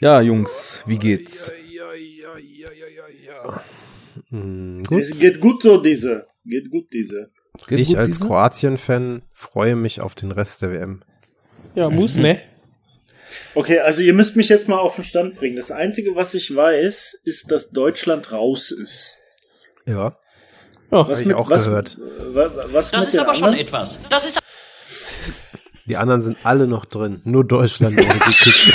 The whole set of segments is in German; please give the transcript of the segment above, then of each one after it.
Ja, Jungs, wie geht's? Hm, gut. Es geht gut so, diese. Geht gut, diese. Geht ich gut, als Kroatien-Fan freue mich auf den Rest der WM. Ja, muss, ne? Okay, also ihr müsst mich jetzt mal auf den Stand bringen. Das Einzige, was ich weiß, ist, dass Deutschland raus ist. Ja. Oh, was habe ich auch was, gehört. Was, was das ist aber anderen? schon etwas. Das ist die anderen sind alle noch drin. Nur Deutschland wurde gekickt.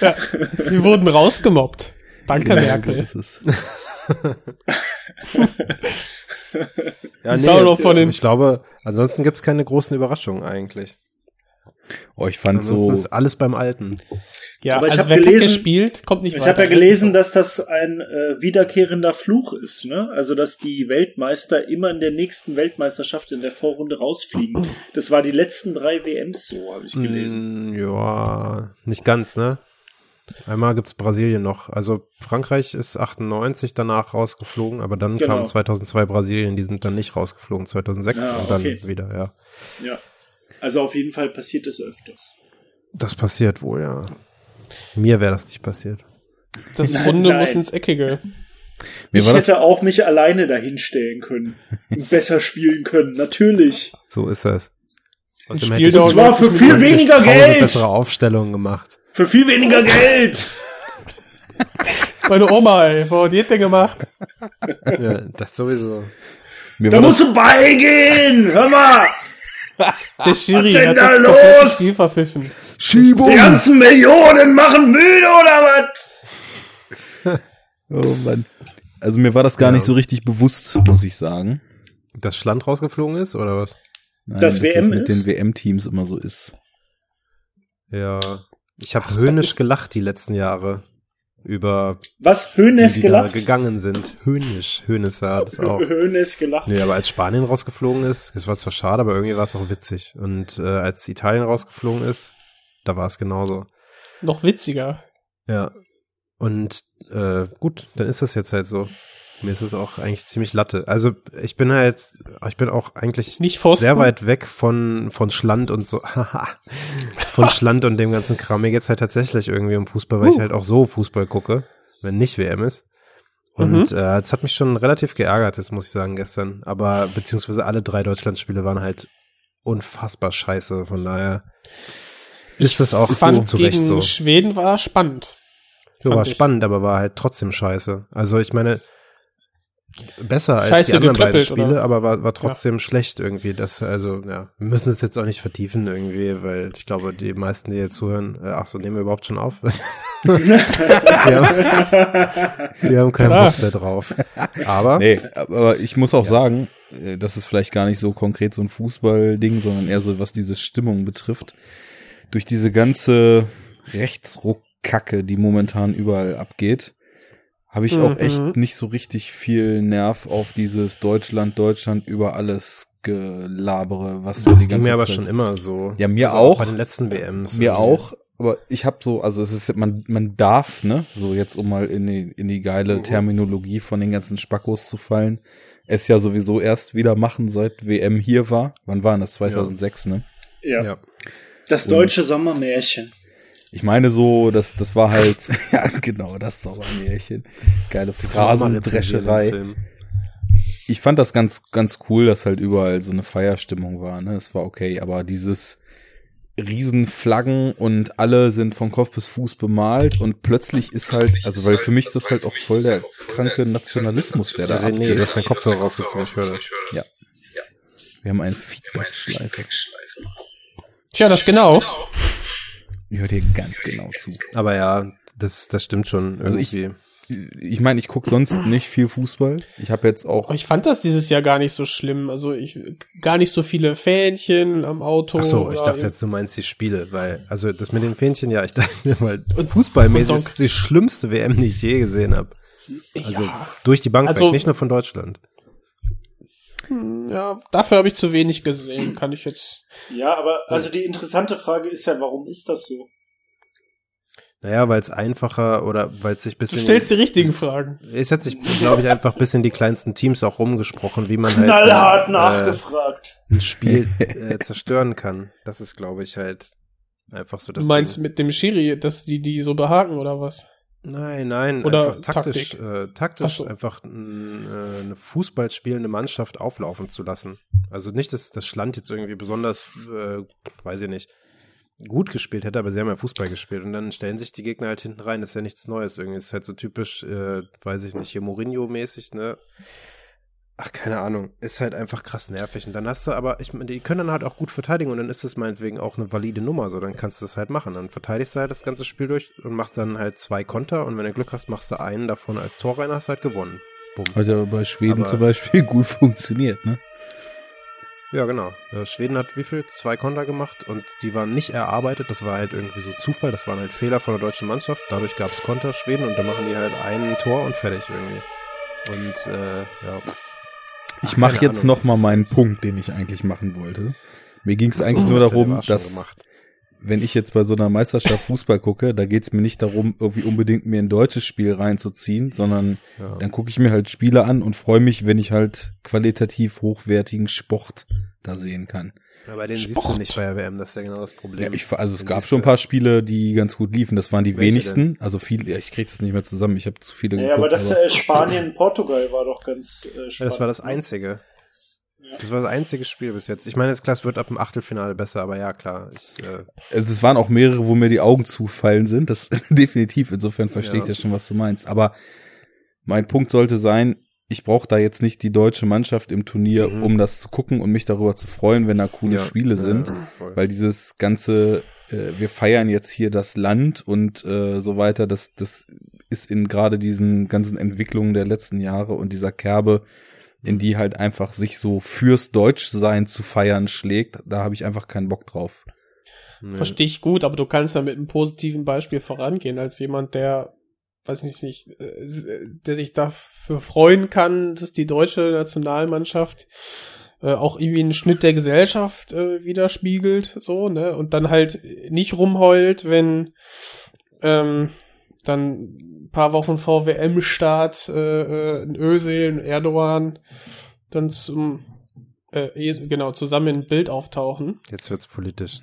ja, die wurden rausgemobbt. Danke, genau, Merkel. So ja, nee, von ich glaube, ansonsten gibt es keine großen Überraschungen eigentlich. Oh, ich fand so. Das ist alles beim Alten. Ja, aber ich also wer gelesen, spielt, kommt nicht Ich habe ja gelesen, dass das ein äh, wiederkehrender Fluch ist, ne? Also dass die Weltmeister immer in der nächsten Weltmeisterschaft in der Vorrunde rausfliegen. Das war die letzten drei WMs so, habe ich gelesen. Mm, ja, nicht ganz, ne? Einmal gibt's Brasilien noch. Also Frankreich ist 98 danach rausgeflogen, aber dann genau. kam 2002 Brasilien, die sind dann nicht rausgeflogen, 2006 ja, und dann okay. wieder, ja. Ja. Also auf jeden Fall passiert es öfters. Das passiert wohl, ja. Mir wäre das nicht passiert. Das nein, Runde nein. muss ins Eckige. Mir ich hätte auch mich alleine dahinstellen können und besser spielen können, natürlich. So ist das. Und zwar für viel weniger Geld. bessere Aufstellungen gemacht. Für viel weniger Geld. Meine Oma, ey, was hat die denn gemacht? Ja, das sowieso. Mir da musst du beigehen! Hör mal! Der Schiri was denn hat da los? Spiel verpfiffen. Schiebung. Die ganzen Millionen machen müde oder was? oh Mann. Also mir war das gar ja. nicht so richtig bewusst, muss ich sagen. Dass Schland rausgeflogen ist oder was? Nein, das WM das mit ist? den WM-Teams immer so ist. Ja, ich habe höhnisch gedacht die letzten Jahre über was Hönes gelacht gegangen sind. Höhnisch, Hönes sah das auch. Hönes gelacht. Nee, aber als Spanien rausgeflogen ist, das war zwar schade, aber irgendwie war es auch witzig. Und äh, als Italien rausgeflogen ist, da war es genauso. Noch witziger. Ja. Und äh, gut, dann ist das jetzt halt so. Mir ist es auch eigentlich ziemlich latte. Also ich bin halt, ich bin auch eigentlich Nicht sehr weit weg von, von Schland und so. von Schland und dem ganzen Kram. Mir geht's halt tatsächlich irgendwie um Fußball, weil uh. ich halt auch so Fußball gucke, wenn nicht WM ist. Und mhm. äh, es hat mich schon relativ geärgert, das muss ich sagen, gestern. Aber beziehungsweise alle drei Deutschlandspiele waren halt unfassbar scheiße. Von daher ist das auch fand, so zu Recht so. Schweden war spannend. Ja, war ich. spannend, aber war halt trotzdem scheiße. Also ich meine, besser als Scheiße die anderen beiden Spiele, oder? aber war, war trotzdem ja. schlecht irgendwie. Das, also, ja, wir müssen es jetzt auch nicht vertiefen irgendwie, weil ich glaube, die meisten, die hier zuhören, äh, ach so, nehmen wir überhaupt schon auf? die, haben, die haben keinen Klar. Bock da drauf. Aber. Nee, aber ich muss auch ja. sagen, äh, das ist vielleicht gar nicht so konkret so ein Fußballding, sondern eher so, was diese Stimmung betrifft durch diese ganze Rechtsruckkacke, die momentan überall abgeht, habe ich mhm. auch echt nicht so richtig viel Nerv auf dieses Deutschland, Deutschland über alles gelabere, was das die ganze mir aber schon immer so. Ja, mir also auch. auch. Bei den letzten WMs. Mir auch. Aber ich habe so, also es ist, man, man darf, ne, so jetzt um mal in die, in die geile mhm. Terminologie von den ganzen Spackos zu fallen, es ja sowieso erst wieder machen, seit WM hier war. Wann war das? 2006, ja. ne? Ja. ja. Das deutsche Und Sommermärchen. Ich meine so, das, das war halt, ja genau, das Sommermärchen. Geile Phrasendrescherei. Ich fand das ganz, ganz cool, dass halt überall so eine Feierstimmung war, ne? Es war okay, aber dieses Riesenflaggen und alle sind von Kopf bis Fuß bemalt und plötzlich ist halt, also weil für mich ist das halt auch voll der kranke Nationalismus, der da abgeht. Nee, du hast deinen Kopfhörer rausgezogen, ich höre das. Ja. Wir haben einen Feedback-Schleife. Tja, das genau. Ich höre dir ganz genau zu. Aber ja, das, das stimmt schon. Also ich, ich meine, ich gucke sonst nicht viel Fußball. Ich habe jetzt auch. Ich fand das dieses Jahr gar nicht so schlimm. Also ich gar nicht so viele Fähnchen am Auto. Ach so, ich dachte jetzt, du meinst die Spiele, weil also das mit den Fähnchen, ja, ich dachte mir mal, fußballmäßig ist die schlimmste WM, die ich je gesehen habe. Also ja. durch die Bank also, weg, nicht nur von Deutschland. Hm, ja, dafür habe ich zu wenig gesehen, kann ich jetzt. Ja, aber also die interessante Frage ist ja, warum ist das so? Naja, weil es einfacher oder weil es sich bisschen. Du stellst die richtigen Fragen. Es hat sich, glaube ich, einfach bis in die kleinsten Teams auch rumgesprochen, wie man halt. Knallhart äh, nachgefragt. Ein Spiel äh, zerstören kann. Das ist, glaube ich, halt Einfach so das Du meinst Ding. mit dem Schiri, dass die die so behaken oder was? Nein, nein, oder einfach taktisch, äh, taktisch so. einfach ein, äh, eine Fußball spielende Mannschaft auflaufen zu lassen. Also nicht, dass das Schland jetzt irgendwie besonders, äh, weiß ich nicht, gut gespielt hätte, aber sie haben ja Fußball gespielt und dann stellen sich die Gegner halt hinten rein. Das ist ja nichts Neues irgendwie. Das ist halt so typisch, äh, weiß ich nicht, hier Mourinho-mäßig, ne? Ach, keine Ahnung. Ist halt einfach krass nervig. Und dann hast du aber, ich meine, die können dann halt auch gut verteidigen und dann ist das meinetwegen auch eine valide Nummer. So, dann kannst du das halt machen. Dann verteidigst du halt das ganze Spiel durch und machst dann halt zwei Konter und wenn du Glück hast, machst du einen davon als Tor rein, hast halt gewonnen. Bumm. Hat ja bei Schweden aber, zum Beispiel gut funktioniert, ne? Ja, genau. Schweden hat wie viel? Zwei Konter gemacht und die waren nicht erarbeitet. Das war halt irgendwie so Zufall. Das waren halt Fehler von der deutschen Mannschaft. Dadurch gab es Konter Schweden und dann machen die halt ein Tor und fertig irgendwie. Und äh, ja. Ich mache jetzt Ahnung. noch mal meinen Punkt, den ich eigentlich machen wollte. Mir ging es eigentlich nur darum, dass wenn ich jetzt bei so einer Meisterschaft Fußball gucke, da geht es mir nicht darum, irgendwie unbedingt mir ein deutsches Spiel reinzuziehen, sondern ja. dann gucke ich mir halt Spiele an und freue mich, wenn ich halt qualitativ hochwertigen Sport da sehen kann. Ja, bei denen Sport. siehst du nicht bei der WM, das ist ja genau das Problem. Ja, ich, also es den gab schon ein paar Spiele, die ganz gut liefen. Das waren die wenigsten. Denn? Also viele, ja, ich kriege das nicht mehr zusammen. Ich habe zu viele. Ja, geguckt, aber das äh, Spanien, Portugal war doch ganz äh, spannend. Ja, das war das ne? einzige. Das war das einzige Spiel bis jetzt. Ich meine, jetzt klar, es wird ab dem Achtelfinale besser, aber ja, klar. Ich, äh also es waren auch mehrere, wo mir die Augen zufallen sind. Das definitiv. Insofern verstehe ja. ich ja schon, was du meinst. Aber mein Punkt sollte sein, ich brauche da jetzt nicht die deutsche Mannschaft im Turnier, mhm. um das zu gucken und mich darüber zu freuen, wenn da coole ja, Spiele sind. Ja, weil dieses ganze, äh, wir feiern jetzt hier das Land und äh, so weiter, das, das ist in gerade diesen ganzen Entwicklungen der letzten Jahre und dieser Kerbe, in die halt einfach sich so fürs Deutschsein zu feiern schlägt, da habe ich einfach keinen Bock drauf. Nee. Verstehe ich gut, aber du kannst ja mit einem positiven Beispiel vorangehen, als jemand, der, weiß ich nicht, äh, der sich dafür freuen kann, dass die deutsche Nationalmannschaft äh, auch irgendwie einen Schnitt der Gesellschaft äh, widerspiegelt, so, ne, und dann halt nicht rumheult, wenn ähm, dann ein paar Wochen vor WM-Start äh, äh, in Özil, in Erdogan dann zum äh, eh, genau zusammen in Bild auftauchen. Jetzt wird's politisch.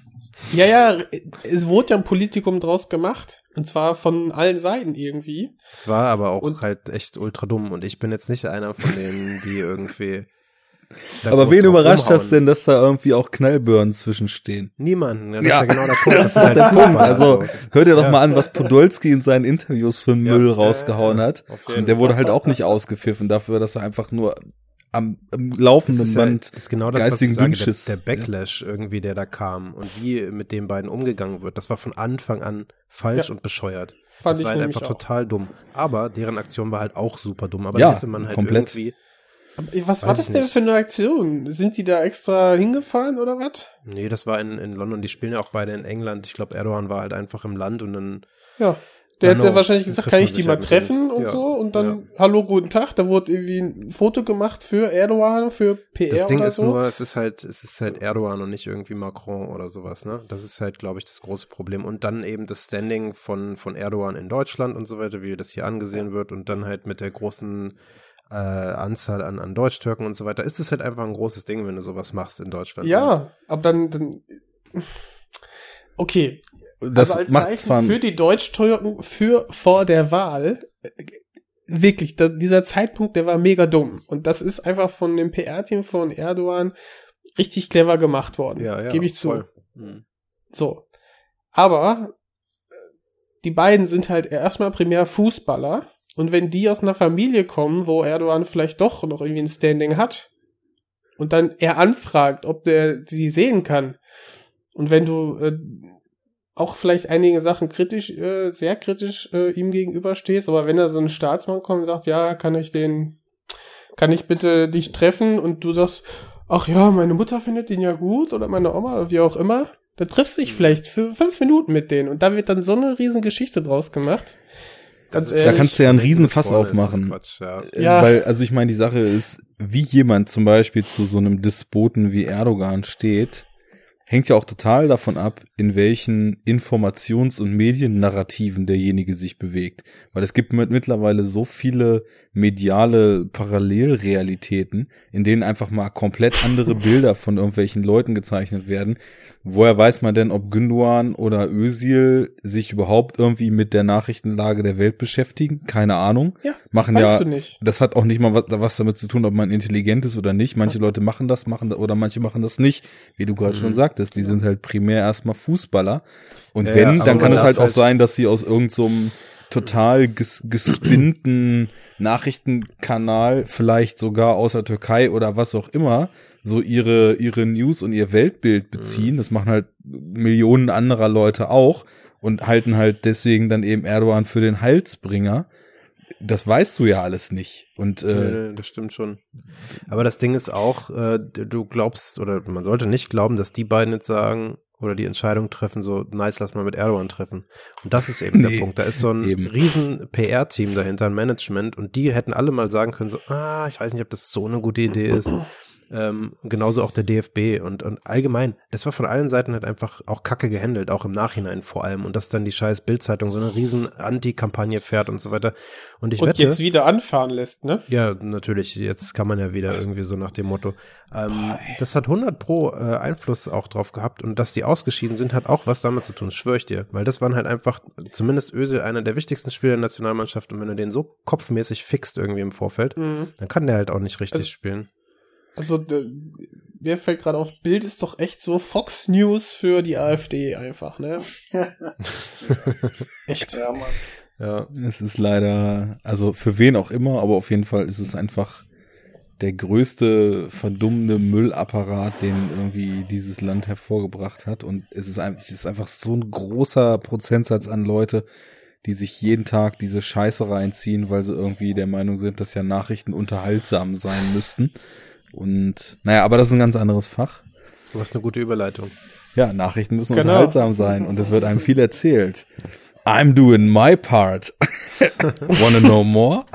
Ja, ja, es wurde ja ein Politikum draus gemacht. Und zwar von allen Seiten irgendwie. Es war aber auch und halt echt ultra dumm. Und ich bin jetzt nicht einer von denen, die irgendwie aber wen überrascht das denn, dass da irgendwie auch Knallbirnen zwischenstehen? Niemanden. Ja, das ja. ist ja genau der Punkt. das ist doch der Punkt. Also hör dir doch ja. mal an, was Podolski in seinen Interviews für Müll rausgehauen hat. Und der wurde halt auch nicht ausgepfiffen dafür, dass er einfach nur am, am laufenden Band ja, ist genau das, geistigen was ich sage, der, der, Backlash irgendwie, der da kam und wie mit den beiden umgegangen wird, das war von Anfang an falsch ja. und bescheuert. Fand das war halt einfach auch. total dumm. Aber deren Aktion war halt auch super dumm. Aber ja, hätte man halt komplett. irgendwie was war das denn für eine Aktion? Sind die da extra hingefahren oder was? Nee, das war in, in London. Die spielen ja auch beide in England. Ich glaube, Erdogan war halt einfach im Land und dann. Ja. Der hätte wahrscheinlich gesagt, kann ich die mal treffen und ja, so und dann, ja. hallo, guten Tag, da wurde irgendwie ein Foto gemacht für Erdogan, für PR Das Ding ist so. nur, es ist halt, es ist halt Erdogan und nicht irgendwie Macron oder sowas, ne? Das ist halt, glaube ich, das große Problem. Und dann eben das Standing von, von Erdogan in Deutschland und so weiter, wie das hier angesehen wird und dann halt mit der großen äh, Anzahl an, an Deutsch-Türken und so weiter, ist es halt einfach ein großes Ding, wenn du sowas machst in Deutschland. Ja, ne? aber dann, dann okay. Das also als macht Zeichen zwar für die Deutsch-Türken für vor der Wahl wirklich, da, dieser Zeitpunkt, der war mega dumm. Und das ist einfach von dem PR-Team von Erdogan richtig clever gemacht worden. Ja, ja, Gebe ich zu. Mhm. So. Aber die beiden sind halt erstmal primär Fußballer und wenn die aus einer Familie kommen, wo Erdogan vielleicht doch noch irgendwie ein Standing hat und dann er anfragt, ob der sie sehen kann und wenn du äh, auch vielleicht einige Sachen kritisch, äh, sehr kritisch äh, ihm gegenüberstehst, aber wenn da so ein Staatsmann kommt und sagt, ja, kann ich den, kann ich bitte dich treffen und du sagst, ach ja, meine Mutter findet den ja gut oder meine Oma oder wie auch immer, da triffst du dich vielleicht für fünf Minuten mit denen und da wird dann so eine riesen Geschichte draus gemacht. Ganz ehrlich, da kannst du ja einen riesen Fass aufmachen. Quatsch, ja. Äh, ja. Weil, also ich meine, die Sache ist, wie jemand zum Beispiel zu so einem Despoten wie Erdogan steht, hängt ja auch total davon ab, in welchen Informations- und Mediennarrativen derjenige sich bewegt. Weil es gibt mittlerweile so viele mediale Parallelrealitäten, in denen einfach mal komplett andere Bilder von irgendwelchen Leuten gezeichnet werden. Woher weiß man denn, ob Günduan oder Özil sich überhaupt irgendwie mit der Nachrichtenlage der Welt beschäftigen? Keine Ahnung. Ja, machen weißt ja, du nicht. Das hat auch nicht mal was, was, damit zu tun, ob man intelligent ist oder nicht. Manche Leute machen das, machen oder manche machen das nicht, wie du gerade mhm. schon sagtest. Die sind halt primär erstmal Fußballer. Und ja, wenn, dann kann es halt auch sein, dass sie aus irgendeinem so total ges gespinnten Nachrichtenkanal, vielleicht sogar aus der Türkei oder was auch immer, so ihre, ihre News und ihr Weltbild beziehen. Das machen halt Millionen anderer Leute auch und halten halt deswegen dann eben Erdogan für den Halsbringer. Das weißt du ja alles nicht. Und äh, nee, das stimmt schon. Aber das Ding ist auch, äh, du glaubst oder man sollte nicht glauben, dass die beiden jetzt sagen, oder die Entscheidung treffen, so nice, lass mal mit Erdogan treffen. Und das ist eben nee, der Punkt. Da ist so ein eben. riesen PR-Team dahinter, ein Management und die hätten alle mal sagen können, so, ah, ich weiß nicht, ob das so eine gute Idee ist. Ähm, genauso auch der DFB und, und allgemein, das war von allen Seiten halt einfach auch kacke gehandelt, auch im Nachhinein vor allem. Und dass dann die scheiß Bildzeitung so eine riesen Anti-Kampagne fährt und so weiter. Und ich und wette, jetzt wieder anfahren lässt, ne? Ja, natürlich. Jetzt kann man ja wieder irgendwie so nach dem Motto. Ähm, das hat 100 pro äh, Einfluss auch drauf gehabt. Und dass die ausgeschieden sind, hat auch was damit zu tun, schwöre ich dir. Weil das waren halt einfach, zumindest Ösel, einer der wichtigsten Spieler der Nationalmannschaft. Und wenn du den so kopfmäßig fixt irgendwie im Vorfeld, mhm. dann kann der halt auch nicht richtig also, spielen. Also, mir fällt gerade auf, Bild ist doch echt so Fox News für die AfD einfach, ne? echt. Ja, Mann. Ja, es ist leider, also für wen auch immer, aber auf jeden Fall ist es einfach der größte verdummende Müllapparat, den irgendwie dieses Land hervorgebracht hat. Und es ist, es ist einfach so ein großer Prozentsatz an Leute, die sich jeden Tag diese Scheiße reinziehen, weil sie irgendwie der Meinung sind, dass ja Nachrichten unterhaltsam sein müssten. Und naja, aber das ist ein ganz anderes Fach. Du hast eine gute Überleitung. Ja, Nachrichten müssen genau. unterhaltsam sein und es wird einem viel erzählt. I'm doing my part. Wanna know more?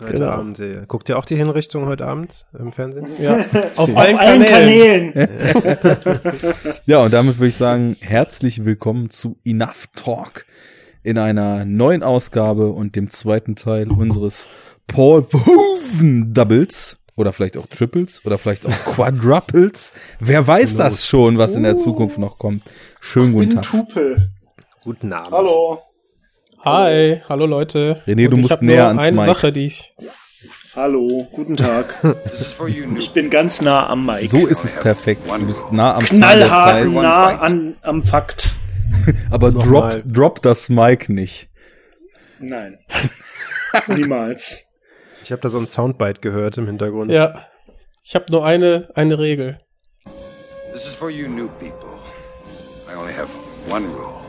Heute genau. Abend. Guckt ihr auch die Hinrichtung heute Abend im Fernsehen? Ja, auf, auf allen, allen Kanälen. Kanälen. ja, und damit würde ich sagen, herzlich willkommen zu Enough Talk in einer neuen Ausgabe und dem zweiten Teil unseres Paul Verhoeven Doubles oder vielleicht auch Triples oder vielleicht auch Quadruples. Wer weiß das schon, was in der Zukunft noch kommt. Schönen guten Tag. Guten Abend. Hallo. Hi, hallo Leute. René, du musst näher ans eine Mic. Sache, die ich Hallo, guten Tag. Ich bin ganz nah am Mic. So ist es perfekt. Du bist nah am Knallhart nah an, am Fakt. Aber drop, drop das Mic nicht. Nein. Niemals. Ich habe da so ein Soundbite gehört im Hintergrund. Ja. Ich habe nur eine, eine Regel. This is for you new people. I only have one rule.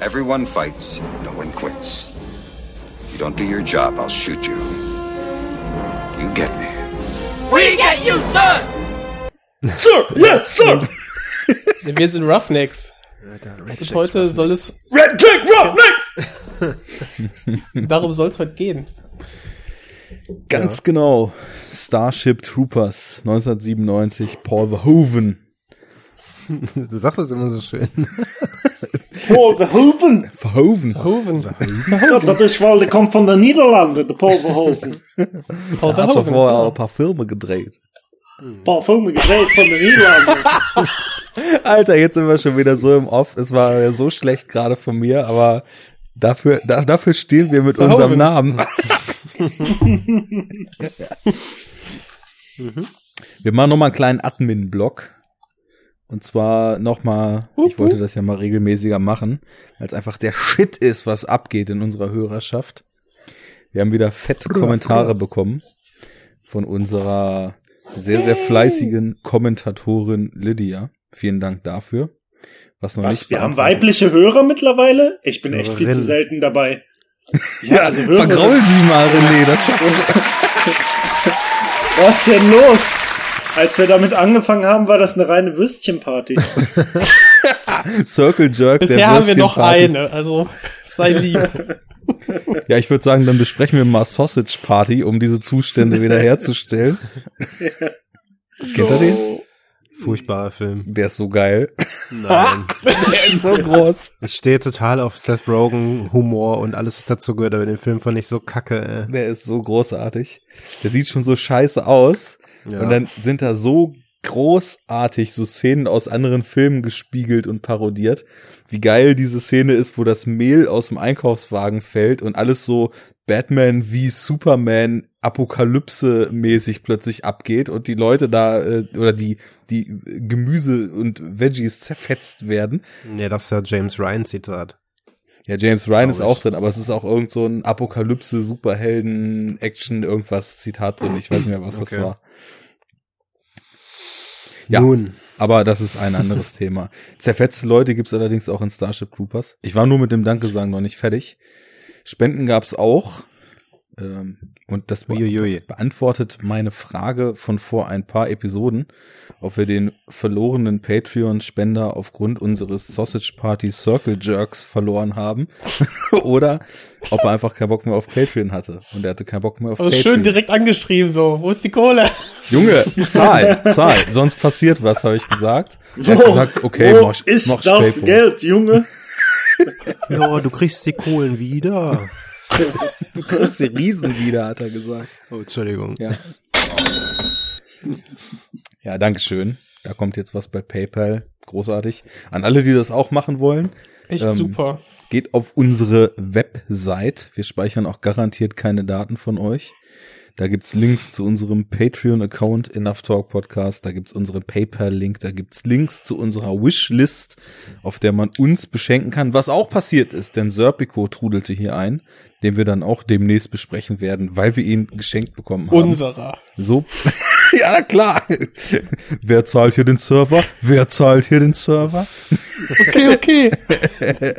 Everyone fights, no one quits. You don't do your job, I'll shoot you. You get me. We get you, sir! sir! Yes, sir! Wir sind Roughnecks. Und heute soll es. Red Jack Roughnecks! Darum soll es heute gehen. Ganz ja. genau. Starship Troopers 1997, Paul Verhoeven. Du sagst das immer so schön. Paul Verhoeven. Verhoeven. Verhoeven. Ja, das ist, weil der kommt von den Niederlanden, der Paul Verhoeven. Paul Verhoeven. Hast du vorher auch ein paar Filme gedreht. Ein paar Filme gedreht von den Niederlanden. Alter, jetzt sind wir schon wieder so im Off. Es war ja so schlecht gerade von mir, aber dafür, da, dafür stehen wir mit unserem Namen. Wir machen nochmal einen kleinen Admin-Block. Und zwar nochmal, ich wollte das ja mal regelmäßiger machen, weil es einfach der Shit ist, was abgeht in unserer Hörerschaft. Wir haben wieder fette Kommentare bekommen von unserer sehr, sehr fleißigen Kommentatorin Lydia. Vielen Dank dafür. Was noch was, nicht wir haben weibliche Hörer mittlerweile? Ich bin echt viel zu selten dabei. Ja, also vergraul sie mal, René, das schaffst Was ist denn los? Als wir damit angefangen haben, war das eine reine Würstchenparty. Circle Jerk. Bisher haben wir noch eine, also sei lieb. Ja, ich würde sagen, dann besprechen wir mal Sausage Party, um diese Zustände wiederherzustellen. so. er den? Furchtbarer Film. Der ist so geil. Nein. der ist so groß. Es steht total auf Seth Rogen, Humor und alles, was dazu gehört, aber den Film fand ich so kacke. Ey. Der ist so großartig. Der sieht schon so scheiße aus. Ja. Und dann sind da so großartig so Szenen aus anderen Filmen gespiegelt und parodiert. Wie geil diese Szene ist, wo das Mehl aus dem Einkaufswagen fällt und alles so Batman wie Superman Apokalypse mäßig plötzlich abgeht und die Leute da äh, oder die die Gemüse und Veggies zerfetzt werden. Ja, das ist ja James Ryan Zitat. Ja, James Ryan ist auch drin, aber es ist auch irgend so ein Apokalypse Superhelden Action irgendwas Zitat drin. Ich weiß nicht mehr, was okay. das war. Ja, Nun. aber das ist ein anderes Thema. Zerfetzte Leute gibt's allerdings auch in Starship Troopers. Ich war nur mit dem Danke sagen noch nicht fertig. Spenden gab's auch. Ähm, und das Uiuiui. beantwortet meine Frage von vor ein paar Episoden, ob wir den verlorenen Patreon-Spender aufgrund unseres Sausage Party Circle Jerks verloren haben oder ob er einfach keinen Bock mehr auf Patreon hatte und er hatte keinen Bock mehr auf also Patreon. Schön direkt angeschrieben so, wo ist die Kohle? Junge, zahl, zahl, sonst passiert was, habe ich gesagt. Wo, er hat gesagt, okay, wo mach, ist mach das. Geld, Junge? ja, du kriegst die Kohlen wieder. du kriegst die Riesen wieder, hat er gesagt. Oh, Entschuldigung. Ja. Ja, danke schön. Da kommt jetzt was bei PayPal. Großartig. An alle, die das auch machen wollen. Echt ähm, super. Geht auf unsere Website. Wir speichern auch garantiert keine Daten von euch. Da gibt's Links zu unserem Patreon-Account Enough Talk Podcast. Da gibt's unseren PayPal-Link. Da gibt's Links zu unserer Wishlist, auf der man uns beschenken kann. Was auch passiert ist, denn Serpico trudelte hier ein, den wir dann auch demnächst besprechen werden, weil wir ihn geschenkt bekommen haben. Unserer. So. ja, klar. Wer zahlt hier den Server? Wer zahlt hier den Server? okay, okay.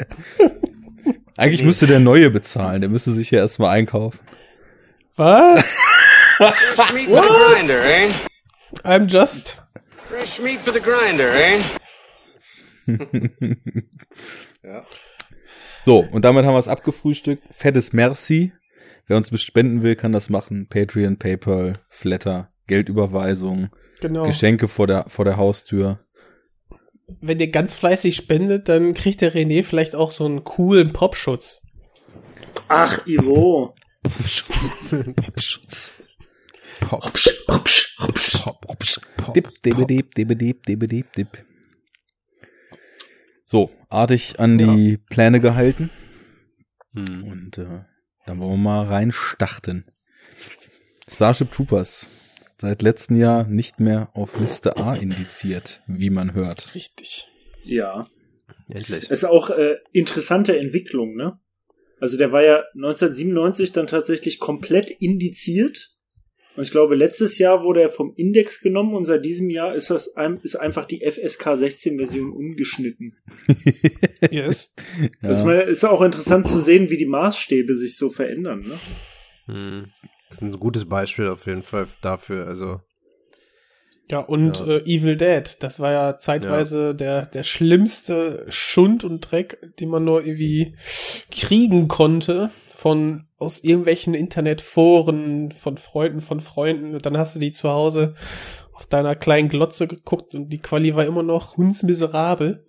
Eigentlich müsste der Neue bezahlen. Der müsste sich ja erstmal einkaufen. Was? Fresh meat for the grinder, eh? I'm just. Fresh meat for the grinder, eh? ja. So, und damit haben wir es abgefrühstückt. Fettes Merci. Wer uns spenden will, kann das machen. Patreon, PayPal, Flatter, Geldüberweisung, genau. Geschenke vor der, vor der Haustür. Wenn ihr ganz fleißig spendet, dann kriegt der René vielleicht auch so einen coolen Popschutz. Ach, Ivo. So, artig an die ja. Pläne gehalten. Hm. Und äh, dann wollen wir mal reinstarten. Starship Troopers. Seit letztem Jahr nicht mehr auf Liste A indiziert, wie man hört. Richtig. Ja. Endlich. Ist auch äh, interessante Entwicklung, ne? Also der war ja 1997 dann tatsächlich komplett indiziert. Und ich glaube, letztes Jahr wurde er vom Index genommen und seit diesem Jahr ist das ist einfach die FSK 16 Version ungeschnitten. yes. Ja. Das ist auch interessant zu sehen, wie die Maßstäbe sich so verändern. Ne? Hm. Das ist ein gutes Beispiel auf jeden Fall dafür. Also ja, und ja. Äh, Evil Dead, das war ja zeitweise ja. der, der schlimmste Schund und Dreck, den man nur irgendwie kriegen konnte von aus irgendwelchen Internetforen, von Freunden, von Freunden. Und dann hast du die zu Hause auf deiner kleinen Glotze geguckt und die Quali war immer noch hundsmiserabel.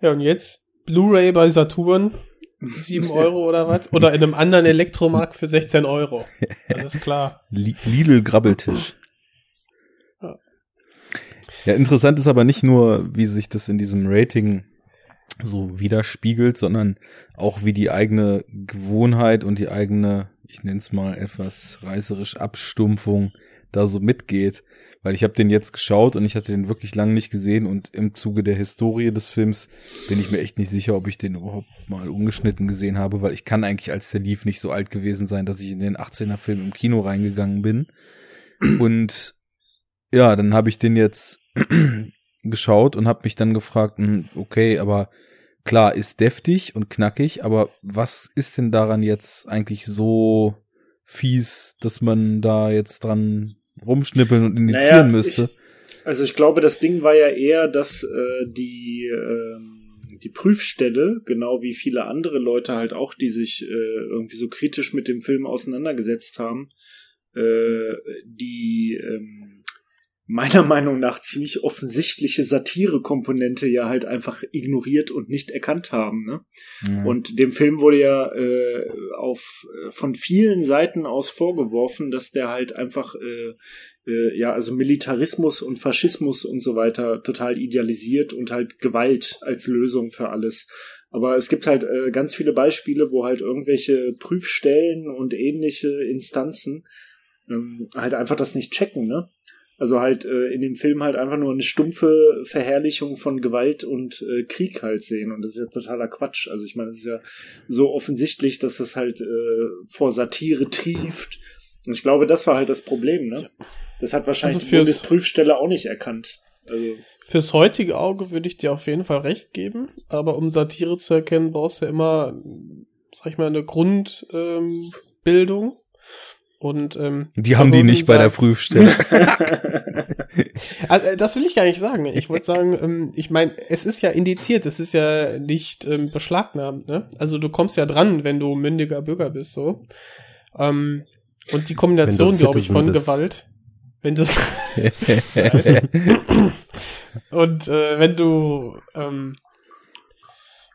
Ja, und jetzt Blu-ray bei Saturn, 7 Euro oder was? Oder in einem anderen Elektromarkt für 16 Euro. Das ist klar. Lidl Grabbeltisch. Ja, interessant ist aber nicht nur, wie sich das in diesem Rating so widerspiegelt, sondern auch wie die eigene Gewohnheit und die eigene, ich nenne es mal etwas reißerisch Abstumpfung da so mitgeht. Weil ich habe den jetzt geschaut und ich hatte den wirklich lange nicht gesehen und im Zuge der Historie des Films bin ich mir echt nicht sicher, ob ich den überhaupt mal ungeschnitten gesehen habe, weil ich kann eigentlich als der lief nicht so alt gewesen sein, dass ich in den 18er Film im Kino reingegangen bin. Und ja, dann habe ich den jetzt geschaut und habe mich dann gefragt, hm, okay, aber klar, ist deftig und knackig, aber was ist denn daran jetzt eigentlich so fies, dass man da jetzt dran rumschnippeln und initiieren naja, müsste? Ich, also ich glaube, das Ding war ja eher, dass äh, die äh, die Prüfstelle, genau wie viele andere Leute halt auch, die sich äh, irgendwie so kritisch mit dem Film auseinandergesetzt haben, äh, die ähm, meiner Meinung nach ziemlich offensichtliche Satire-Komponente ja halt einfach ignoriert und nicht erkannt haben. Ne? Ja. Und dem Film wurde ja äh, auf äh, von vielen Seiten aus vorgeworfen, dass der halt einfach äh, äh, ja also Militarismus und Faschismus und so weiter total idealisiert und halt Gewalt als Lösung für alles. Aber es gibt halt äh, ganz viele Beispiele, wo halt irgendwelche Prüfstellen und ähnliche Instanzen ähm, halt einfach das nicht checken, ne? Also halt äh, in dem Film halt einfach nur eine stumpfe Verherrlichung von Gewalt und äh, Krieg halt sehen. Und das ist ja totaler Quatsch. Also ich meine, es ist ja so offensichtlich, dass das halt äh, vor Satire trieft. Und ich glaube, das war halt das Problem, ne? Das hat wahrscheinlich also die Bundesprüfstelle auch nicht erkannt. Also Fürs heutige Auge würde ich dir auf jeden Fall recht geben, aber um Satire zu erkennen, brauchst du ja immer, sag ich mal, eine Grundbildung. Ähm, und ähm, die haben die nicht sagt, bei der Prüfstelle. also, äh, das will ich gar nicht sagen. Ich wollte sagen, ähm, ich meine, es ist ja indiziert, es ist ja nicht ähm, beschlagnahmt. Ne? Also du kommst ja dran, wenn du mündiger Bürger bist, so. Ähm, und die Kombination, glaube ich, von bist. Gewalt, wenn du und äh, wenn du ähm,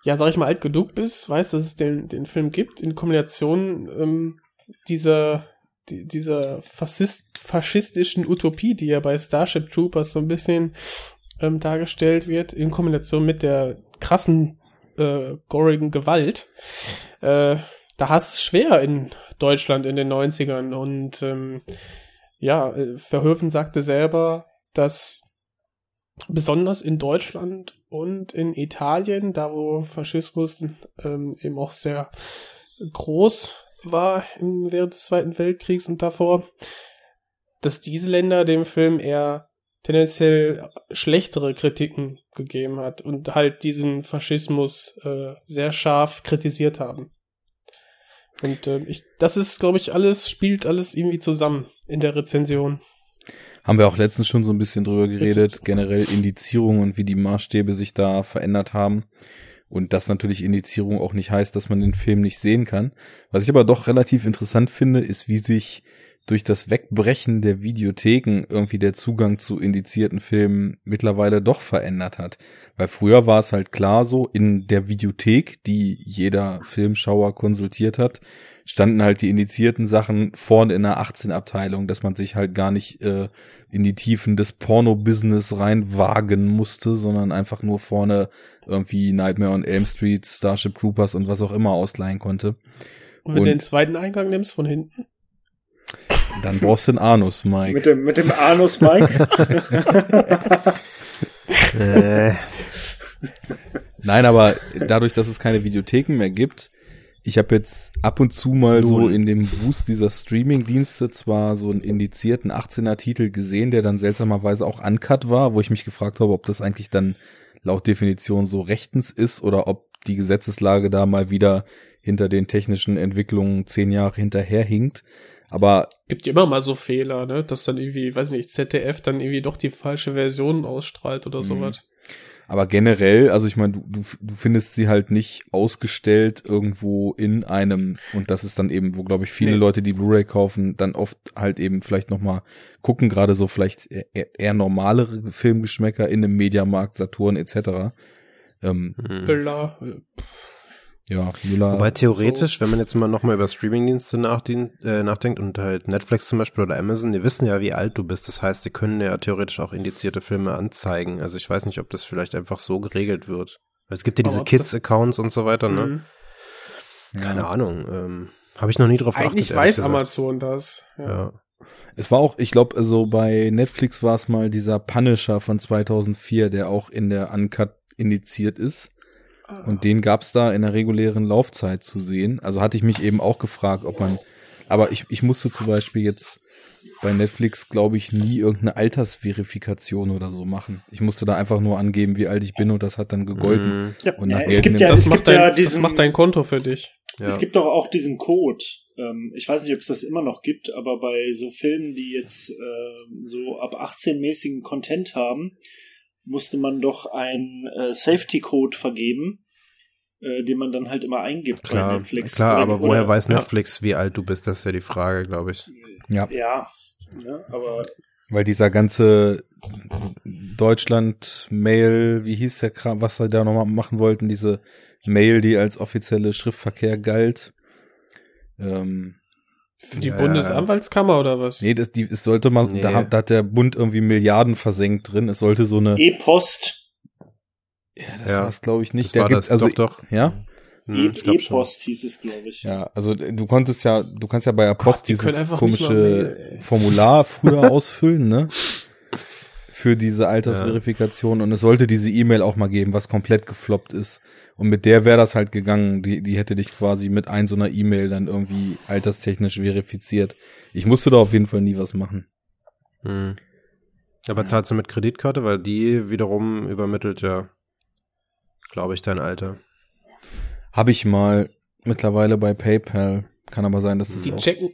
ja, sag ich mal, alt genug bist, weißt, dass es den, den Film gibt, in Kombination ähm, dieser die, dieser Faschist, faschistischen Utopie, die ja bei Starship Troopers so ein bisschen ähm, dargestellt wird, in Kombination mit der krassen, äh, gorigen Gewalt, äh, da hast es schwer in Deutschland in den 90ern. Und ähm, ja, äh, Verhoeven sagte selber, dass besonders in Deutschland und in Italien, da wo Faschismus ähm, eben auch sehr groß war im, während des Zweiten Weltkriegs und davor, dass diese Länder dem Film eher tendenziell schlechtere Kritiken gegeben hat und halt diesen Faschismus äh, sehr scharf kritisiert haben. Und äh, ich, das ist, glaube ich, alles, spielt alles irgendwie zusammen in der Rezension. Haben wir auch letztens schon so ein bisschen drüber geredet, generell Indizierungen und wie die Maßstäbe sich da verändert haben. Und das natürlich Indizierung auch nicht heißt, dass man den Film nicht sehen kann. Was ich aber doch relativ interessant finde, ist, wie sich durch das Wegbrechen der Videotheken irgendwie der Zugang zu indizierten Filmen mittlerweile doch verändert hat. Weil früher war es halt klar so, in der Videothek, die jeder Filmschauer konsultiert hat, standen halt die indizierten Sachen vorne in der 18-Abteilung, dass man sich halt gar nicht äh, in die Tiefen des Porno-Business reinwagen musste, sondern einfach nur vorne irgendwie Nightmare on Elm Street, Starship Troopers und was auch immer ausleihen konnte. Und wenn und, du den zweiten Eingang nimmst von hinten? Dann brauchst du den Anus, Mike. Mit dem, mit dem Anus, Mike? äh. Nein, aber dadurch, dass es keine Videotheken mehr gibt, ich habe jetzt ab und zu mal Null. so in dem Wust dieser Streaming-Dienste zwar so einen indizierten 18er-Titel gesehen, der dann seltsamerweise auch uncut war, wo ich mich gefragt habe, ob das eigentlich dann laut Definition so rechtens ist oder ob die Gesetzeslage da mal wieder hinter den technischen Entwicklungen zehn Jahre hinterherhinkt. Aber gibt ja immer mal so Fehler, ne, dass dann irgendwie, weiß nicht, ZDF dann irgendwie doch die falsche Version ausstrahlt oder mhm. sowas. Aber generell, also ich meine, du, du, du findest sie halt nicht ausgestellt irgendwo in einem, und das ist dann eben, wo, glaube ich, viele nee. Leute, die Blu-ray kaufen, dann oft halt eben vielleicht nochmal gucken, gerade so vielleicht eher, eher normalere Filmgeschmäcker in einem Mediamarkt, Saturn etc. Ähm, hm. Ja, Müller. Wobei theoretisch, so. wenn man jetzt mal nochmal über Streamingdienste äh, nachdenkt und halt Netflix zum Beispiel oder Amazon, die wissen ja, wie alt du bist. Das heißt, sie können ja theoretisch auch indizierte Filme anzeigen. Also ich weiß nicht, ob das vielleicht einfach so geregelt wird. Es gibt ja diese Kids-Accounts und so weiter, ne? Mhm. Keine ja. Ahnung. Ähm, Habe ich noch nie drauf geachtet. Eigentlich weiß Amazon das. Ja. ja. Es war auch, ich glaube, also bei Netflix war es mal dieser Punisher von 2004, der auch in der Uncut indiziert ist. Und den gab's da in der regulären Laufzeit zu sehen. Also hatte ich mich eben auch gefragt, ob man, aber ich, ich musste zum Beispiel jetzt bei Netflix, glaube ich, nie irgendeine Altersverifikation oder so machen. Ich musste da einfach nur angeben, wie alt ich bin und das hat dann gegolten. Mhm. Ja, und nach ja, es gibt ja, das, es macht gibt dein, ja diesen, das macht dein Konto für dich. Ja. Es gibt doch auch diesen Code. Ähm, ich weiß nicht, ob es das immer noch gibt, aber bei so Filmen, die jetzt äh, so ab 18 mäßigen Content haben, musste man doch einen äh, Safety-Code vergeben, äh, den man dann halt immer eingibt klar, bei Netflix. Klar, oder, aber woher oder, weiß Netflix, ja. wie alt du bist? Das ist ja die Frage, glaube ich. Ja. Ja, ja aber Weil dieser ganze Deutschland-Mail, wie hieß der Kram, was sie da nochmal machen wollten, diese Mail, die als offizielle Schriftverkehr galt. Ähm, Für die ja, Bundesanwaltskammer oder was? Nee, das, die, es sollte mal, nee. da, da hat der Bund irgendwie Milliarden versenkt drin. Es sollte so eine. E-Post. Ja, das ja, war es, glaube ich, nicht. Das der war das, also, doch, doch. Ja? Hm, E-Post hieß es, glaube ich. Ja, also du konntest ja, du kannst ja bei der Post Gott, dieses komische Formular früher ausfüllen, ne? Für diese Altersverifikation ja. und es sollte diese E-Mail auch mal geben, was komplett gefloppt ist. Und mit der wäre das halt gegangen. Die, die hätte dich quasi mit ein so einer E-Mail dann irgendwie alterstechnisch verifiziert. Ich musste da auf jeden Fall nie was machen. Hm. Aber zahlst du mit Kreditkarte, weil die wiederum übermittelt ja, glaube ich, dein Alter. Habe ich mal mittlerweile bei PayPal. Kann aber sein, dass das die checken,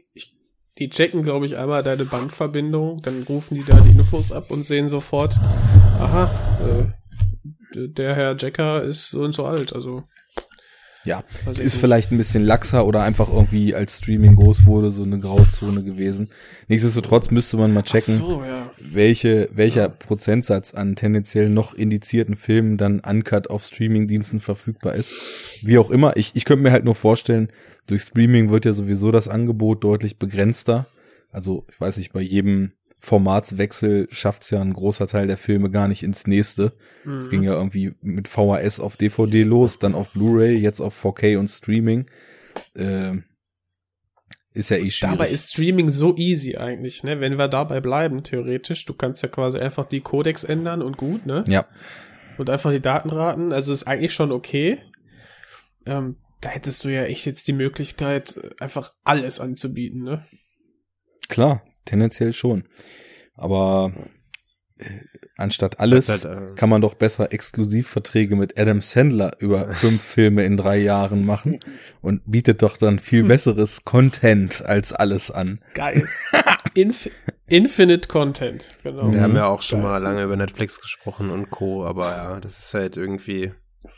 die checken, glaube ich, einmal deine Bankverbindung, dann rufen die da die Infos ab und sehen sofort, aha, äh, der Herr Jacker ist so und so alt, also ja, ist nicht. vielleicht ein bisschen laxer oder einfach irgendwie als Streaming groß wurde, so eine Grauzone gewesen. Nichtsdestotrotz müsste man mal checken, so, ja. welche, welcher ja. Prozentsatz an tendenziell noch indizierten Filmen dann uncut auf Streamingdiensten verfügbar ist. Wie auch immer, ich, ich könnte mir halt nur vorstellen, durch Streaming wird ja sowieso das Angebot deutlich begrenzter. Also, ich weiß nicht, bei jedem Formatswechsel schafft's ja ein großer Teil der Filme gar nicht ins nächste. Es mhm. ging ja irgendwie mit VHS auf DVD los, dann auf Blu-ray, jetzt auf 4K und Streaming. Äh, ist ja eh schwierig. Dabei ist Streaming so easy eigentlich, ne? Wenn wir dabei bleiben, theoretisch, du kannst ja quasi einfach die Codex ändern und gut, ne? Ja. Und einfach die Datenraten, also ist eigentlich schon okay. Ähm, da hättest du ja echt jetzt die Möglichkeit, einfach alles anzubieten, ne? Klar, tendenziell schon. Aber äh, anstatt alles halt, äh, kann man doch besser Exklusivverträge mit Adam Sandler über fünf Filme in drei Jahren machen und bietet doch dann viel besseres Content als alles an. Geil. Inf Infinite Content, genau. Wir haben ja auch schon Geil. mal lange über Netflix gesprochen und Co., aber ja, das ist halt irgendwie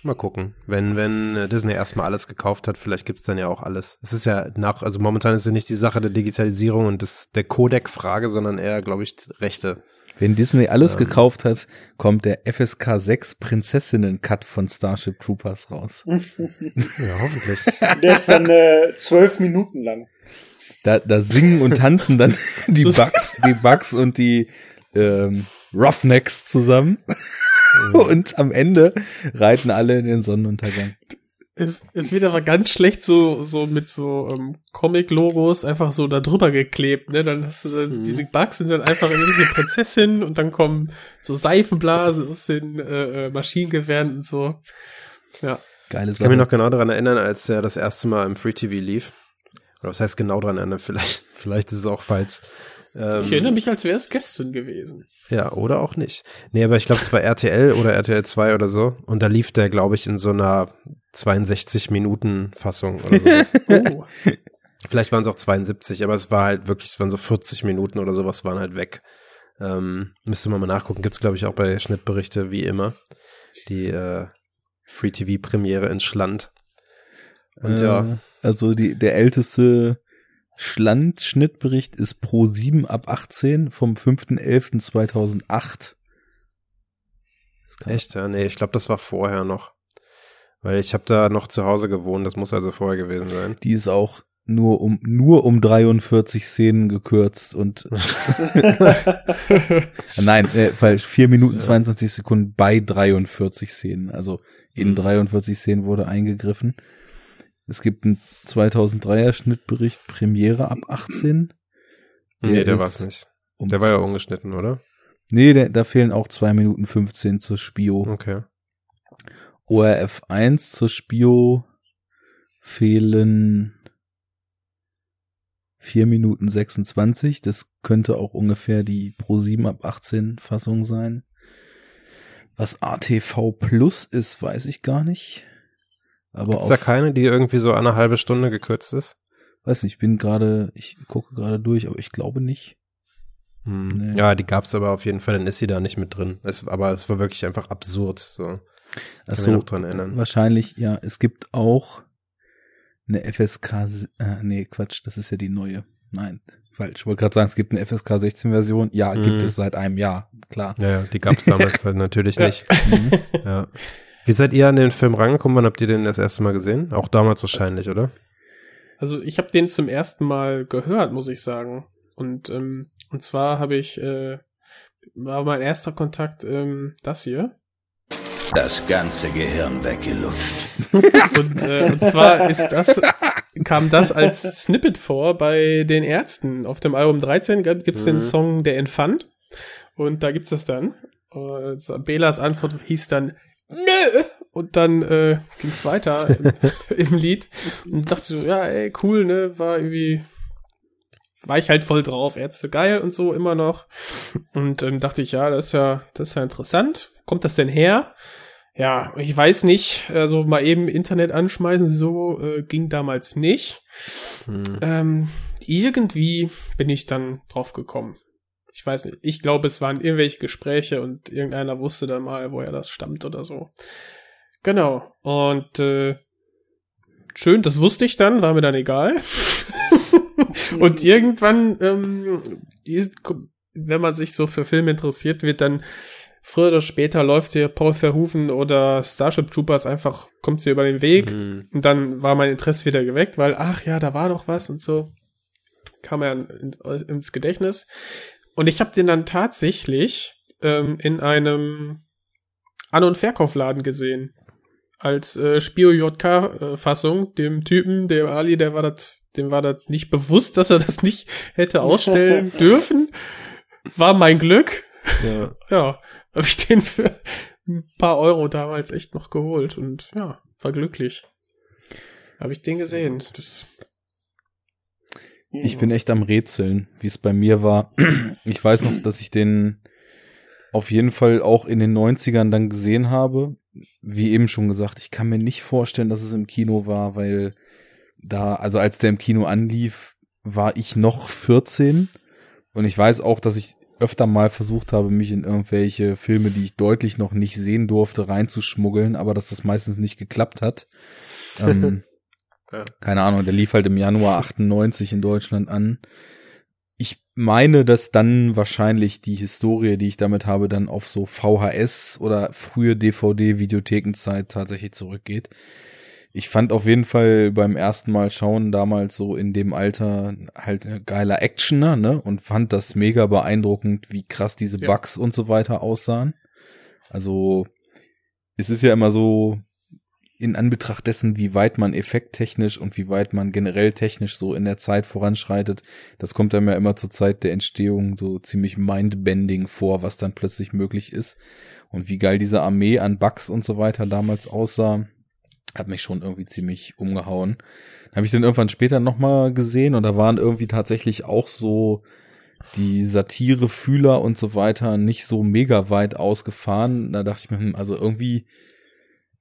Mal gucken. Wenn, wenn äh, Disney erstmal alles gekauft hat, vielleicht gibt es dann ja auch alles. Es ist ja nach, also momentan ist ja nicht die Sache der Digitalisierung und des, der Codec-Frage, sondern eher, glaube ich, Rechte. Wenn Disney alles ähm. gekauft hat, kommt der FSK 6 Prinzessinnen-Cut von Starship Troopers raus. ja, hoffentlich. Der ist dann äh, zwölf Minuten lang. Da, da singen und tanzen dann die Bugs, die Bugs und die ähm, Roughnecks zusammen. und am Ende reiten alle in den Sonnenuntergang. Es, es wird aber ganz schlecht so, so mit so ähm, Comic-Logos einfach so da drüber geklebt, ne? Dann hast du dann, mhm. diese Bugs sind dann einfach irgendeine Prinzessin und dann kommen so Seifenblasen aus den äh, äh, Maschinengewehren und so. Ja. Geile Sache. Ich kann mich noch genau daran erinnern, als er das erste Mal im Free TV lief. Oder was heißt genau daran erinnern? Vielleicht, vielleicht ist es auch falsch. Ähm, ich erinnere mich, als wäre es gestern gewesen. Ja, oder auch nicht. Nee, aber ich glaube, es war RTL oder RTL 2 oder so. Und da lief der, glaube ich, in so einer 62-Minuten-Fassung oder sowas. oh. Vielleicht waren es auch 72, aber es war halt wirklich, es waren so 40 Minuten oder sowas, waren halt weg. Ähm, müsste man mal nachgucken. Gibt's, glaube ich, auch bei Schnittberichte, wie immer. Die äh, Free-TV-Premiere in Schland. Und äh, ja. Also die, der älteste Schland-Schnittbericht ist pro 7 ab 18 vom 5.11.2008. Echt, ja? Nee, ich glaube, das war vorher noch. Weil ich habe da noch zu Hause gewohnt, das muss also vorher gewesen sein. Die ist auch nur um nur um 43 Szenen gekürzt und nein, äh, falsch, 4 Minuten 22 Sekunden bei 43 Szenen. Also in mhm. 43 Szenen wurde eingegriffen. Es gibt einen 2003er Schnittbericht Premiere ab 18. Der nee, der war es nicht. Um der war ja ungeschnitten, oder? Nee, der, da fehlen auch 2 Minuten 15 zur Spio. Okay. ORF 1 zur Spio fehlen 4 Minuten 26. Das könnte auch ungefähr die Pro 7 ab 18 Fassung sein. Was ATV Plus ist, weiß ich gar nicht. Aber Gibt's da keine, die irgendwie so eine halbe Stunde gekürzt ist? Weiß nicht, ich bin gerade, ich gucke gerade durch, aber ich glaube nicht. Hm. Nee. Ja, die gab's aber auf jeden Fall, dann ist sie da nicht mit drin. Es, aber es war wirklich einfach absurd. So. Ach so, dran erinnern. wahrscheinlich, ja, es gibt auch eine FSK, äh, nee, Quatsch, das ist ja die neue. Nein, falsch. Ich wollte gerade sagen, es gibt eine FSK 16 Version. Ja, mhm. gibt es seit einem Jahr, klar. Ja, die gab es damals halt natürlich nicht. Mhm. Ja. Wie seid ihr an den Film rangekommen? Wann habt ihr den das erste Mal gesehen? Auch damals wahrscheinlich, oder? Also ich habe den zum ersten Mal gehört, muss ich sagen. Und ähm, und zwar habe ich äh, war mein erster Kontakt ähm, das hier. Das ganze Gehirn weggelutscht. und, äh, und zwar ist das kam das als Snippet vor bei den Ärzten. Auf dem Album 13 gibt's mhm. den Song Der Infant. Und da gibt's das dann. Und Belas Antwort hieß dann Nö! Und dann äh, ging's weiter im, im Lied. Und dachte so, ja, ey, cool, ne? War irgendwie war ich halt voll drauf, Ärzte geil und so immer noch. Und ähm, dachte ich, ja, das ist ja, das ist ja interessant. Wo kommt das denn her? Ja, ich weiß nicht, also mal eben Internet anschmeißen, so äh, ging damals nicht. Hm. Ähm, irgendwie bin ich dann drauf gekommen. Ich weiß nicht, ich glaube, es waren irgendwelche Gespräche und irgendeiner wusste dann mal, woher das stammt oder so. Genau. Und äh, schön, das wusste ich dann, war mir dann egal. und irgendwann, ähm, wenn man sich so für Filme interessiert, wird dann früher oder später läuft dir Paul Verhoeven oder Starship Troopers einfach, kommt sie über den Weg. Mhm. Und dann war mein Interesse wieder geweckt, weil, ach ja, da war doch was und so. Kam in, ins Gedächtnis. Und ich habe den dann tatsächlich ähm, in einem An- und Verkaufladen gesehen. Als äh, Spio-JK-Fassung, dem Typen, dem Ali, der war das, dem war das nicht bewusst, dass er das nicht hätte ausstellen dürfen. War mein Glück. Ja. ja habe ich den für ein paar Euro damals echt noch geholt und ja, war glücklich. Habe ich den gesehen. Das ich bin echt am Rätseln, wie es bei mir war. Ich weiß noch, dass ich den auf jeden Fall auch in den 90ern dann gesehen habe. Wie eben schon gesagt, ich kann mir nicht vorstellen, dass es im Kino war, weil da, also als der im Kino anlief, war ich noch 14. Und ich weiß auch, dass ich öfter mal versucht habe, mich in irgendwelche Filme, die ich deutlich noch nicht sehen durfte, reinzuschmuggeln, aber dass das meistens nicht geklappt hat. Ähm, ja. Keine Ahnung, der lief halt im Januar 98 in Deutschland an. Ich meine, dass dann wahrscheinlich die Historie, die ich damit habe, dann auf so VHS oder frühe DVD-Videothekenzeit tatsächlich zurückgeht ich fand auf jeden Fall beim ersten Mal schauen damals so in dem Alter halt geiler Actioner, ne? Und fand das mega beeindruckend, wie krass diese Bugs ja. und so weiter aussahen. Also, es ist ja immer so, in Anbetracht dessen, wie weit man effekttechnisch und wie weit man generell technisch so in der Zeit voranschreitet, das kommt einem ja immer zur Zeit der Entstehung so ziemlich mindbending vor, was dann plötzlich möglich ist. Und wie geil diese Armee an Bugs und so weiter damals aussah hat mich schon irgendwie ziemlich umgehauen. Habe ich den irgendwann später nochmal gesehen und da waren irgendwie tatsächlich auch so die Satirefühler und so weiter nicht so mega weit ausgefahren. Da dachte ich mir, hm, also irgendwie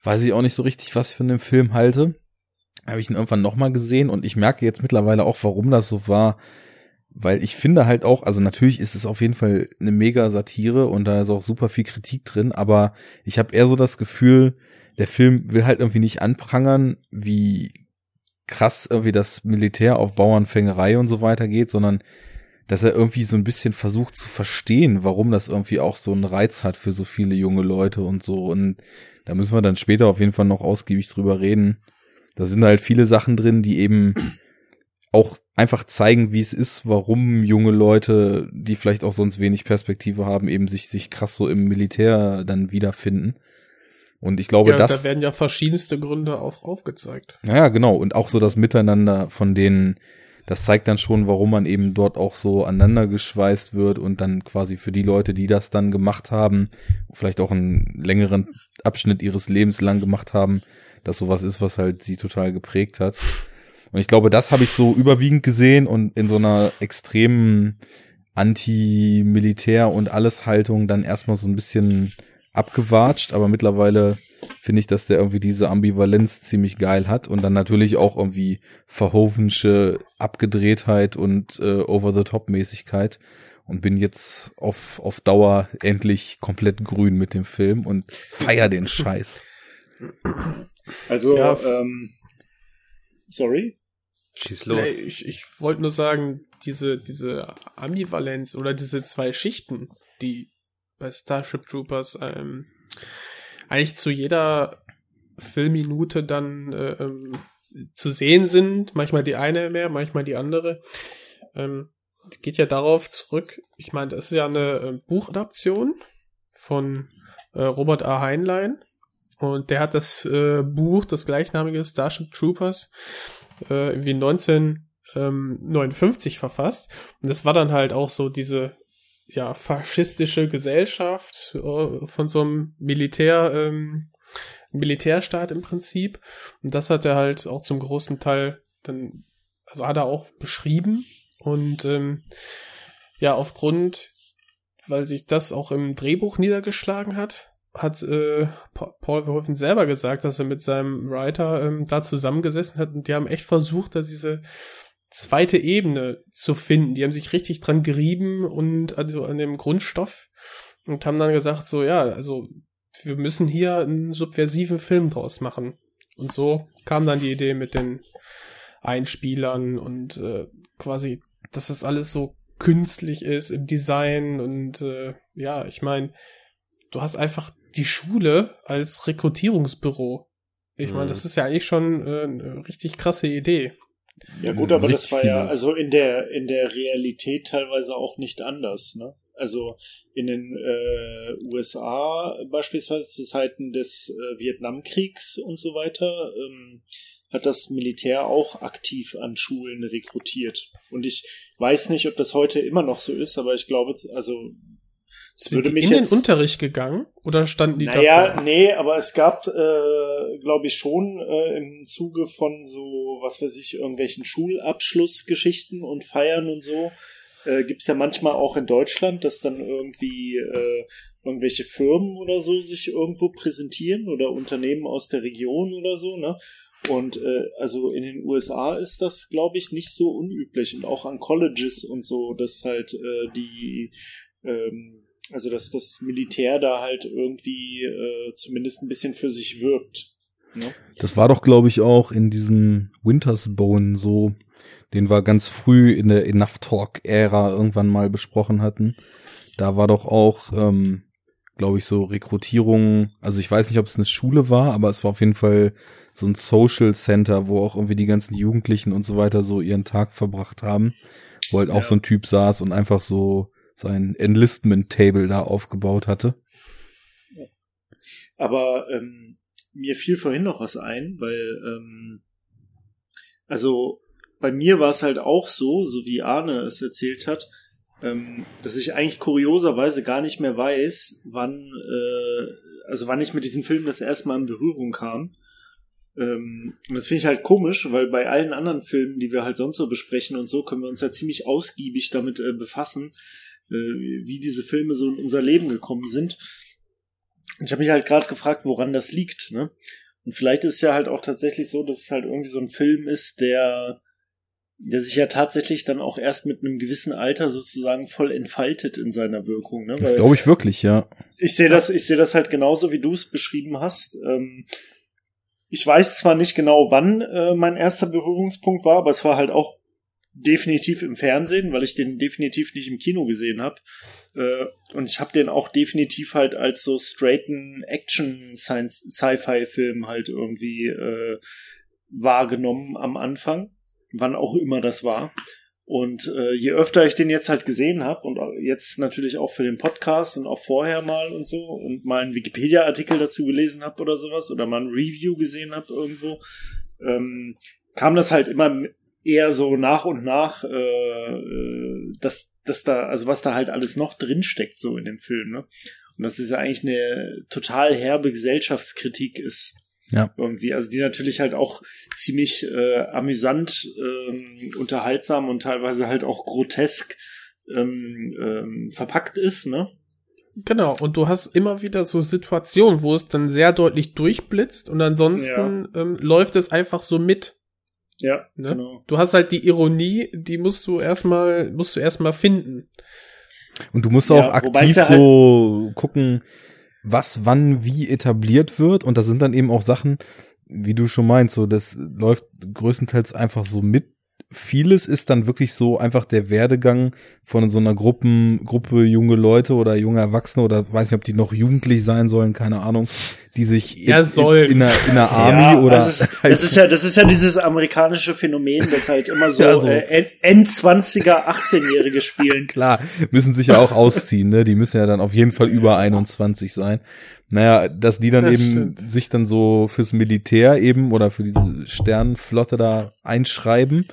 weiß ich auch nicht so richtig, was ich von dem Film halte. Habe ich ihn irgendwann nochmal gesehen und ich merke jetzt mittlerweile auch, warum das so war. Weil ich finde halt auch, also natürlich ist es auf jeden Fall eine mega Satire und da ist auch super viel Kritik drin, aber ich habe eher so das Gefühl, der Film will halt irgendwie nicht anprangern, wie krass irgendwie das Militär auf Bauernfängerei und so weiter geht, sondern dass er irgendwie so ein bisschen versucht zu verstehen, warum das irgendwie auch so einen Reiz hat für so viele junge Leute und so. Und da müssen wir dann später auf jeden Fall noch ausgiebig drüber reden. Da sind halt viele Sachen drin, die eben auch einfach zeigen, wie es ist, warum junge Leute, die vielleicht auch sonst wenig Perspektive haben, eben sich, sich krass so im Militär dann wiederfinden. Und ich glaube, ja, das. Da werden ja verschiedenste Gründe auch aufgezeigt. Ja, genau. Und auch so das Miteinander von denen, das zeigt dann schon, warum man eben dort auch so aneinander geschweißt wird und dann quasi für die Leute, die das dann gemacht haben, vielleicht auch einen längeren Abschnitt ihres Lebens lang gemacht haben, dass sowas ist, was halt sie total geprägt hat. Und ich glaube, das habe ich so überwiegend gesehen und in so einer extremen Anti-Militär- und alles Haltung dann erstmal so ein bisschen abgewatscht, aber mittlerweile finde ich, dass der irgendwie diese Ambivalenz ziemlich geil hat und dann natürlich auch irgendwie verhovensche Abgedrehtheit und äh, Over-the-Top-Mäßigkeit und bin jetzt auf, auf Dauer endlich komplett grün mit dem Film und feier den Scheiß. Also, ja, ähm, sorry. Schieß los. Nee, ich ich wollte nur sagen, diese, diese Ambivalenz oder diese zwei Schichten, die bei Starship Troopers ähm, eigentlich zu jeder Filmminute dann äh, ähm, zu sehen sind. Manchmal die eine mehr, manchmal die andere. Ähm, geht ja darauf zurück. Ich meine, das ist ja eine äh, Buchadaption von äh, Robert A. Heinlein. Und der hat das äh, Buch, das gleichnamige Starship Troopers, äh, wie 1959 verfasst. Und das war dann halt auch so diese ja, faschistische Gesellschaft äh, von so einem Militär, ähm, Militärstaat im Prinzip. Und das hat er halt auch zum großen Teil dann, also hat er auch beschrieben. Und ähm, ja, aufgrund, weil sich das auch im Drehbuch niedergeschlagen hat, hat äh, Paul Verhoeven selber gesagt, dass er mit seinem Writer ähm, da zusammengesessen hat und die haben echt versucht, dass diese zweite Ebene zu finden. Die haben sich richtig dran gerieben und also an dem Grundstoff und haben dann gesagt, so ja, also wir müssen hier einen subversiven Film draus machen. Und so kam dann die Idee mit den Einspielern und äh, quasi, dass das alles so künstlich ist im Design und äh, ja, ich meine, du hast einfach die Schule als Rekrutierungsbüro. Ich meine, das mhm. ist ja eigentlich schon äh, eine richtig krasse Idee. Ja gut, aber das war ja also in der in der Realität teilweise auch nicht anders, ne? Also in den äh, USA beispielsweise zu Zeiten des äh, Vietnamkriegs und so weiter ähm, hat das Militär auch aktiv an Schulen rekrutiert. Und ich weiß nicht, ob das heute immer noch so ist, aber ich glaube, also es würde mich in jetzt, den Unterricht gegangen oder standen die naja, davor? nee, aber es gab, äh, glaube ich, schon äh, im Zuge von so, was weiß ich, irgendwelchen Schulabschlussgeschichten und Feiern und so, äh, gibt's ja manchmal auch in Deutschland, dass dann irgendwie äh, irgendwelche Firmen oder so sich irgendwo präsentieren oder Unternehmen aus der Region oder so, ne? Und äh, also in den USA ist das, glaube ich, nicht so unüblich und auch an Colleges und so, dass halt äh, die ähm, also dass das Militär da halt irgendwie äh, zumindest ein bisschen für sich wirkt. Ne? Das war doch, glaube ich, auch in diesem Winters Bone so, den wir ganz früh in der Enough Talk-Ära irgendwann mal besprochen hatten. Da war doch auch, ähm, glaube ich, so Rekrutierung, also ich weiß nicht, ob es eine Schule war, aber es war auf jeden Fall so ein Social Center, wo auch irgendwie die ganzen Jugendlichen und so weiter so ihren Tag verbracht haben, wo halt auch so ein Typ saß und einfach so sein Enlistment-Table da aufgebaut hatte. Aber ähm, mir fiel vorhin noch was ein, weil ähm, also bei mir war es halt auch so, so wie Arne es erzählt hat, ähm, dass ich eigentlich kurioserweise gar nicht mehr weiß, wann, äh, also wann ich mit diesem Film das erste Mal in Berührung kam. Ähm, und das finde ich halt komisch, weil bei allen anderen Filmen, die wir halt sonst so besprechen und so, können wir uns ja ziemlich ausgiebig damit äh, befassen äh, wie diese Filme so in unser Leben gekommen sind. Und ich habe mich halt gerade gefragt, woran das liegt. Ne? Und vielleicht ist es ja halt auch tatsächlich so, dass es halt irgendwie so ein Film ist, der, der sich ja tatsächlich dann auch erst mit einem gewissen Alter sozusagen voll entfaltet in seiner Wirkung. Ne? das glaube ich wirklich, ja. Ich sehe das, ich sehe das halt genauso, wie du es beschrieben hast. Ähm, ich weiß zwar nicht genau, wann äh, mein erster Berührungspunkt war, aber es war halt auch definitiv im Fernsehen, weil ich den definitiv nicht im Kino gesehen habe. Äh, und ich habe den auch definitiv halt als so straighten Action-Sci-Fi-Film halt irgendwie äh, wahrgenommen am Anfang, wann auch immer das war. Und äh, je öfter ich den jetzt halt gesehen habe und jetzt natürlich auch für den Podcast und auch vorher mal und so und mal einen Wikipedia-Artikel dazu gelesen habe oder sowas oder mal ein Review gesehen habe irgendwo, ähm, kam das halt immer eher so nach und nach, äh, äh, dass, dass da, also was da halt alles noch drinsteckt, so in dem Film, ne? Und dass es ja eigentlich eine total herbe Gesellschaftskritik ist. Ja. Irgendwie, also die natürlich halt auch ziemlich äh, amüsant, ähm, unterhaltsam und teilweise halt auch grotesk ähm, ähm, verpackt ist, ne? Genau, und du hast immer wieder so Situationen, wo es dann sehr deutlich durchblitzt und ansonsten ja. ähm, läuft es einfach so mit. Ja, ne? genau. Du hast halt die Ironie, die musst du erstmal, musst du erstmal finden. Und du musst ja, auch aktiv ja so halt gucken, was wann wie etabliert wird. Und das sind dann eben auch Sachen, wie du schon meinst, so das läuft größtenteils einfach so mit vieles ist dann wirklich so einfach der Werdegang von so einer Gruppen, Gruppe junge Leute oder junge Erwachsene oder weiß nicht, ob die noch jugendlich sein sollen, keine Ahnung, die sich in, in, in, einer, in einer Army ja, oder. Das ist, das ist ja, das ist ja dieses amerikanische Phänomen, das halt immer so, ja, so. Äh, End-20er, 18-Jährige spielen. Klar, müssen sich ja auch ausziehen, ne? Die müssen ja dann auf jeden Fall über 21 sein. Naja, dass die dann das eben stimmt. sich dann so fürs Militär eben oder für diese Sternenflotte da einschreiben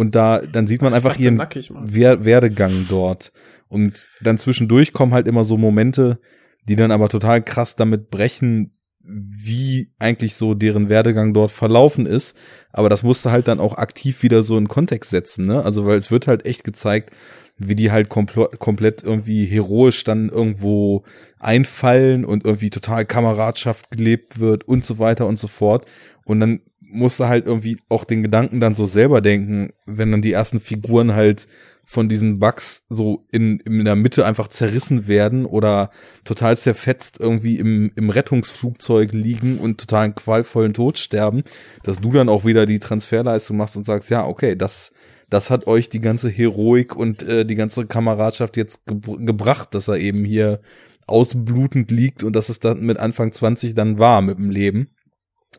und da, dann sieht man einfach ihren Werdegang dort. Und dann zwischendurch kommen halt immer so Momente, die dann aber total krass damit brechen, wie eigentlich so deren Werdegang dort verlaufen ist. Aber das musste halt dann auch aktiv wieder so in Kontext setzen, ne? Also, weil es wird halt echt gezeigt, wie die halt kompl komplett irgendwie heroisch dann irgendwo einfallen und irgendwie total Kameradschaft gelebt wird und so weiter und so fort. Und dann musste halt irgendwie auch den Gedanken dann so selber denken, wenn dann die ersten Figuren halt von diesen Bugs so in, in der Mitte einfach zerrissen werden oder total zerfetzt irgendwie im, im Rettungsflugzeug liegen und totalen qualvollen Tod sterben, dass du dann auch wieder die Transferleistung machst und sagst, ja, okay, das, das hat euch die ganze Heroik und äh, die ganze Kameradschaft jetzt ge gebracht, dass er eben hier ausblutend liegt und dass es dann mit Anfang 20 dann war mit dem Leben.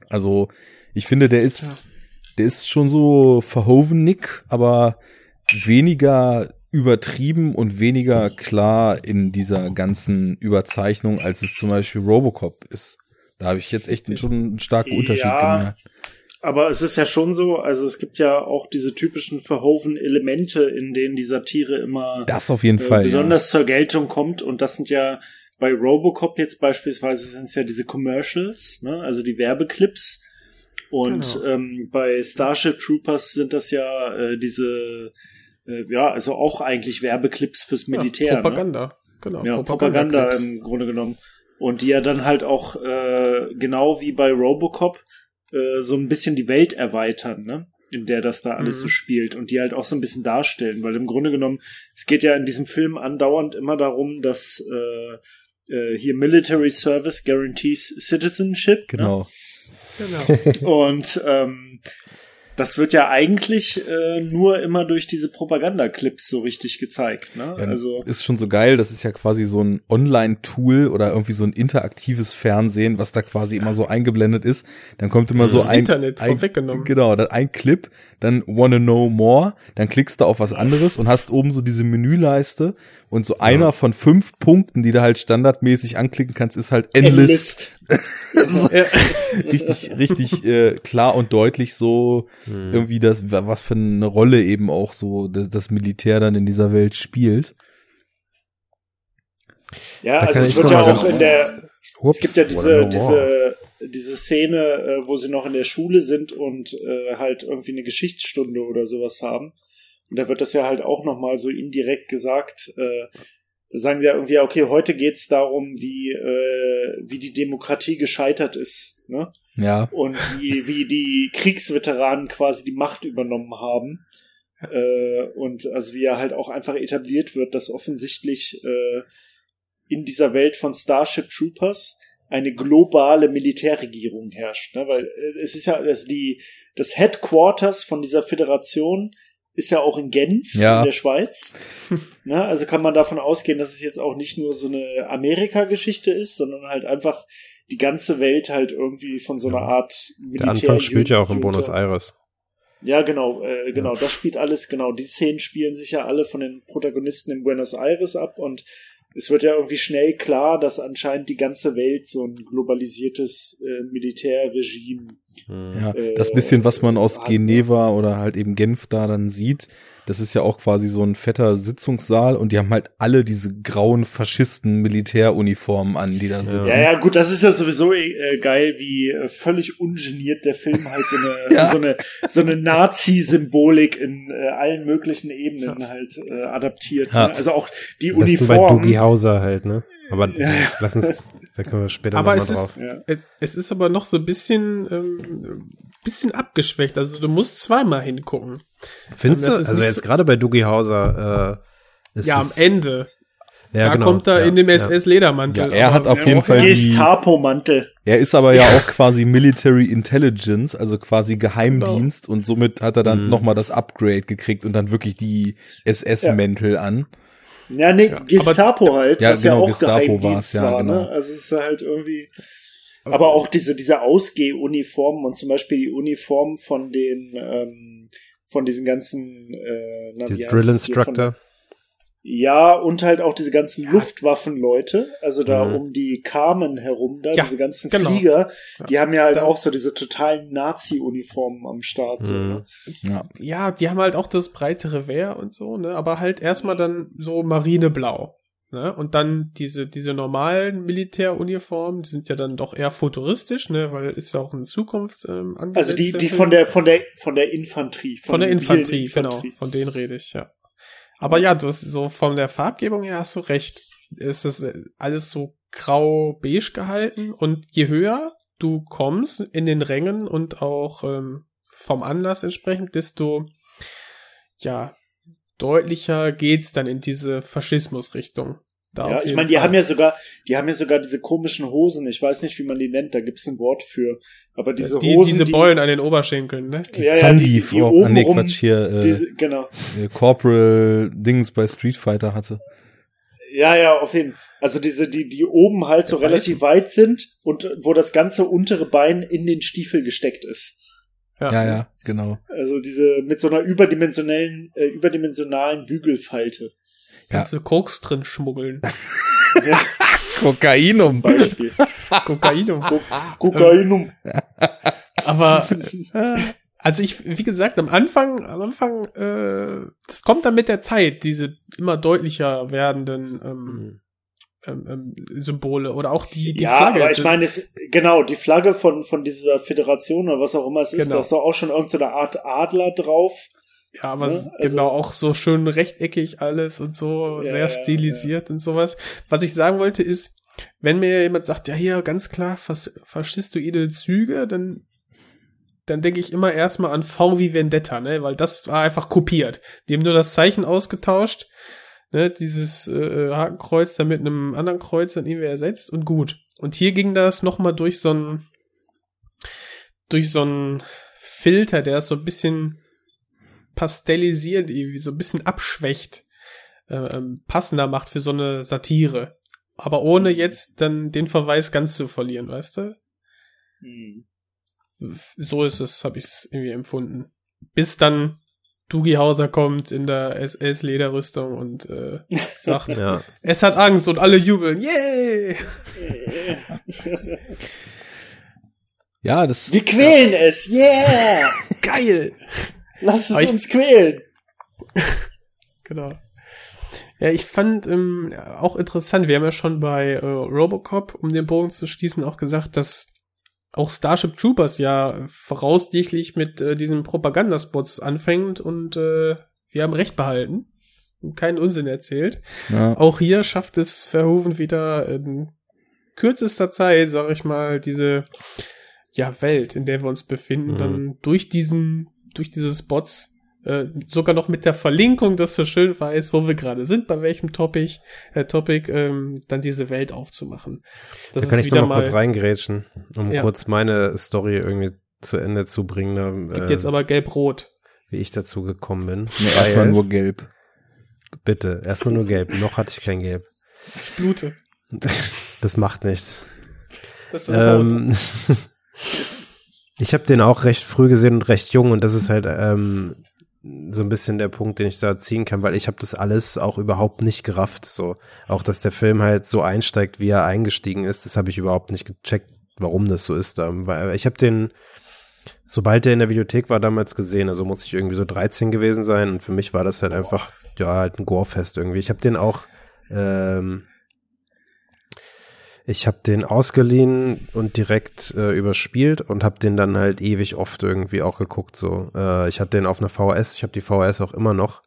Also ich finde, der ist, ja. der ist schon so verhoven Nick, aber weniger übertrieben und weniger klar in dieser ganzen Überzeichnung, als es zum Beispiel Robocop ist. Da habe ich jetzt echt schon einen starken Unterschied ja, gemerkt. Aber es ist ja schon so, also es gibt ja auch diese typischen verhoven Elemente, in denen die Satire immer das auf jeden äh, Fall, besonders ja. zur Geltung kommt. Und das sind ja bei Robocop jetzt beispielsweise sind es ja diese Commercials, ne? also die Werbeclips. Und genau. ähm, bei Starship Troopers sind das ja äh, diese äh, ja, also auch eigentlich Werbeclips fürs Militär. Ja, ne? Propaganda, ne? genau. Ja, Propaganda, Propaganda im Grunde genommen. Und die ja dann halt auch, äh, genau wie bei Robocop, äh, so ein bisschen die Welt erweitern, ne? in der das da alles mhm. so spielt und die halt auch so ein bisschen darstellen, weil im Grunde genommen, es geht ja in diesem Film andauernd immer darum, dass äh, äh, hier Military Service guarantees Citizenship. Genau. Ne? Genau. und ähm, das wird ja eigentlich äh, nur immer durch diese Propaganda-Clips so richtig gezeigt. Ne? Ja, also ist schon so geil. Das ist ja quasi so ein Online-Tool oder irgendwie so ein interaktives Fernsehen, was da quasi immer so eingeblendet ist. Dann kommt immer das so ein Internet ein, vorweggenommen. Genau, dann ein Clip, dann Wanna Know More, dann klickst du auf was anderes und hast oben so diese Menüleiste und so ja. einer von fünf Punkten, die du halt standardmäßig anklicken kannst, ist halt Endlist. Endlist. richtig, richtig äh, klar und deutlich so hm. irgendwie das, was für eine Rolle eben auch so das, das Militär dann in dieser Welt spielt. Ja, da also es wird ja auch in der, Ups, es gibt ja diese, diese, diese Szene, äh, wo sie noch in der Schule sind und äh, halt irgendwie eine Geschichtsstunde oder sowas haben. Und da wird das ja halt auch nochmal so indirekt gesagt. Äh, da sagen sie ja irgendwie, okay, heute geht's darum, wie, äh, wie die Demokratie gescheitert ist. Ne? Ja. Und wie, wie die Kriegsveteranen quasi die Macht übernommen haben. Äh, und also wie er halt auch einfach etabliert wird, dass offensichtlich äh, in dieser Welt von Starship Troopers eine globale Militärregierung herrscht. Ne? Weil äh, es ist ja also die, das Headquarters von dieser Föderation ist ja auch in Genf ja. in der Schweiz. ne? Also kann man davon ausgehen, dass es jetzt auch nicht nur so eine Amerika-Geschichte ist, sondern halt einfach die ganze Welt halt irgendwie von so einer Art Militär. Der Anfang spielt ja auch in Buenos Aires. Ja, genau, äh, genau, ja. das spielt alles, genau, die Szenen spielen sich ja alle von den Protagonisten in Buenos Aires ab und es wird ja irgendwie schnell klar, dass anscheinend die ganze Welt so ein globalisiertes äh, Militärregime ja, äh, das bisschen, was man aus Geneva oder halt eben Genf da dann sieht, das ist ja auch quasi so ein fetter Sitzungssaal und die haben halt alle diese grauen Faschisten Militäruniformen an, die da sitzen. Ja, ja, gut, das ist ja sowieso äh, geil, wie äh, völlig ungeniert der Film halt so eine, ja. so eine, so eine Nazi-Symbolik in äh, allen möglichen Ebenen ja. halt äh, adaptiert. Ja. Ne? Also auch die das Uniform. Das bei Dougie Hauser halt, ne? Aber ja, ja. lass uns, da können wir später aber es drauf. Ist, ja. es, es ist aber noch so ein bisschen, ähm, bisschen abgeschwächt. Also du musst zweimal hingucken. Findest du? Also jetzt gerade bei Dougie Hauser äh, ist Ja, am Ende. Ja, da genau. kommt er ja, in dem SS-Ledermantel. Ja, er hat auf jeden Fall Gestapo-Mantel. Er ist aber ja auch quasi Military Intelligence, also quasi Geheimdienst genau. und somit hat er dann mhm. nochmal das Upgrade gekriegt und dann wirklich die SS-Mäntel an. Ja, nee, Gestapo aber, halt, ja, was genau, ja auch Gestapo Geheimdienst ja, war, ne? genau. ne? Also es ist halt irgendwie aber auch diese, diese Ausgehuniformen und zum Beispiel die Uniform von den, ähm, von diesen ganzen, äh, na, die Drill Instructor. Ja, und halt auch diese ganzen ja. Luftwaffenleute, also da mhm. um die Carmen herum, da, ja, diese ganzen genau. Flieger, die haben ja halt da. auch so diese totalen Nazi-Uniformen am Start. Mhm. So, ne? ja. ja, die haben halt auch das breitere Wehr und so, ne? Aber halt erstmal dann so marineblau. Ne? Und dann diese, diese normalen Militäruniformen, die sind ja dann doch eher futuristisch, ne, weil ist ja auch in Zukunft ähm, Also die, die von der, von der, von der Infanterie. Von, von der Infanterie, Infanterie, genau. Von denen rede ich, ja. Aber ja, du hast so von der Farbgebung her hast du recht. Es ist äh, alles so grau-beige gehalten und je höher du kommst in den Rängen und auch ähm, vom Anlass entsprechend, desto ja, deutlicher geht's dann in diese Faschismusrichtung. Da ja, ich meine, die haben ja sogar, die haben ja sogar diese komischen Hosen. Ich weiß nicht, wie man die nennt. Da gibt's ein Wort für. Aber diese die, Hosen, diese Beulen an den Oberschenkeln, ne? Die ja, ja, die, die, die oh, oben nee, Quatsch, hier, äh, diese, genau. Äh, Corporal Dings bei Street Fighter hatte. Ja, ja, auf jeden Fall. Also diese, die, die oben halt so relativ weit sind und wo das ganze untere Bein in den Stiefel gesteckt ist. Ja, ja, ja genau. Also diese mit so einer überdimensionellen, äh, überdimensionalen Bügelfalte. Kannst du Koks drin schmuggeln. ja. Kokainum. Beispiel. Kokainum. Ko Kokainum. Aber also ich, wie gesagt, am Anfang, am Anfang, äh, das kommt dann mit der Zeit, diese immer deutlicher werdenden ähm, mhm ähm, ähm, Symbole oder auch die, die ja, Flagge. aber ich meine, es, genau, die Flagge von, von dieser Föderation oder was auch immer es ist, genau. da ist doch auch schon irgendeine Art Adler drauf. Ja, aber ne? also, genau auch so schön rechteckig alles und so, ja, sehr stilisiert ja. und sowas. Was ich sagen wollte ist, wenn mir jemand sagt, ja hier ganz klar fas faschistoide Züge, dann dann denke ich immer erstmal an V wie Vendetta, ne, weil das war einfach kopiert. Die haben nur das Zeichen ausgetauscht ne, dieses äh, Hakenkreuz dann mit einem anderen Kreuz dann irgendwie ersetzt und gut. Und hier ging das nochmal durch so ein durch so ein Filter, der es so ein bisschen pastellisiert, irgendwie so ein bisschen abschwächt, äh, ähm, passender macht für so eine Satire. Aber ohne jetzt dann den Verweis ganz zu verlieren, weißt du? Mhm. So ist es, habe ich es irgendwie empfunden. Bis dann Dugi Hauser kommt in der SS-Lederrüstung und äh, sagt, ja. es hat Angst und alle jubeln. Yay! ja, das. Wir quälen ja. es, yeah! Geil! Lass es uns quälen! genau. Ja, ich fand ähm, auch interessant, wir haben ja schon bei äh, Robocop, um den Bogen zu schließen, auch gesagt, dass auch Starship Troopers ja voraussichtlich mit äh, diesen Propagandaspots anfängt und äh, wir haben recht behalten. Keinen Unsinn erzählt. Ja. Auch hier schafft es Verhoeven wieder in kürzester Zeit, sag ich mal, diese ja, Welt, in der wir uns befinden, mhm. dann durch diesen, durch diese Spots äh, sogar noch mit der Verlinkung, dass so schön weiß, wo wir gerade sind, bei welchem Topic, äh, Topic, ähm, dann diese Welt aufzumachen. Das da kann ist ich wieder mal kurz reingrätschen, um ja. kurz meine Story irgendwie zu Ende zu bringen. Gibt äh, jetzt aber gelb-rot. Wie ich dazu gekommen bin. Nee, erstmal nur gelb. Bitte, erstmal nur gelb. Noch hatte ich kein Gelb. Ich blute. Das macht nichts. Das ist ähm, ich habe den auch recht früh gesehen und recht jung und das ist halt ähm, so ein bisschen der Punkt, den ich da ziehen kann, weil ich habe das alles auch überhaupt nicht gerafft. So auch, dass der Film halt so einsteigt, wie er eingestiegen ist, das habe ich überhaupt nicht gecheckt, warum das so ist. Da. Weil ich habe den, sobald der in der Videothek war, damals gesehen. Also muss ich irgendwie so 13 gewesen sein und für mich war das halt einfach ja halt ein Gorefest irgendwie. Ich habe den auch ähm, ich habe den ausgeliehen und direkt äh, überspielt und habe den dann halt ewig oft irgendwie auch geguckt. So, äh, ich hatte den auf einer VHS. Ich habe die VHS auch immer noch,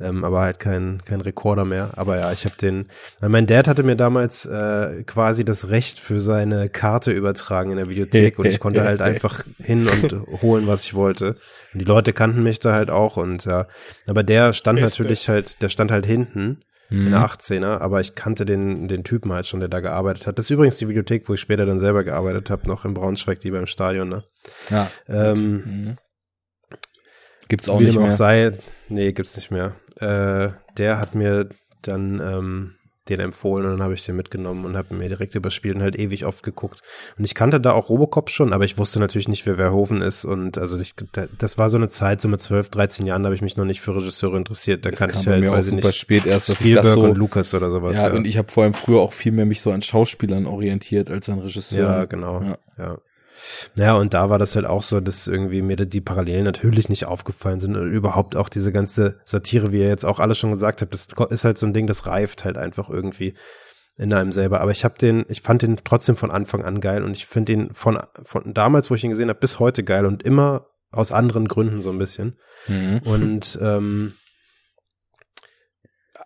ähm, aber halt kein kein Rekorder mehr. Aber ja, ich habe den. Mein Dad hatte mir damals äh, quasi das Recht für seine Karte übertragen in der Videothek und ich konnte halt einfach hin und holen, was ich wollte. Und die Leute kannten mich da halt auch und ja. Aber der stand Beste. natürlich halt, der stand halt hinten mhm. in der 18er, aber ich kannte den, den Typen halt schon, der da gearbeitet hat. Das ist übrigens die Videothek, wo ich später dann selber gearbeitet habe, noch in Braunschweig, die beim Stadion, ne? Ja. Ähm, mhm. Gibt's auch nicht mehr. Auch sei, nee, gibt's nicht mehr. Äh, der hat mir dann ähm, den empfohlen und dann habe ich den mitgenommen und habe mir direkt überspielt und halt ewig oft geguckt. Und ich kannte da auch Robocop schon, aber ich wusste natürlich nicht, wer Verhoeven ist und also ich, das war so eine Zeit, so mit 12, 13 Jahren, da habe ich mich noch nicht für Regisseure interessiert. Da das kannte ich halt, mir auch super nicht, spät erst, dass Spielberg ich das so, und Lucas oder sowas. Ja, ja. und ich habe vor allem früher auch viel mehr mich so an Schauspielern orientiert als an Regisseuren. Ja, genau. ja. ja. Ja, und da war das halt auch so, dass irgendwie mir die Parallelen natürlich nicht aufgefallen sind und überhaupt auch diese ganze Satire, wie ihr jetzt auch alle schon gesagt habt, das ist halt so ein Ding, das reift halt einfach irgendwie in einem selber. Aber ich habe den, ich fand den trotzdem von Anfang an geil und ich finde ihn von, von damals, wo ich ihn gesehen habe, bis heute geil und immer aus anderen Gründen so ein bisschen. Mhm. Und ähm,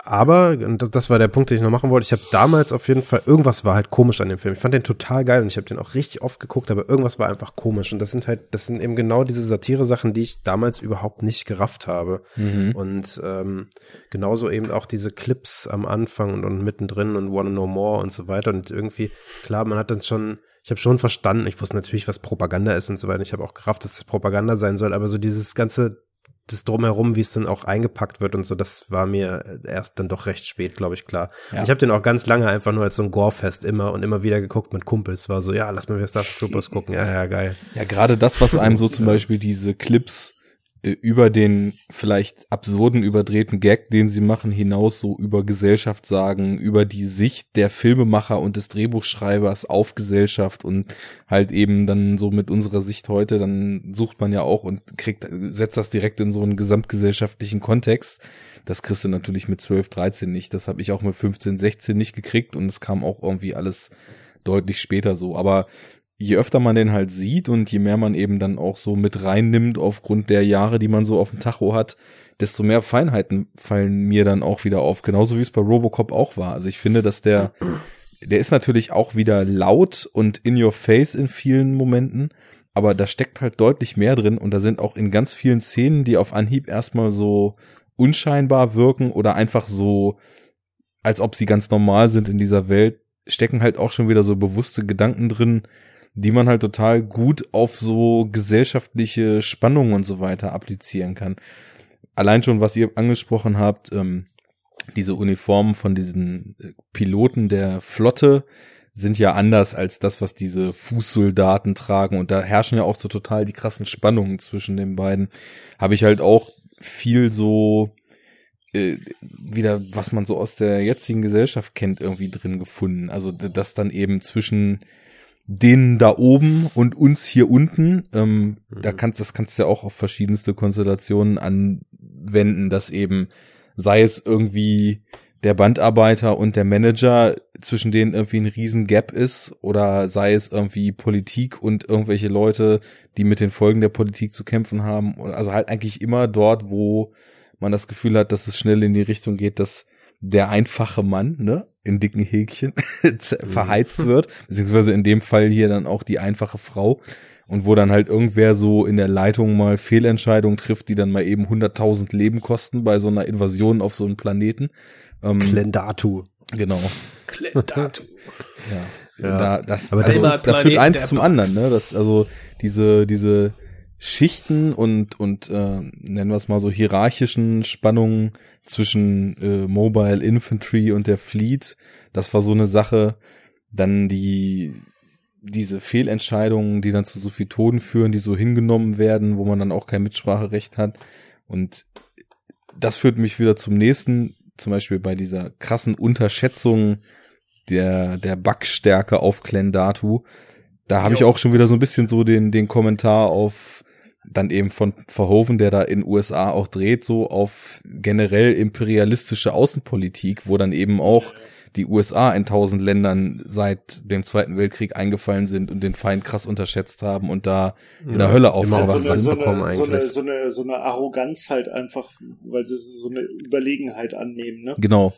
aber, das war der Punkt, den ich noch machen wollte, ich habe damals auf jeden Fall, irgendwas war halt komisch an dem Film. Ich fand den total geil und ich habe den auch richtig oft geguckt, aber irgendwas war einfach komisch. Und das sind halt, das sind eben genau diese Satire-Sachen, die ich damals überhaupt nicht gerafft habe. Mhm. Und ähm, genauso eben auch diese Clips am Anfang und, und mittendrin und Wanna Know More und so weiter. Und irgendwie, klar, man hat dann schon, ich habe schon verstanden, ich wusste natürlich, was Propaganda ist und so weiter. Ich habe auch gerafft, dass es Propaganda sein soll, aber so dieses ganze das drumherum, wie es dann auch eingepackt wird und so, das war mir erst dann doch recht spät, glaube ich, klar. Ja. Ich habe den auch ganz lange einfach nur als so ein Gore-Fest immer und immer wieder geguckt mit Kumpels. War so, ja, lass mal wieder Starship Troopers gucken. Ja, ja, geil. Ja, gerade das, was einem so zum Beispiel diese Clips über den vielleicht absurden, überdrehten Gag, den sie machen, hinaus so über Gesellschaft sagen, über die Sicht der Filmemacher und des Drehbuchschreibers auf Gesellschaft und halt eben dann so mit unserer Sicht heute, dann sucht man ja auch und kriegt, setzt das direkt in so einen gesamtgesellschaftlichen Kontext. Das kriegst du natürlich mit 12, 13 nicht. Das habe ich auch mit 15, 16 nicht gekriegt und es kam auch irgendwie alles deutlich später so. Aber je öfter man den halt sieht und je mehr man eben dann auch so mit reinnimmt aufgrund der Jahre, die man so auf dem Tacho hat, desto mehr Feinheiten fallen mir dann auch wieder auf. Genauso wie es bei Robocop auch war. Also ich finde, dass der, der ist natürlich auch wieder laut und in your face in vielen Momenten, aber da steckt halt deutlich mehr drin und da sind auch in ganz vielen Szenen, die auf Anhieb erstmal so unscheinbar wirken oder einfach so, als ob sie ganz normal sind in dieser Welt, stecken halt auch schon wieder so bewusste Gedanken drin, die man halt total gut auf so gesellschaftliche Spannungen und so weiter applizieren kann. Allein schon, was ihr angesprochen habt, ähm, diese Uniformen von diesen äh, Piloten der Flotte sind ja anders als das, was diese Fußsoldaten tragen. Und da herrschen ja auch so total die krassen Spannungen zwischen den beiden. Habe ich halt auch viel so äh, wieder, was man so aus der jetzigen Gesellschaft kennt, irgendwie drin gefunden. Also, dass dann eben zwischen denen da oben und uns hier unten. Ähm, mhm. Da kannst das kannst du ja auch auf verschiedenste Konstellationen anwenden, dass eben sei es irgendwie der Bandarbeiter und der Manager, zwischen denen irgendwie ein riesen Gap ist, oder sei es irgendwie Politik und irgendwelche Leute, die mit den Folgen der Politik zu kämpfen haben. Also halt eigentlich immer dort, wo man das Gefühl hat, dass es schnell in die Richtung geht, dass der einfache Mann, ne, in dicken Häkchen verheizt wird, beziehungsweise in dem Fall hier dann auch die einfache Frau und wo dann halt irgendwer so in der Leitung mal Fehlentscheidungen trifft, die dann mal eben 100.000 Leben kosten bei so einer Invasion auf so einen Planeten. Ähm, Klendatu. Genau. Klendatu. ja. ja. Da, das, Aber das, also, da führt eins zum Bugs. anderen, ne? Das, also diese, diese Schichten und, und äh, nennen wir es mal so hierarchischen Spannungen zwischen äh, Mobile Infantry und der Fleet. Das war so eine Sache. Dann die diese Fehlentscheidungen, die dann zu so viel Toten führen, die so hingenommen werden, wo man dann auch kein Mitspracherecht hat. Und das führt mich wieder zum nächsten, zum Beispiel bei dieser krassen Unterschätzung der, der Backstärke auf Klendatu. Da habe ich auch schon wieder so ein bisschen so den, den Kommentar auf dann eben von Verhoeven, der da in USA auch dreht, so auf generell imperialistische Außenpolitik, wo dann eben auch die USA in tausend Ländern seit dem Zweiten Weltkrieg eingefallen sind und den Feind krass unterschätzt haben und da in der Hölle aufgewacht so sind. So eine, so, eine, so, eine, so eine Arroganz halt einfach, weil sie so eine Überlegenheit annehmen. Ne? Genau.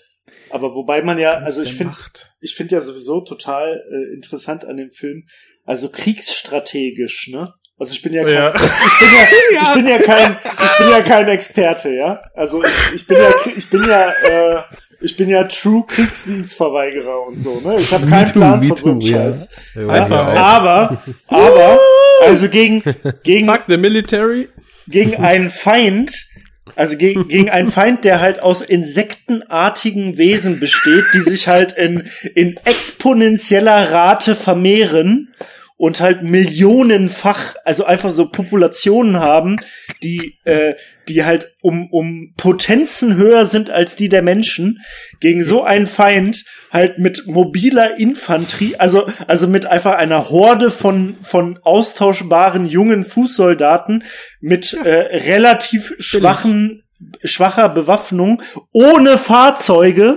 Aber wobei man ja, also ich finde, ich finde ja sowieso total äh, interessant an dem Film, also kriegsstrategisch, ne? Also ich bin ja kein, ja. ich bin ja, ich bin ja kein, ich bin ja kein Experte, ja. Also ich, ich bin ja, ich bin ja, äh, ich bin ja True Kriegsdienstverweigerer und so, ne? Ich habe keinen Plan von so einem Scheiß. Ja. Aber, aber, also gegen, gegen. Fuck the military. Gegen einen Feind, also gegen, gegen einen Feind, der halt aus insektenartigen Wesen besteht, die sich halt in, in exponentieller Rate vermehren und halt millionenfach, also einfach so Populationen haben, die, äh, die halt um, um Potenzen höher sind als die der Menschen, gegen so einen Feind halt mit mobiler Infanterie, also, also mit einfach einer Horde von, von austauschbaren jungen Fußsoldaten mit äh, relativ schwachen schwacher Bewaffnung, ohne Fahrzeuge,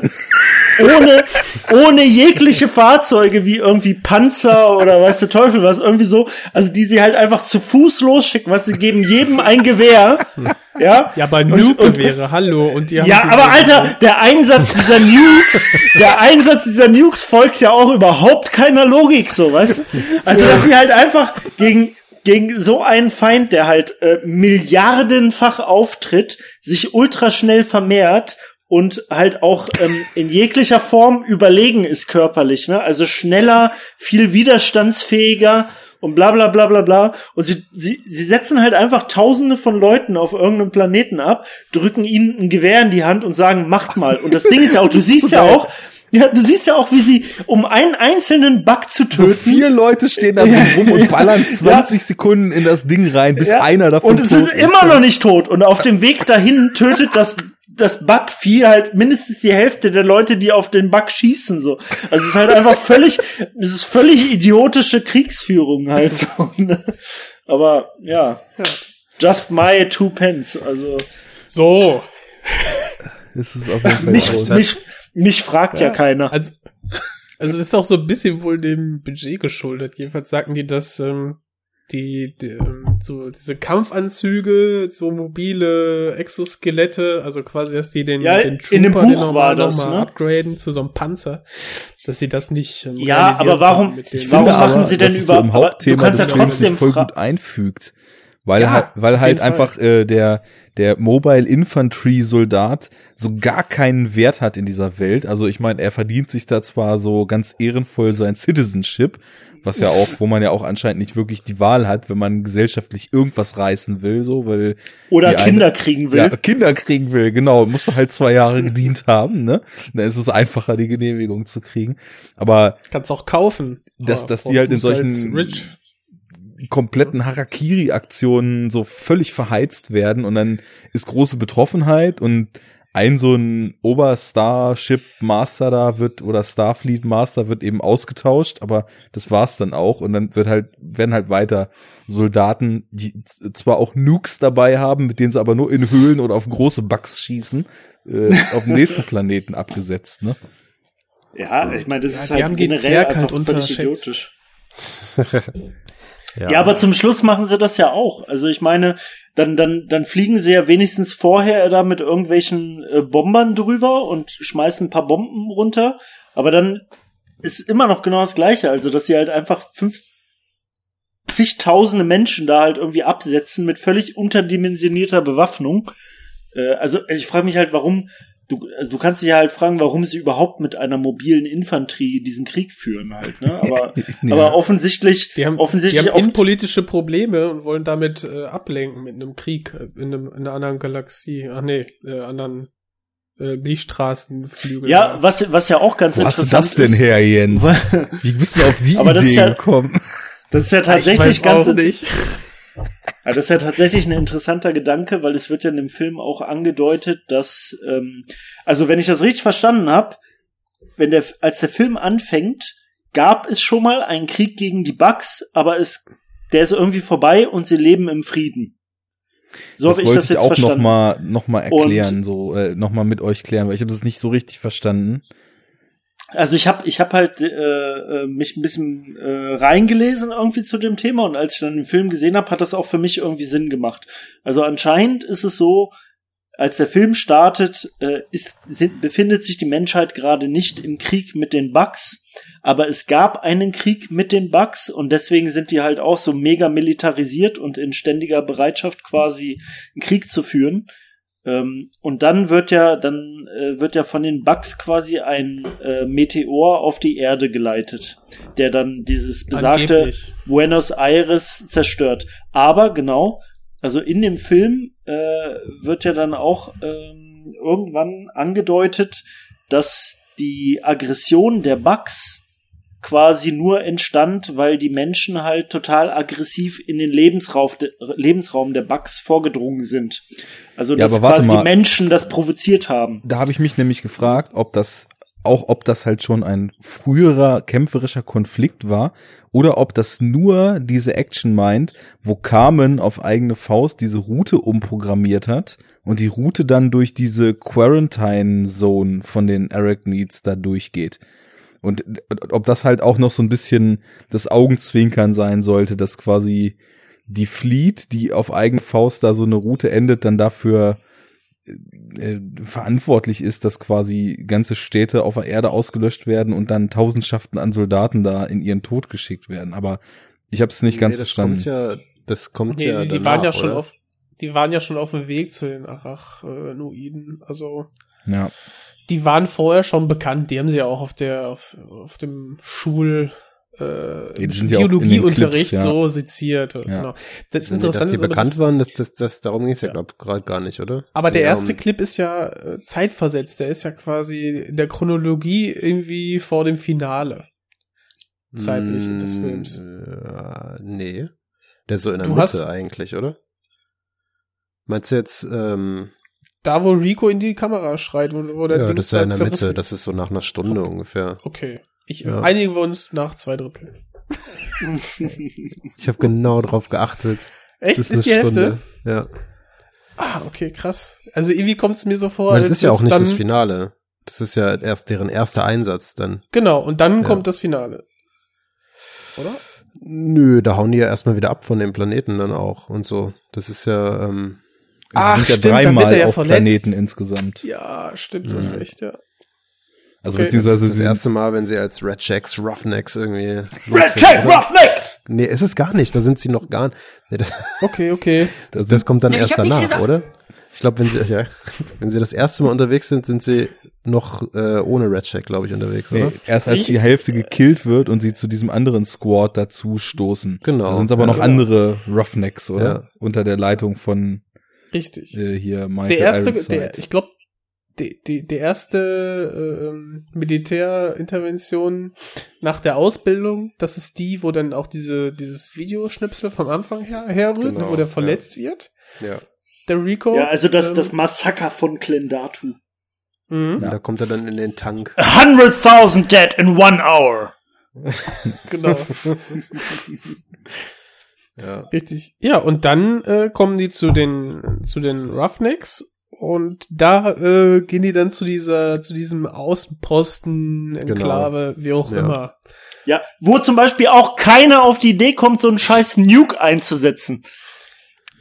ohne, ohne jegliche Fahrzeuge wie irgendwie Panzer oder weiß der Teufel was, irgendwie so, also die sie halt einfach zu Fuß losschicken, was sie geben jedem ein Gewehr, ja. Ja, aber Nuke-Gewehre, hallo, und haben Ja, aber Alter, der Einsatz dieser Nukes, der Einsatz dieser Nukes folgt ja auch überhaupt keiner Logik, so, weißt du? Also, dass sie halt einfach gegen, gegen so einen Feind, der halt äh, milliardenfach auftritt, sich ultraschnell vermehrt und halt auch ähm, in jeglicher Form überlegen ist körperlich, ne? Also schneller, viel widerstandsfähiger und bla bla bla bla bla. Und sie, sie, sie setzen halt einfach tausende von Leuten auf irgendeinem Planeten ab, drücken ihnen ein Gewehr in die Hand und sagen, macht mal. Und das Ding ist ja auch, du siehst ja auch, ja, du siehst ja auch, wie sie, um einen einzelnen Bug zu töten. So vier Leute stehen da ja, rum und ballern 20 ja. Sekunden in das Ding rein, bis ja. einer davon Und es ist, ist immer noch nicht tot. Und auf dem Weg dahin tötet das das Bugvieh halt mindestens die Hälfte der Leute, die auf den Bug schießen, so. Also es ist halt einfach völlig, es ist völlig idiotische Kriegsführung halt so. Ne? Aber ja, just my two pence, also. So. Das ist auf jeden Fall mich, mich, mich fragt ja, ja keiner. Also, also das ist auch so ein bisschen wohl dem Budget geschuldet. Jedenfalls sagten die, dass ähm, die, die ähm, so diese Kampfanzüge, so mobile Exoskelette, also quasi, dass die den, ja, den Trooper, den normal nochmal ne? upgraden zu so einem Panzer, dass sie das nicht ähm, Ja, aber warum, warum machen aber, sie denn überhaupt, so Hauptthema, du kannst ja trotzdem voll gut einfügt, weil ja, halt, weil halt einfach äh, der der Mobile Infantry Soldat so gar keinen Wert hat in dieser Welt. Also ich meine, er verdient sich da zwar so ganz ehrenvoll sein Citizenship, was ja auch, wo man ja auch anscheinend nicht wirklich die Wahl hat, wenn man gesellschaftlich irgendwas reißen will, so, weil. Oder Kinder eine, kriegen will. Ja, Kinder kriegen will, genau. Musst du halt zwei Jahre gedient haben, ne? Dann ist es einfacher, die Genehmigung zu kriegen. Aber. Kannst auch kaufen. Dass, dass die halt in solchen. Rich kompletten Harakiri-Aktionen so völlig verheizt werden und dann ist große Betroffenheit und ein so ein Oberstarship Master da wird oder Starfleet Master wird eben ausgetauscht, aber das war's dann auch und dann wird halt werden halt weiter Soldaten, die zwar auch Nukes dabei haben, mit denen sie aber nur in Höhlen oder auf große Bugs schießen, äh, auf den nächsten Planeten abgesetzt, ne? Ja, ich meine, das ja, ist halt generell einfach halt völlig idiotisch. Ja. ja, aber zum Schluss machen sie das ja auch. Also ich meine, dann, dann, dann fliegen sie ja wenigstens vorher da mit irgendwelchen äh, Bombern drüber und schmeißen ein paar Bomben runter. Aber dann ist immer noch genau das Gleiche. Also, dass sie halt einfach fünf, zigtausende Menschen da halt irgendwie absetzen mit völlig unterdimensionierter Bewaffnung. Äh, also, ich frage mich halt, warum du, also du kannst dich ja halt fragen, warum sie überhaupt mit einer mobilen Infanterie diesen Krieg führen halt, ne? Aber, ja. aber offensichtlich, die haben, offensichtlich die haben innenpolitische Probleme und wollen damit äh, ablenken mit einem Krieg in, einem, in einer anderen Galaxie. Ach nee, äh, anderen äh, Milchstraßenflügel. Ja, was, was ja auch ganz Wo interessant ist. Was ist das denn her, Jens? Wie bist du auf die aber Idee ja, gekommen? Das ist ja tatsächlich ganz, nicht. Ja, das ist ja tatsächlich ein interessanter Gedanke, weil es wird ja in dem Film auch angedeutet, dass, ähm, also wenn ich das richtig verstanden habe, wenn der, als der Film anfängt, gab es schon mal einen Krieg gegen die Bugs, aber es, der ist irgendwie vorbei und sie leben im Frieden. So habe ich das jetzt ich auch verstanden. noch mal, noch mal erklären, und, so äh, noch mal mit euch klären, weil ich habe das nicht so richtig verstanden. Also ich habe ich hab halt äh, äh, mich ein bisschen äh, reingelesen irgendwie zu dem Thema und als ich dann den Film gesehen habe, hat das auch für mich irgendwie Sinn gemacht. Also anscheinend ist es so, als der Film startet, äh, ist, sind, befindet sich die Menschheit gerade nicht im Krieg mit den Bugs, aber es gab einen Krieg mit den Bugs und deswegen sind die halt auch so mega militarisiert und in ständiger Bereitschaft quasi einen Krieg zu führen. Ähm, und dann wird ja, dann äh, wird ja von den Bugs quasi ein äh, Meteor auf die Erde geleitet, der dann dieses besagte Angeblich. Buenos Aires zerstört. Aber genau, also in dem Film äh, wird ja dann auch ähm, irgendwann angedeutet, dass die Aggression der Bugs quasi nur entstand, weil die Menschen halt total aggressiv in den Lebensraum, Lebensraum der Bugs vorgedrungen sind. Also ja, dass quasi mal. die Menschen das provoziert haben. Da habe ich mich nämlich gefragt, ob das auch ob das halt schon ein früherer kämpferischer Konflikt war oder ob das nur diese Action meint, wo Carmen auf eigene Faust diese Route umprogrammiert hat und die Route dann durch diese Quarantine Zone von den Arachnids da durchgeht. Und ob das halt auch noch so ein bisschen das Augenzwinkern sein sollte, dass quasi die Fleet, die auf eigene Faust da so eine Route endet, dann dafür äh, verantwortlich ist, dass quasi ganze Städte auf der Erde ausgelöscht werden und dann Tausendschaften an Soldaten da in ihren Tod geschickt werden. Aber ich habe es nicht nee, ganz das verstanden. Kommt ja, das kommt nee, ja. Die, danach, waren ja schon oder? auf, die waren ja schon auf dem Weg zu den Arachnoiden. Also ja die waren vorher schon bekannt, die haben sie ja auch auf der, auf, auf dem Schul, äh, Biologieunterricht ja so seziert. Ja. Genau. Das ist interessant. Dass die bekannt das, waren, das, das, das, darum ging es ja, ja gerade gar nicht, oder? Aber der erste Clip ist ja äh, zeitversetzt. Der ist ja quasi in der Chronologie irgendwie vor dem Finale. Zeitlich mm, des Films. Äh, nee. Der ist so in der du Mitte eigentlich, oder? Meinst du jetzt, ähm, da, wo Rico in die Kamera schreit, wo, wo der Ja, Ding das ist ja in der Mitte, das ist so nach einer Stunde okay. ungefähr. Okay. Ich ja. einigen wir uns nach zwei Drittel. ich habe genau drauf geachtet. Echt? Das ist, ist die Stunde. Hälfte? Ja. Ah, okay, krass. Also irgendwie kommt es mir so vor. Weil das ist ja auch nicht das Finale. Das ist ja erst deren erster Einsatz dann. Genau, und dann ja. kommt das Finale. Oder? Nö, da hauen die ja erstmal wieder ab von dem Planeten dann auch und so. Das ist ja, ähm, Ach, sind stimmt, ja dreimal ja auf verletzt. Planeten insgesamt. Ja, stimmt, du hast recht, ja. Also okay. beziehungsweise das, das erste Mal, wenn sie als Red Jacks Roughnecks irgendwie. Red Jack Roughneck! Nee, ist es gar nicht. Da sind sie noch gar nee, Okay, okay. Das, das kommt dann nee, erst danach, oder? Ich glaube, wenn sie ja, wenn sie das erste Mal unterwegs sind, sind sie noch äh, ohne Red Jack, glaube ich, unterwegs, oder? Nee, erst als die Hälfte gekillt wird und sie zu diesem anderen Squad dazu stoßen. Genau. Da sind aber ja, noch genau. andere Roughnecks, oder? Ja. Unter der Leitung von Richtig. Äh, hier Michael der erste, der, ich glaube, die, die, die erste äh, Militärintervention nach der Ausbildung, das ist die, wo dann auch diese, dieses Videoschnipsel vom Anfang her herrührt, genau, wo der verletzt ja. wird. Ja. Der Rico. Ja, also das, ähm, das Massaker von Klendatu. Mhm. Ja. Da kommt er dann in den Tank. A hundred thousand dead in one hour. genau. Ja. Richtig. Ja, und dann äh, kommen die zu den zu den Roughnecks und da äh, gehen die dann zu dieser zu diesem Außenposten Enklave, genau. wie auch ja. immer. Ja, wo zum Beispiel auch keiner auf die Idee kommt, so einen scheiß Nuke einzusetzen.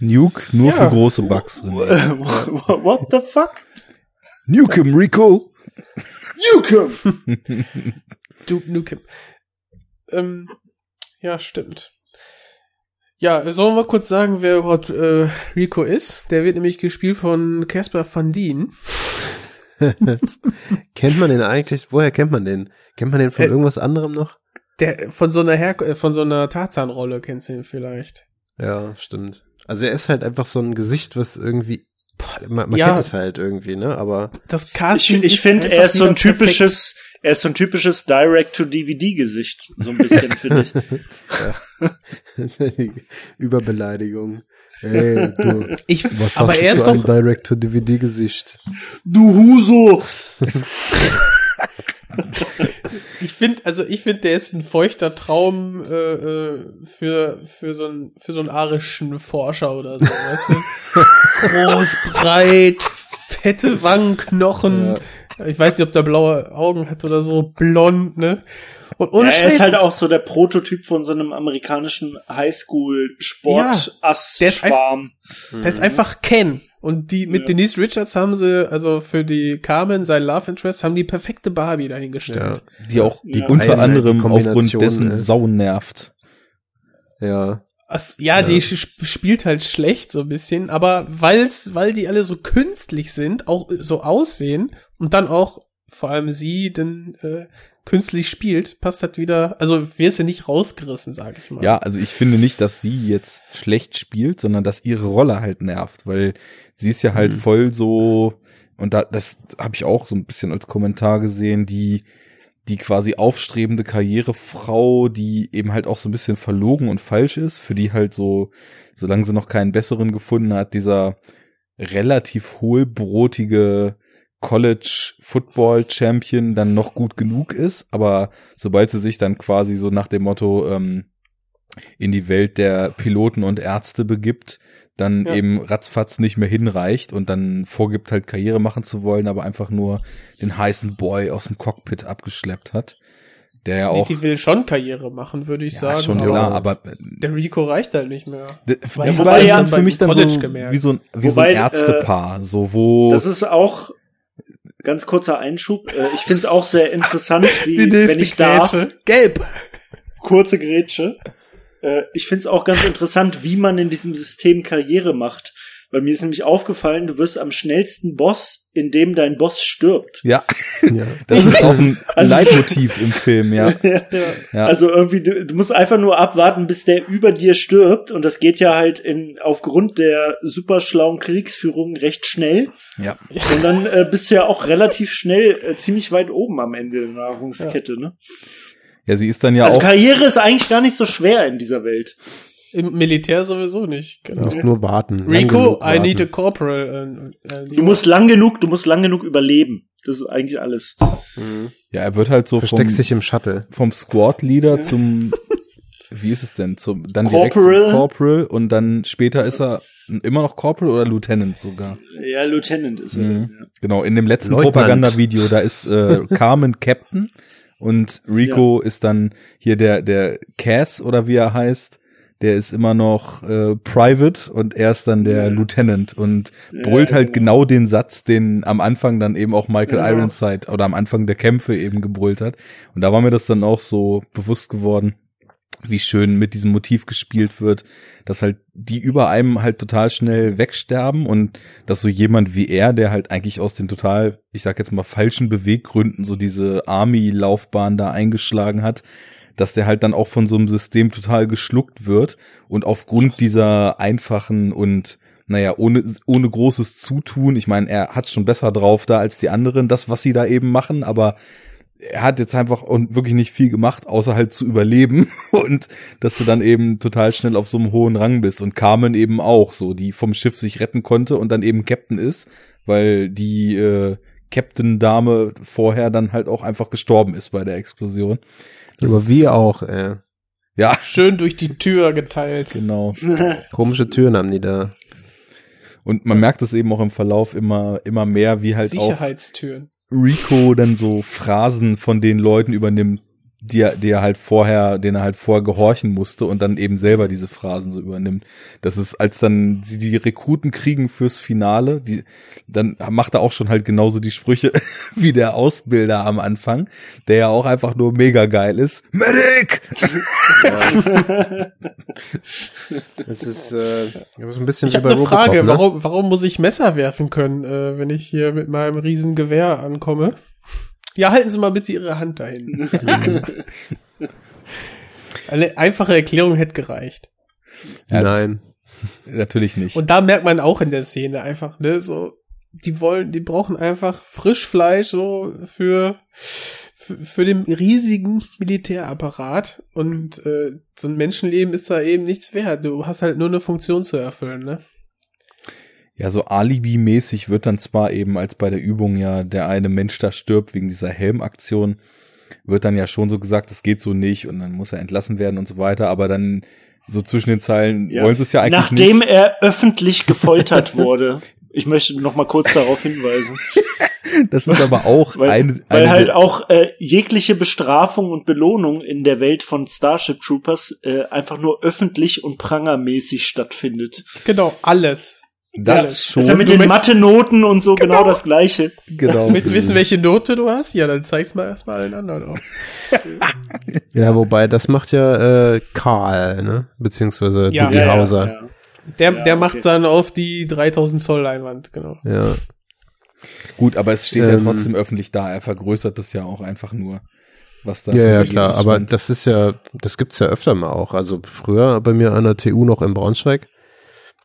Nuke nur ja. für große Bugs. What the fuck? Nukem, Rico. Nukem. Duke Nukem. Ähm, ja, stimmt. Ja, sollen wir kurz sagen, wer überhaupt äh, Rico ist? Der wird nämlich gespielt von Casper Van Dien. kennt man den eigentlich? Woher kennt man den? Kennt man den von äh, irgendwas anderem noch? Der von so einer Her äh, von so einer Tarzan-Rolle kennst du ihn vielleicht. Ja, stimmt. Also er ist halt einfach so ein Gesicht, was irgendwie man, man ja, kennt es halt irgendwie, ne? Aber das Casting ich, ich finde, er ist so ein typisches, perfekt. er ist so ein typisches Direct-to-DVD-Gesicht, so ein bisschen finde ich. ja. Überbeleidigung. Ey, du, ich, was aber hast er du ist für ein Direct-to-DVD-Gesicht? Du Huso! ich finde, also ich finde, der ist ein feuchter Traum äh, äh, für für so einen für so einen arischen Forscher oder so, weißt du? Groß, breit, fette Wangenknochen. Ja. Ich weiß nicht, ob der blaue Augen hat oder so, blond, ne? Und ja, er ist halt auch so der Prototyp von so einem amerikanischen Highschool-Sport-Ass-Schwarm. Ja, der ist einfach Ken. Und die mit ja. Denise Richards haben sie, also für die Carmen, sein Love Interest, haben die perfekte Barbie dahingestellt. Ja, die auch die unter anderem aufgrund dessen ist. Sau nervt. Ja. As, ja, ja, die spielt halt schlecht so ein bisschen, aber weil's, weil die alle so künstlich sind, auch so aussehen und dann auch vor allem sie denn äh, künstlich spielt, passt halt wieder, also wird sie nicht rausgerissen, sag ich mal. Ja, also ich finde nicht, dass sie jetzt schlecht spielt, sondern dass ihre Rolle halt nervt, weil sie ist ja halt mhm. voll so und da das habe ich auch so ein bisschen als Kommentar gesehen, die die quasi aufstrebende Karrierefrau, die eben halt auch so ein bisschen verlogen und falsch ist, für die halt so, solange sie noch keinen besseren gefunden hat, dieser relativ hohlbrotige College Football Champion dann noch gut genug ist, aber sobald sie sich dann quasi so nach dem Motto ähm, in die Welt der Piloten und Ärzte begibt, dann ja. eben ratzfatz nicht mehr hinreicht und dann vorgibt halt Karriere machen zu wollen, aber einfach nur den heißen Boy aus dem Cockpit abgeschleppt hat. Der ja auch. Die will schon Karriere machen, würde ich ja, sagen. Schon aber klar, aber der Rico reicht halt nicht mehr. Ja, wobei ja für mich dann so gemerkt. wie so ein, wie wobei, so ein Ärztepaar, äh, so wo. Das ist auch ganz kurzer Einschub. Äh, ich finde es auch sehr interessant, wie wenn ich darf. Gelb. Kurze Grätsche. Äh, ich finde es auch ganz interessant, wie man in diesem System Karriere macht. Weil mir ist nämlich aufgefallen, du wirst am schnellsten Boss, indem dein Boss stirbt. Ja, ja. das ist auch ein also, Leitmotiv im Film, ja. ja, ja. Also irgendwie, du, du, musst einfach nur abwarten, bis der über dir stirbt. Und das geht ja halt in, aufgrund der super schlauen Kriegsführung recht schnell. Ja. Und dann äh, bist du ja auch relativ schnell äh, ziemlich weit oben am Ende der Nahrungskette, ne? Ja, sie ist dann ja also auch. Also Karriere ist eigentlich gar nicht so schwer in dieser Welt. Im Militär sowieso nicht. Genau. Du musst nur warten. Rico, I need a corporal. Äh, äh, du musst lang genug, du musst lang genug überleben. Das ist eigentlich alles. Mhm. Ja, er wird halt so Versteckt vom, sich im Shuttle. Vom Squad Leader ja. zum, wie ist es denn? Zum, dann Corporal. direkt zum Corporal und dann später ist er immer noch Corporal oder Lieutenant sogar? Ja, Lieutenant ist er. Mhm. Ja. Genau, in dem letzten Propagandavideo, da ist äh, Carmen Captain und Rico ja. ist dann hier der, der Cass oder wie er heißt. Der ist immer noch äh, Private und er ist dann der ja. Lieutenant und brüllt ja, halt genau. genau den Satz, den am Anfang dann eben auch Michael Ironside oder am Anfang der Kämpfe eben gebrüllt hat. Und da war mir das dann auch so bewusst geworden wie schön mit diesem Motiv gespielt wird, dass halt die über einem halt total schnell wegsterben und dass so jemand wie er, der halt eigentlich aus den total, ich sag jetzt mal falschen Beweggründen so diese Army-Laufbahn da eingeschlagen hat, dass der halt dann auch von so einem System total geschluckt wird und aufgrund dieser einfachen und naja, ohne, ohne großes Zutun, ich meine, er hat schon besser drauf da als die anderen, das, was sie da eben machen, aber er hat jetzt einfach und wirklich nicht viel gemacht, außer halt zu überleben und dass du dann eben total schnell auf so einem hohen Rang bist und Carmen eben auch so, die vom Schiff sich retten konnte und dann eben Captain ist, weil die äh, Captain-Dame vorher dann halt auch einfach gestorben ist bei der Explosion. Das Aber wie auch, äh. Ja. Schön durch die Tür geteilt. Genau. Komische Türen haben die da. Und man merkt es eben auch im Verlauf immer, immer mehr, wie halt Sicherheitstüren. auch Rico dann so Phrasen von den Leuten übernimmt, die er, die er halt vorher, den er halt vorher gehorchen musste und dann eben selber diese Phrasen so übernimmt. Das ist, als dann sie die Rekruten kriegen fürs Finale, die, dann macht er auch schon halt genauso die Sprüche wie der Ausbilder am Anfang, der ja auch einfach nur mega geil ist. Medic! das ist, äh, ein bisschen ich habe eine Frage, ne? warum, warum muss ich Messer werfen können, äh, wenn ich hier mit meinem riesen Gewehr ankomme? Ja, halten Sie mal bitte Ihre Hand dahin. Eine einfache Erklärung hätte gereicht. Ja, Nein, natürlich nicht. Und da merkt man auch in der Szene einfach, ne, so, die wollen, die brauchen einfach Frischfleisch so für, für, für den riesigen Militärapparat und äh, so ein Menschenleben ist da eben nichts wert. Du hast halt nur eine Funktion zu erfüllen, ne? Ja, so Alibi-mäßig wird dann zwar eben als bei der Übung ja der eine Mensch da stirbt wegen dieser Helmaktion, wird dann ja schon so gesagt, es geht so nicht und dann muss er entlassen werden und so weiter, aber dann so zwischen den Zeilen ja. wollen sie es ja eigentlich Nachdem nicht. er öffentlich gefoltert wurde. Ich möchte noch mal kurz darauf hinweisen. Das ist aber auch weil, eine, eine weil halt auch äh, jegliche Bestrafung und Belohnung in der Welt von Starship Troopers äh, einfach nur öffentlich und prangermäßig stattfindet. Genau, alles. Das ja, schon. ist ja mit den Mathe-Noten und so genau. genau. das gleiche. Genau. Willst du wissen, welche Note du hast? Ja, dann zeig's mal erstmal allen anderen auf. ja, wobei, das macht ja äh, Karl, ne? Beziehungsweise ja, Doogie ja, Hauser. Ja, der, der okay. macht's dann auf die 3000 Zoll Leinwand, genau. Ja. Gut, aber es steht ähm, ja trotzdem öffentlich da. Er vergrößert das ja auch einfach nur. Was da ja, ja, klar, aber das ist ja, das gibt's ja öfter mal auch. Also früher bei mir an der TU noch in Braunschweig,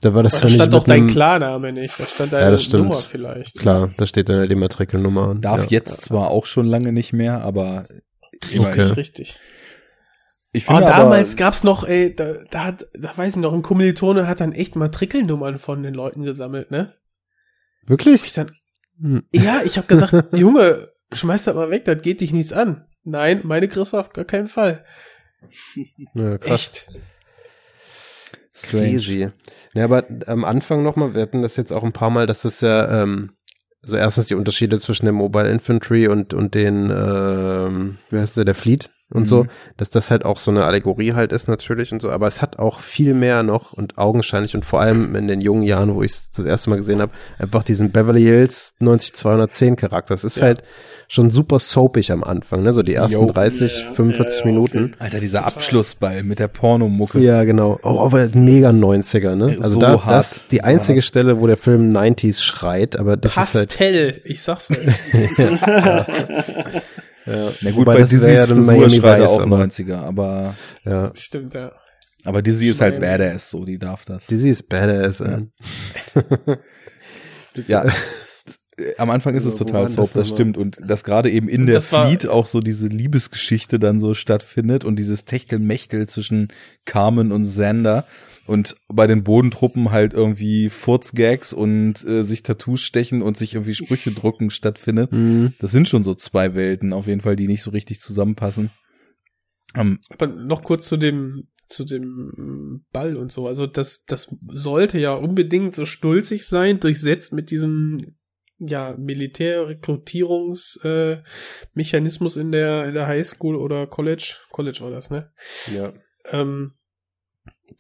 da war das da stand doch dein Klarname nicht. Da stand deine ja, das Nummer vielleicht. Klar, da steht dann die Matrikelnummer. Darf ja. jetzt zwar auch schon lange nicht mehr, aber richtig, okay. richtig. Ich finde oh, damals gab's noch, ey, da, da hat, da weiß ich noch, ein Kommilitone hat dann echt Matrikelnummern von den Leuten gesammelt, ne? Wirklich? Ich dann, hm. Ja, ich habe gesagt, Junge, schmeiß das mal weg, das geht dich nichts an. Nein, meine kriegst du auf gar keinen Fall. Ja, krass. Echt. Strange. Crazy. Ja, aber am Anfang nochmal, wir hatten das jetzt auch ein paar Mal, dass das ja, ähm, also erstens die Unterschiede zwischen der Mobile Infantry und, und den, ähm, wie heißt der, der Fleet und mhm. so, dass das halt auch so eine Allegorie halt ist natürlich und so, aber es hat auch viel mehr noch und augenscheinlich und vor allem in den jungen Jahren, wo ich es das erste Mal gesehen habe, einfach diesen Beverly Hills 90210 Charakter. Das ist ja. halt schon super soapig am Anfang, ne? So die ersten Yo. 30, ja, 45 ja, Minuten. Okay. Alter, dieser Abschlussball mit der Pornomucke. Ja, genau. Oh, aber mega 90er, ne? Also so da, hart. das die einzige so Stelle, wo der Film 90s schreit, aber das Pastell, ist halt. ich sag's mal. ja. ja. Na gut, Wobei bei Dizzy ist ja Frisur schreit auch 90er, aber. Ja. Stimmt, ja. Aber Dizzy ist halt badass, so, die darf das. Dizzy ist badass, ja. ja. am Anfang ist es also, total soap, das, das stimmt. Und dass gerade eben in der Fleet auch so diese Liebesgeschichte dann so stattfindet und dieses Techtelmechtel zwischen Carmen und Xander und bei den Bodentruppen halt irgendwie Furzgags und äh, sich Tattoos stechen und sich irgendwie Sprüche drucken stattfindet. Mhm. Das sind schon so zwei Welten auf jeden Fall, die nicht so richtig zusammenpassen. Um, Aber noch kurz zu dem zu dem Ball und so. Also das das sollte ja unbedingt so stulzig sein, durchsetzt mit diesen ja, Militärrekrutierungsmechanismus äh, in der, in der Highschool oder College. College war das, ne? Ja. Ähm,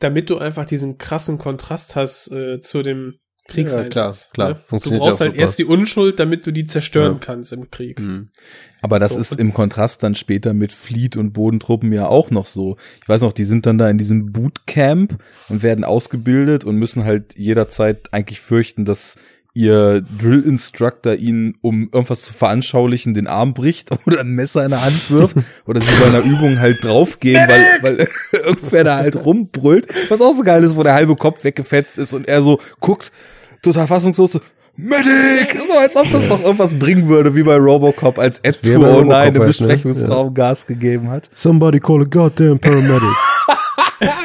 damit du einfach diesen krassen Kontrast hast äh, zu dem Kriegseinsatz. Ja, klar, klar. Ne? Funktioniert du brauchst halt super. erst die Unschuld, damit du die zerstören ja. kannst im Krieg. Mhm. Aber das so. ist im Kontrast dann später mit Fleet und Bodentruppen ja auch noch so. Ich weiß noch, die sind dann da in diesem Bootcamp und werden ausgebildet und müssen halt jederzeit eigentlich fürchten, dass ihr Drill Instructor ihnen, um irgendwas zu veranschaulichen, den Arm bricht oder ein Messer in der Hand wirft oder sie bei einer Übung halt draufgehen, weil, weil irgendwer da halt rumbrüllt. Was auch so geil ist, wo der halbe Kopf weggefetzt ist und er so guckt, total fassungslos, so, Medic! So als ob das doch irgendwas bringen würde, wie bei Robocop, als Ed 209 im ne? Besprechungsraum ja. Gas gegeben hat. Somebody call a goddamn paramedic.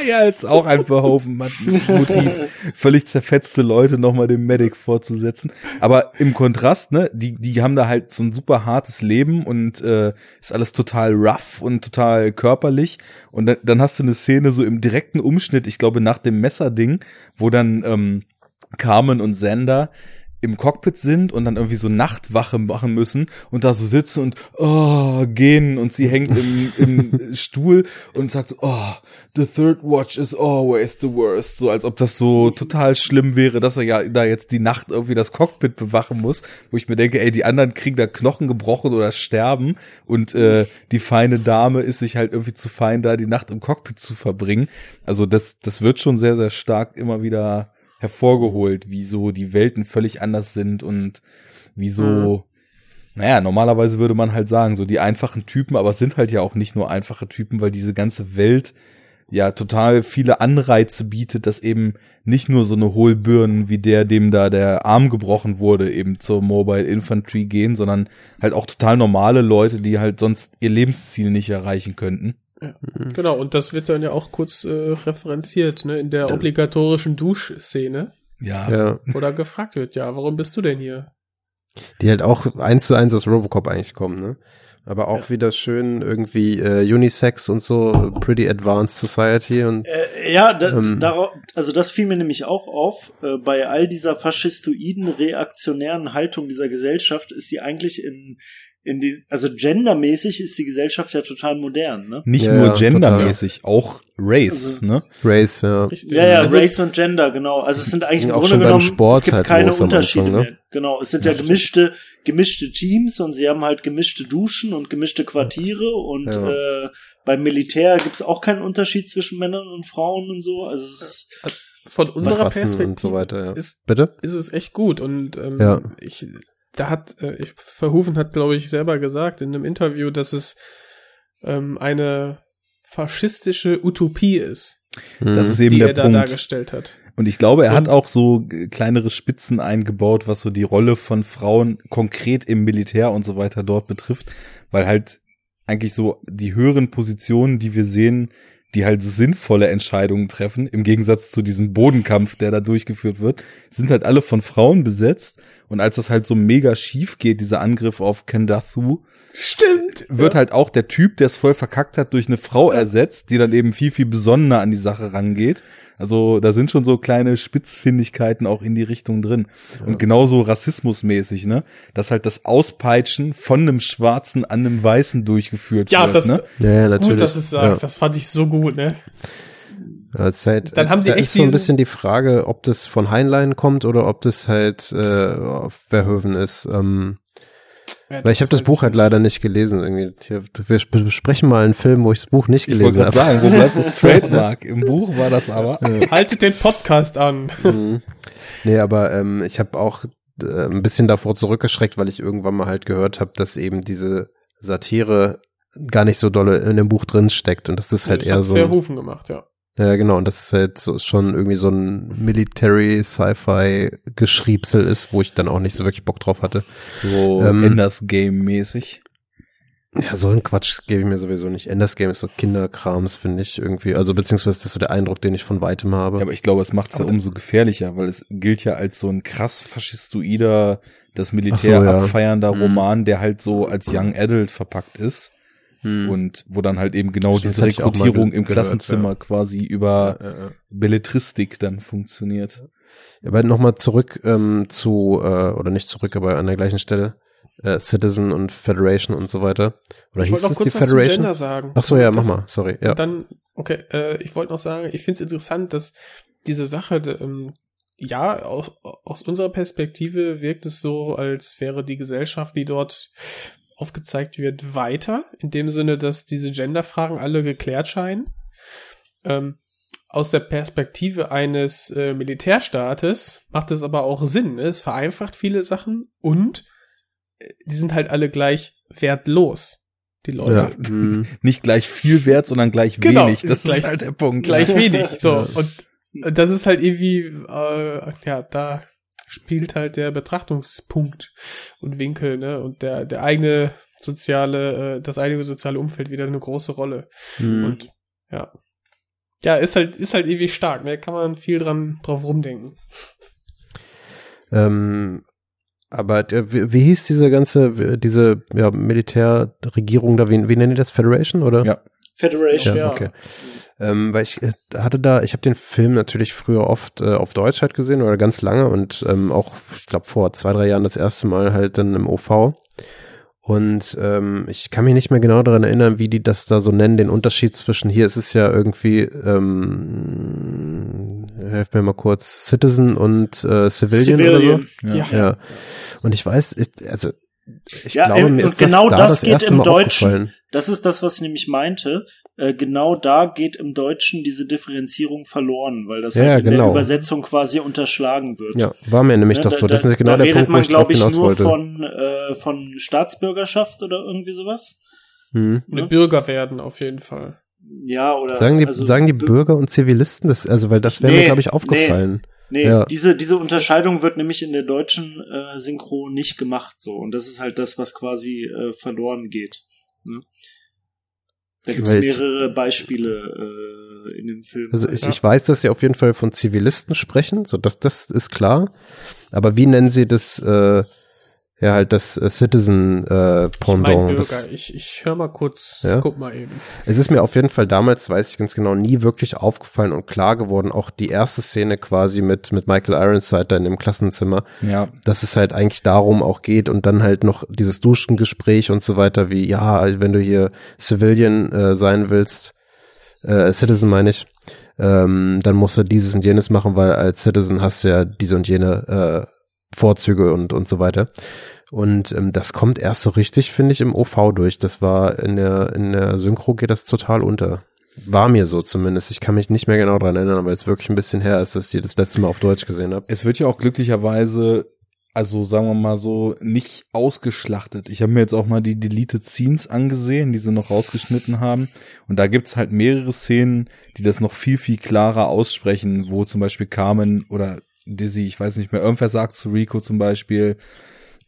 ja, ist auch ein Verhoeven-Motiv. Völlig zerfetzte Leute nochmal dem Medic vorzusetzen. Aber im Kontrast, ne, die, die haben da halt so ein super hartes Leben und äh, ist alles total rough und total körperlich. Und dann, dann hast du eine Szene so im direkten Umschnitt, ich glaube nach dem Messerding, wo dann ähm, Carmen und Sander im Cockpit sind und dann irgendwie so Nachtwache machen müssen und da so sitzen und oh, gehen und sie hängt im, im Stuhl und sagt so, oh, the third watch is always the worst. So als ob das so total schlimm wäre, dass er ja da jetzt die Nacht irgendwie das Cockpit bewachen muss, wo ich mir denke, ey, die anderen kriegen da Knochen gebrochen oder sterben und äh, die feine Dame ist sich halt irgendwie zu fein, da die Nacht im Cockpit zu verbringen. Also das, das wird schon sehr, sehr stark immer wieder hervorgeholt, wieso die Welten völlig anders sind und wieso, mhm. naja, normalerweise würde man halt sagen, so die einfachen Typen, aber es sind halt ja auch nicht nur einfache Typen, weil diese ganze Welt ja total viele Anreize bietet, dass eben nicht nur so eine Hohlbirnen wie der, dem da der Arm gebrochen wurde, eben zur Mobile Infantry gehen, sondern halt auch total normale Leute, die halt sonst ihr Lebensziel nicht erreichen könnten. Ja. Mhm. Genau, und das wird dann ja auch kurz äh, referenziert, ne, in der obligatorischen Duschszene. Ja. ja. Oder gefragt wird, ja, warum bist du denn hier? Die halt auch eins zu eins aus Robocop eigentlich kommen, ne? Aber auch ja. wieder schön irgendwie äh, Unisex und so, Pretty Advanced Society und äh, ja, da, ähm, darauf, also das fiel mir nämlich auch auf. Äh, bei all dieser faschistoiden, reaktionären Haltung dieser Gesellschaft ist die eigentlich in in die, also gendermäßig ist die Gesellschaft ja total modern, ne? Nicht ja, nur gendermäßig, auch Race, also, ne? Race, ja. Ja, ja, also, Race und Gender, genau. Also es sind eigentlich im Grunde genommen, Sport es gibt halt keine Unterschiede Anfang, ne? mehr. Genau, es sind ja, ja gemischte, gemischte Teams und sie haben halt gemischte Duschen und gemischte Quartiere und ja. äh, beim Militär gibt's auch keinen Unterschied zwischen Männern und Frauen und so. Also es ist äh, von unserer Perspektive so weiter, ja. ist, Bitte? ist es echt gut und ähm, ja. ich da hat äh, Verhoeven hat glaube ich selber gesagt in einem Interview, dass es ähm, eine faschistische Utopie ist. Das ist eben die der er da Punkt. dargestellt hat. Und ich glaube, er und hat auch so kleinere Spitzen eingebaut, was so die Rolle von Frauen konkret im Militär und so weiter dort betrifft, weil halt eigentlich so die höheren Positionen, die wir sehen, die halt sinnvolle Entscheidungen treffen, im Gegensatz zu diesem Bodenkampf, der da durchgeführt wird, sind halt alle von Frauen besetzt. Und als das halt so mega schief geht, dieser Angriff auf Kendathu, Stimmt. Wird ja. halt auch der Typ, der es voll verkackt hat, durch eine Frau ersetzt, die dann eben viel, viel besonderer an die Sache rangeht. Also da sind schon so kleine Spitzfindigkeiten auch in die Richtung drin. Ja. Und genauso rassismusmäßig, ne? Dass halt das Auspeitschen von einem Schwarzen an einem Weißen durchgeführt ja, wird. Das, ne? Ja, ja, natürlich. Gut, dass du es sagst. Ja. Das fand ich so gut, ne? Ja, halt, dann haben sie da echt ist so ein bisschen die Frage, ob das von Heinlein kommt oder ob das halt äh, auf Verhoeven ist. Ähm, ja, Weil ich habe das Buch halt leider nicht gelesen. Irgendwie. Wir besprechen mal einen Film, wo ich das Buch nicht gelesen habe. Ich wollte sagen, wo bleibt das Trademark? Im Buch war das aber. Haltet den Podcast an. Mhm. Nee, aber ähm, ich habe auch äh, ein bisschen davor zurückgeschreckt, weil ich irgendwann mal halt gehört habe, dass eben diese Satire gar nicht so dolle in dem Buch drin steckt und das ist halt das eher so. Verrufen gemacht, ja. Ja, genau. Und das ist halt so, schon irgendwie so ein Military Sci-Fi Geschriebsel ist, wo ich dann auch nicht so wirklich Bock drauf hatte. So ähm, Enders Game mäßig. Ja, so ein Quatsch gebe ich mir sowieso nicht. Enders Game ist so Kinderkrams, finde ich irgendwie. Also beziehungsweise das ist so der Eindruck, den ich von weitem habe. Ja, aber ich glaube, es macht es ja umso gefährlicher, weil es gilt ja als so ein krass faschistoider, das Militär so, ja. abfeiernder mhm. Roman, der halt so als Young Adult verpackt ist. Hm. Und wo dann halt eben genau Stimmt, diese Rekrutierung im Klassenzimmer ja. quasi über ja, ja, Belletristik dann funktioniert. Aber nochmal zurück ähm, zu, äh, oder nicht zurück, aber an der gleichen Stelle, äh, Citizen und Federation und so weiter. Oder ich wollte noch kurz die was Federation? Gender sagen. Ach so, ja, mach mal, sorry. Ja. Dann, okay, äh, ich wollte noch sagen, ich finde es interessant, dass diese Sache, ähm, ja, aus, aus unserer Perspektive wirkt es so, als wäre die Gesellschaft, die dort aufgezeigt wird, weiter, in dem Sinne, dass diese Genderfragen alle geklärt scheinen. Ähm, aus der Perspektive eines äh, Militärstaates macht es aber auch Sinn. Ne? Es vereinfacht viele Sachen und äh, die sind halt alle gleich wertlos. Die Leute. Ja, mhm. Nicht gleich viel wert, sondern gleich genau, wenig. Das ist, gleich, halt der Punkt. Gleich wenig. So. Ja. Und das ist halt irgendwie, äh, ja, da spielt halt der Betrachtungspunkt und Winkel, ne? Und der, der eigene soziale, äh, das eigene soziale Umfeld wieder eine große Rolle. Mhm. Und ja. Ja, ist halt, ist halt ewig stark, ne? Kann man viel dran drauf rumdenken. Ähm, aber wie, wie hieß diese ganze, diese ja, Militärregierung da, wie, wie nennen die das? Federation oder? Ja. Federation, ja. Okay. Ähm, weil ich äh, hatte da, ich habe den Film natürlich früher oft äh, auf Deutsch halt gesehen oder ganz lange und ähm, auch, ich glaube, vor zwei, drei Jahren das erste Mal halt dann im OV. Und ähm, ich kann mich nicht mehr genau daran erinnern, wie die das da so nennen, den Unterschied zwischen hier ist es ja irgendwie, ähm, helft mir mal kurz, Citizen und äh, Civilian, Civilian. oder so. Ja. ja. Und ich weiß, ich, also ich ja, glaube, mir ist genau das, da das, das geht im Deutschen. Das ist das, was ich nämlich meinte. Äh, genau da geht im Deutschen diese Differenzierung verloren, weil das ja, halt in genau. der Übersetzung quasi unterschlagen wird. Ja, war mir nämlich ja, ne, doch so. Das da, ist genau da der Punkt, man, wo ich drauf ich, nur wollte. Von, äh, von Staatsbürgerschaft oder irgendwie sowas. Hm. Ne? Bürger werden auf jeden Fall. Ja, oder. Sagen die, also, sagen die Bürger und Zivilisten das, also, weil das wäre nee, mir, glaube ich, aufgefallen. Nee. Nee, ja. diese, diese Unterscheidung wird nämlich in der deutschen äh, Synchro nicht gemacht so. Und das ist halt das, was quasi äh, verloren geht. Ne? Da gibt es mehrere Beispiele äh, in dem Film. Also ich, ja. ich weiß, dass sie auf jeden Fall von Zivilisten sprechen, so das, das ist klar. Aber wie nennen sie das, äh, Ja, halt das äh, Citizen äh, Pendant. Ich, das, ich, ich höre mal kurz, ja? guck mal eben. Es ist mir auf jeden Fall damals, weiß ich ganz genau, nie wirklich aufgefallen und klar geworden, auch die erste Szene quasi mit, mit Michael Ironside da in dem Klassenzimmer, ja. dass es halt eigentlich darum auch geht und dann halt noch dieses Duschengespräch und so weiter, wie, ja, wenn du hier Civilian äh, sein willst, äh, Citizen meine ich, ähm, dann musst du dieses und jenes machen, weil als Citizen hast du ja diese und jene äh, Vorzüge und, und so weiter. Und ähm, das kommt erst so richtig, finde ich, im OV durch. Das war in der, in der Synchro geht das total unter. War mir so zumindest. Ich kann mich nicht mehr genau dran erinnern, aber es wirklich ein bisschen her ist, dass ich das letzte Mal auf Deutsch gesehen habe. Es wird ja auch glücklicherweise, also sagen wir mal so, nicht ausgeschlachtet. Ich habe mir jetzt auch mal die Deleted Scenes angesehen, die sie noch rausgeschnitten haben. Und da gibt's halt mehrere Szenen, die das noch viel, viel klarer aussprechen, wo zum Beispiel Carmen oder Dizzy, ich weiß nicht mehr, irgendwer sagt zu Rico zum Beispiel,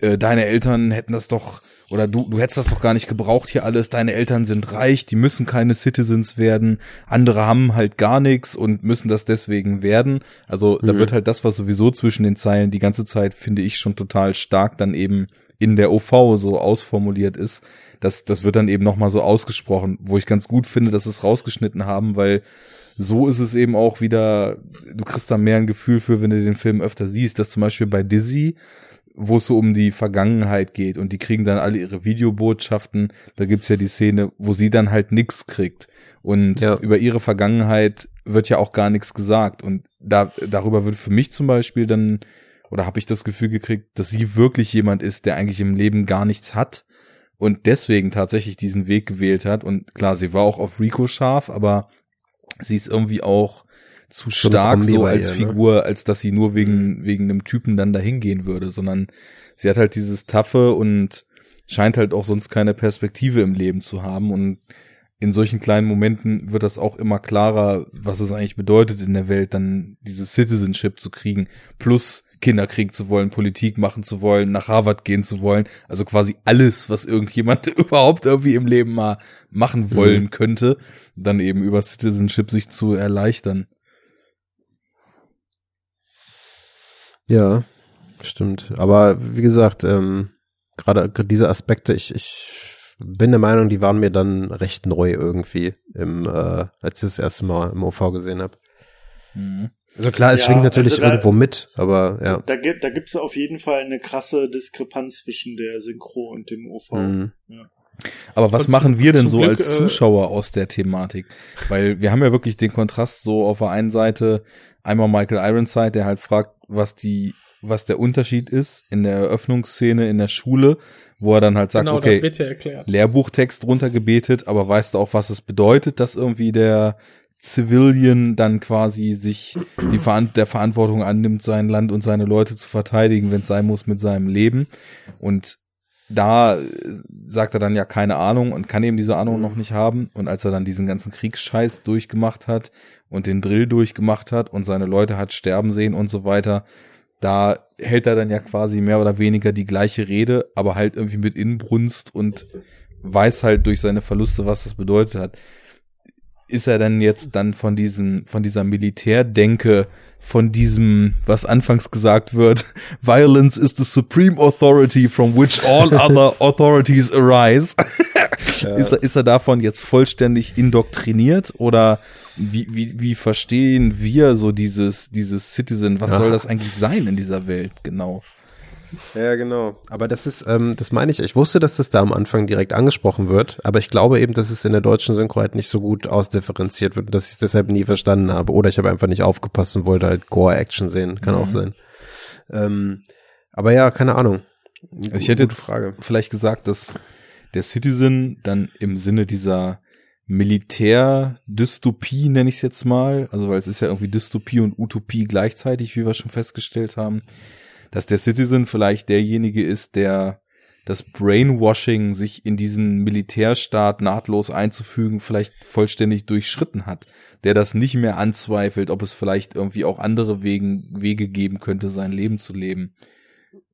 äh, deine Eltern hätten das doch, oder du, du hättest das doch gar nicht gebraucht hier alles, deine Eltern sind reich, die müssen keine Citizens werden, andere haben halt gar nichts und müssen das deswegen werden. Also mhm. da wird halt das, was sowieso zwischen den Zeilen die ganze Zeit, finde ich, schon total stark dann eben in der OV so ausformuliert ist, das, das wird dann eben nochmal so ausgesprochen, wo ich ganz gut finde, dass es rausgeschnitten haben, weil so ist es eben auch wieder, du kriegst da mehr ein Gefühl für, wenn du den Film öfter siehst, dass zum Beispiel bei Dizzy, wo es so um die Vergangenheit geht und die kriegen dann alle ihre Videobotschaften, da gibt's ja die Szene, wo sie dann halt nix kriegt. Und ja. über ihre Vergangenheit wird ja auch gar nichts gesagt. Und da, darüber wird für mich zum Beispiel dann, oder habe ich das Gefühl gekriegt, dass sie wirklich jemand ist, der eigentlich im Leben gar nichts hat und deswegen tatsächlich diesen Weg gewählt hat. Und klar, sie war auch auf Rico scharf, aber sie ist irgendwie auch zu stark so als ihr, ne? Figur, ne? als dass sie nur wegen, mhm. wegen einem Typen dann dahin gehen würde, sondern sie hat halt dieses Taffe und scheint halt auch sonst keine Perspektive im Leben zu haben und in solchen kleinen Momenten wird das auch immer klarer, was es eigentlich bedeutet in der Welt, dann dieses Citizenship zu kriegen, plus Kinder kriegen zu wollen, Politik machen zu wollen, nach Harvard gehen zu wollen, also quasi alles, was irgendjemand überhaupt irgendwie im Leben mal machen mhm. wollen mhm. könnte, dann eben über Citizenship sich zu erleichtern. Ja, stimmt. Aber wie gesagt, ähm, gerade diese Aspekte, ich, ich bin der Meinung, die waren mir dann recht neu irgendwie, im, äh, als ich das erste Mal im OV gesehen habe. Mhm. Also klar, es ja, schwingt natürlich also da, irgendwo mit, aber ja. Da, da, da gibt es auf jeden Fall eine krasse Diskrepanz zwischen der Synchro und dem OV. Mhm. Ja. Aber was machen wir denn so Glück, als äh, Zuschauer äh, aus der Thematik? Weil wir haben ja wirklich den Kontrast so auf der einen Seite einmal Michael Ironside, der halt fragt, was die, was der Unterschied ist in der Eröffnungsszene in der Schule, wo er dann halt sagt, genau, okay, Lehrbuchtext runtergebetet, aber weißt du auch, was es bedeutet, dass irgendwie der Civilian dann quasi sich die Ver der Verantwortung annimmt, sein Land und seine Leute zu verteidigen, wenn es sein muss, mit seinem Leben. Und da äh, sagt er dann ja keine Ahnung und kann eben diese Ahnung noch nicht haben. Und als er dann diesen ganzen Kriegsscheiß durchgemacht hat und den Drill durchgemacht hat und seine Leute hat sterben sehen und so weiter, da hält er dann ja quasi mehr oder weniger die gleiche Rede, aber halt irgendwie mit Inbrunst und weiß halt durch seine Verluste, was das bedeutet hat ist er denn jetzt dann von diesem, von dieser Militärdenke, von diesem, was anfangs gesagt wird, Violence is the supreme authority from which all other authorities arise. ja. ist, er, ist er davon jetzt vollständig indoktriniert oder wie, wie, wie verstehen wir so dieses, dieses Citizen? Was ja. soll das eigentlich sein in dieser Welt genau? Ja, genau. Aber das ist, ähm, das meine ich, ich wusste, dass das da am Anfang direkt angesprochen wird, aber ich glaube eben, dass es in der deutschen Synchro halt nicht so gut ausdifferenziert wird, dass ich es deshalb nie verstanden habe. Oder ich habe einfach nicht aufgepasst und wollte halt Gore-Action sehen. Kann mhm. auch sein. Ähm, aber ja, keine Ahnung. Also ich hätte jetzt Frage. vielleicht gesagt, dass der Citizen dann im Sinne dieser Militärdystopie, nenne ich es jetzt mal, also weil es ist ja irgendwie Dystopie und Utopie gleichzeitig, wie wir schon festgestellt haben, dass der Citizen vielleicht derjenige ist, der das Brainwashing, sich in diesen Militärstaat nahtlos einzufügen, vielleicht vollständig durchschritten hat, der das nicht mehr anzweifelt, ob es vielleicht irgendwie auch andere Wegen, Wege geben könnte, sein Leben zu leben.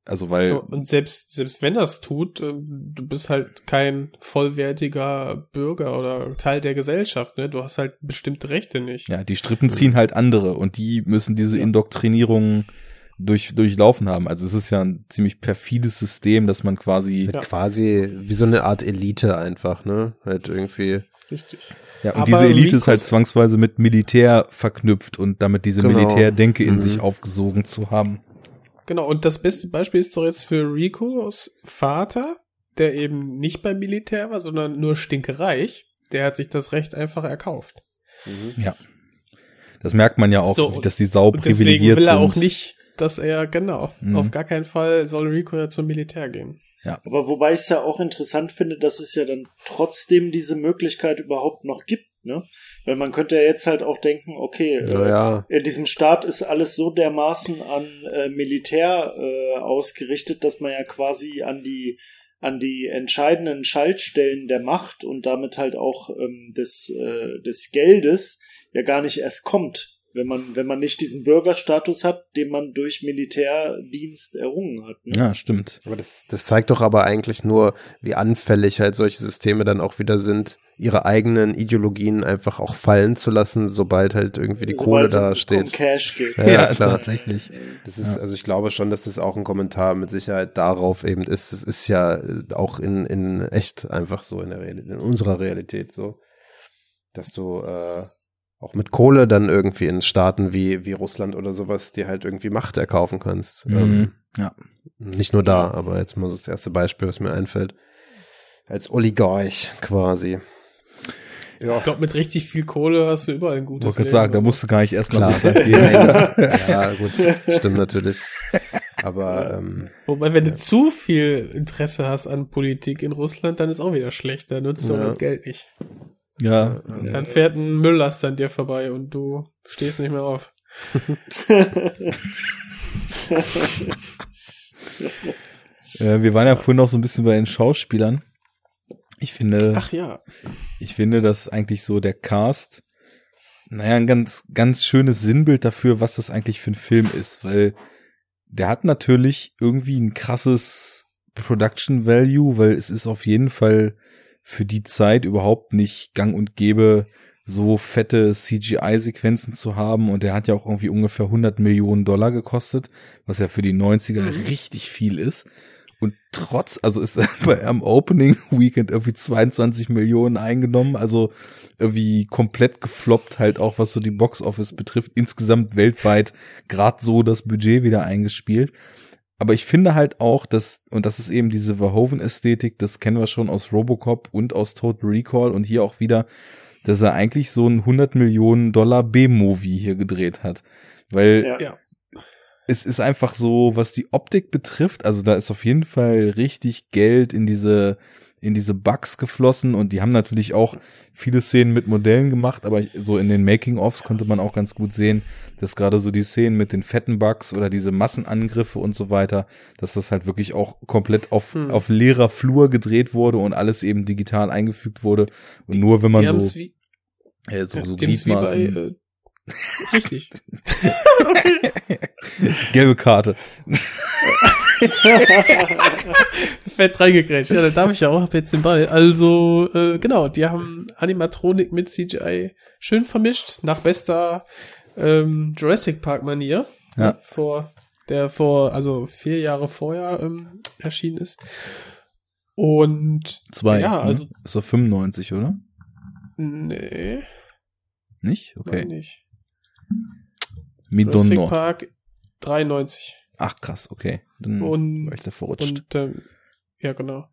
Also weil. Und selbst, selbst wenn das tut, äh, du bist halt kein vollwertiger Bürger oder Teil der Gesellschaft, ne? Du hast halt bestimmte Rechte nicht. Ja, die Strippen ziehen halt andere und die müssen diese Indoktrinierung durch, durchlaufen haben. Also es ist ja ein ziemlich perfides System, dass man quasi. Ja. Quasi wie so eine Art Elite einfach, ne? Halt irgendwie. Richtig. Ja, und Aber diese Elite ist halt zwangsweise mit Militär verknüpft und damit diese genau. Militärdenke in mhm. sich aufgesogen zu haben. Genau, und das beste Beispiel ist doch jetzt für Ricos Vater, der eben nicht beim Militär war, sondern nur stinkereich. Der hat sich das Recht einfach erkauft. Mhm. Ja. Das merkt man ja auch, so, dass die Sau privilegiert sind. Deswegen will er auch nicht, dass er, genau, mhm. auf gar keinen Fall soll Rico ja zum Militär gehen. Ja. Aber wobei ich es ja auch interessant finde, dass es ja dann trotzdem diese Möglichkeit überhaupt noch gibt, ne? Weil man könnte ja jetzt halt auch denken, okay, ja, ja. Äh, in diesem Staat ist alles so dermaßen an äh, Militär äh, ausgerichtet, dass man ja quasi an die an die entscheidenden Schaltstellen der Macht und damit halt auch ähm, des, äh, des Geldes ja gar nicht erst kommt wenn man, wenn man nicht diesen Bürgerstatus hat, den man durch Militärdienst errungen hat. Ne? Ja, stimmt. Aber das, das zeigt doch aber eigentlich nur, wie anfällig halt solche Systeme dann auch wieder sind, ihre eigenen Ideologien einfach auch fallen zu lassen, sobald halt irgendwie die sobald Kohle da steht. Um Cash geht. Ja, ja klar. tatsächlich. Das ist, ja. also ich glaube schon, dass das auch ein Kommentar mit Sicherheit darauf eben ist. Es ist ja auch in, in echt einfach so in der Realität, in unserer Realität so, dass du äh, auch mit Kohle dann irgendwie in Staaten wie, wie Russland oder sowas dir halt irgendwie Macht erkaufen kannst. Mhm. Ähm, ja. Nicht nur da, aber jetzt mal so das erste Beispiel, was mir einfällt. Als Oligarch quasi. Ja. Ich glaube, mit richtig viel Kohle hast du überall ein gutes Ich wollte sagen, da musst du gar nicht erst nach Russland gehen. ja, gut, stimmt natürlich. Aber ähm, Wobei, wenn ja. du zu viel Interesse hast an Politik in Russland, dann ist auch wieder schlecht. Da nutzt du ja. das Geld nicht. Ja. Dann fährt ein Mülllaster an dir vorbei und du stehst nicht mehr auf. äh, wir waren ja vorhin noch so ein bisschen bei den Schauspielern. Ich finde. Ach ja. Ich finde, dass eigentlich so der Cast, naja, ein ganz, ganz schönes Sinnbild dafür, was das eigentlich für ein Film ist, weil der hat natürlich irgendwie ein krasses Production Value, weil es ist auf jeden Fall für die Zeit überhaupt nicht gang und gäbe, so fette CGI-Sequenzen zu haben. Und der hat ja auch irgendwie ungefähr 100 Millionen Dollar gekostet, was ja für die 90er mhm. richtig viel ist. Und trotz, also ist er bei am Opening Weekend irgendwie 22 Millionen eingenommen, also irgendwie komplett gefloppt halt auch, was so die Box Office betrifft, insgesamt weltweit gerade so das Budget wieder eingespielt. Aber ich finde halt auch, dass, und das ist eben diese Verhoeven-Ästhetik, das kennen wir schon aus Robocop und aus Total Recall und hier auch wieder, dass er eigentlich so ein 100 Millionen Dollar B-Movie hier gedreht hat. Weil ja. es ist einfach so, was die Optik betrifft, also da ist auf jeden Fall richtig Geld in diese in diese Bugs geflossen und die haben natürlich auch viele Szenen mit Modellen gemacht, aber so in den Making-ofs konnte man auch ganz gut sehen, dass gerade so die Szenen mit den fetten Bugs oder diese Massenangriffe und so weiter, dass das halt wirklich auch komplett auf, hm. auf leerer Flur gedreht wurde und alles eben digital eingefügt wurde und die, nur wenn man so, wie, äh, so, so Gliedmaßen, bei, äh, Richtig. Gelbe Karte. Fett reingekrätscht. Ja, da darf ich ja auch, hab jetzt den Ball. Also, äh, genau, die haben Animatronik mit CGI schön vermischt, nach bester ähm, Jurassic Park Manier. Ja. Vor, der vor, also vier Jahre vorher ähm, erschienen ist. Und zwei. Ja, also. Ne? Ist doch 95, oder? Nee. Nicht? Okay. Nein, nicht. Jurassic Park 93. Ach krass, okay. Dann und, war ich da verrutscht. Und, ähm, ja, genau.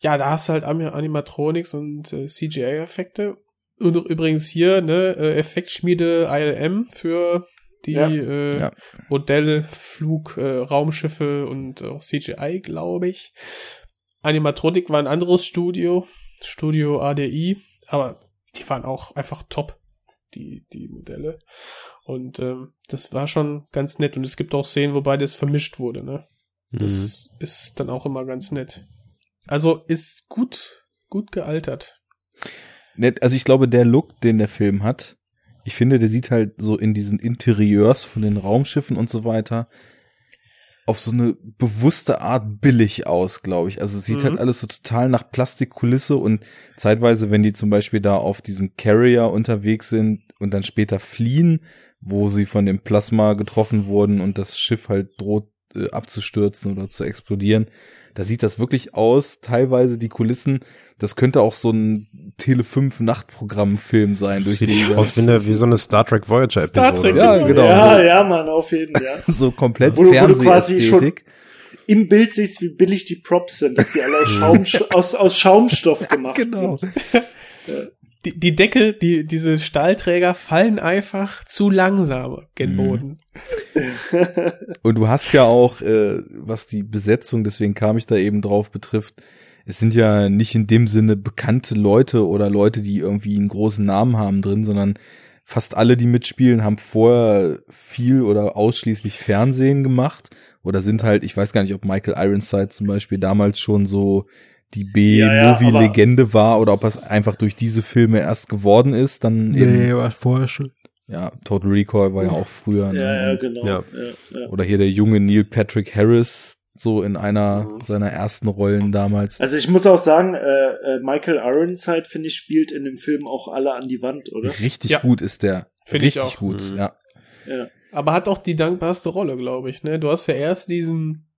Ja, da hast du halt Animatronics und äh, CGI-Effekte. Und übrigens hier, ne, äh, Effektschmiede ILM für die ja. Äh, ja. Modelle, Flug, äh, Raumschiffe und auch CGI, glaube ich. Animatronik war ein anderes Studio, Studio ADI, aber die waren auch einfach top die, die Modelle. Und ähm, das war schon ganz nett. Und es gibt auch Szenen, wo beides vermischt wurde, ne? Das mhm. ist dann auch immer ganz nett. Also ist gut, gut gealtert. Nett, also ich glaube, der Look, den der Film hat, ich finde, der sieht halt so in diesen Interieurs von den Raumschiffen und so weiter auf so eine bewusste Art billig aus, glaube ich. Also es sieht halt mhm. halt alles so total nach Plastikkulisse und zeitweise, wenn die zum Beispiel da auf diesem Carrier unterwegs sind und dann später fliehen, wo sie von dem Plasma getroffen wurden und das Schiff halt droht äh, abzustürzen oder zu explodieren. Da sieht das wirklich aus, teilweise die Kulissen, das könnte auch so ein Tele 5 Nachtprogramm-Film sein. Durch Sieht die, aus wie, eine, wie so eine Star Trek Voyager Episode. Star Trek, ja, genau. Ja, ja, Mann, auf jeden Fall. Ja. so komplett wo, wo du quasi schon im Bild siehst, wie billig die Props sind, dass die alle aus, Schaum, aus, aus Schaumstoff gemacht genau. sind. Die, die Deckel, die, diese Stahlträger fallen einfach zu langsam gen mhm. Boden. Und du hast ja auch, äh, was die Besetzung, deswegen kam ich da eben drauf, betrifft, es sind ja nicht in dem Sinne bekannte Leute oder Leute, die irgendwie einen großen Namen haben drin, sondern fast alle, die mitspielen, haben vorher viel oder ausschließlich Fernsehen gemacht oder sind halt, ich weiß gar nicht, ob Michael Ironside zum Beispiel damals schon so die B-Movie-Legende ja, ja, war oder ob es einfach durch diese Filme erst geworden ist, dann nee, eben. war vorher schon. Ja, Total Recall war ja auch früher. Ne? Ja, ja, genau. Ja. Ja, Oder hier der junge Neil Patrick Harris, so in einer mhm. seiner ersten Rollen damals. Also ich muss auch sagen, äh, äh, Michael Ironside, finde ich, spielt in dem Film auch alle an die Wand, oder? Richtig ja. gut ist der. Finde ich auch. gut, mhm. ja. ja. Aber hat auch die dankbarste Rolle, glaube ich, ne? Du hast ja erst diesen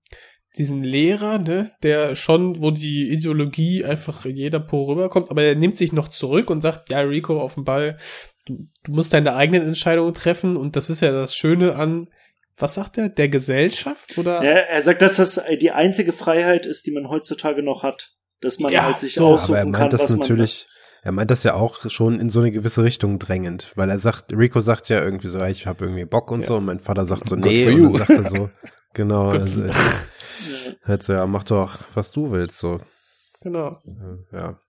diesen Lehrer, ne, der schon, wo die Ideologie einfach in jeder Po rüberkommt, aber er nimmt sich noch zurück und sagt, ja, Rico auf dem Ball, du, du musst deine eigenen Entscheidungen treffen und das ist ja das Schöne an, was sagt er, der Gesellschaft oder? Ja, er sagt, dass das die einzige Freiheit ist, die man heutzutage noch hat, dass man ja, halt sich so, aussuchen aber er meint kann, das natürlich, er meint das ja auch schon in so eine gewisse Richtung drängend, weil er sagt, Rico sagt ja irgendwie so, ich habe irgendwie Bock und ja. so und mein Vater sagt so, nee, und dann sagt er so, genau, also, Halt so, ja, mach doch, was du willst, so. Genau. Ja.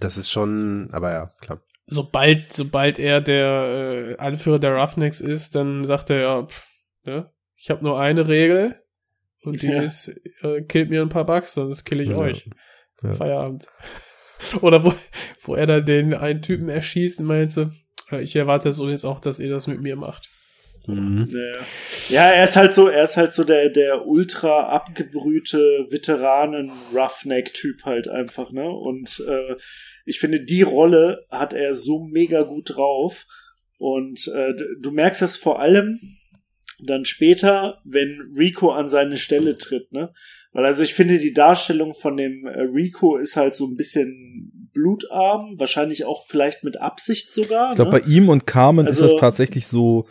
Das ist schon, aber ja, klar. Sobald, sobald er der äh, Anführer der Roughnecks ist, dann sagt er ja, pff, ne? ich habe nur eine Regel und die ja. ist, äh, killt mir ein paar Bugs, sonst kill ich ja. euch. Ja. Feierabend. Oder wo, wo er dann den einen Typen erschießt und meint so, äh, ich erwarte es jetzt auch, dass ihr das mit mir macht. Mhm. Ja, er ist halt so, er ist halt so der, der ultra abgebrühte Veteranen Roughneck-Typ halt einfach, ne? Und äh, ich finde, die Rolle hat er so mega gut drauf. Und äh, du merkst das vor allem dann später, wenn Rico an seine Stelle tritt, ne? Weil also ich finde, die Darstellung von dem äh, Rico ist halt so ein bisschen blutarm, wahrscheinlich auch vielleicht mit Absicht sogar. Ich glaube, ne? bei ihm und Carmen also, ist das tatsächlich so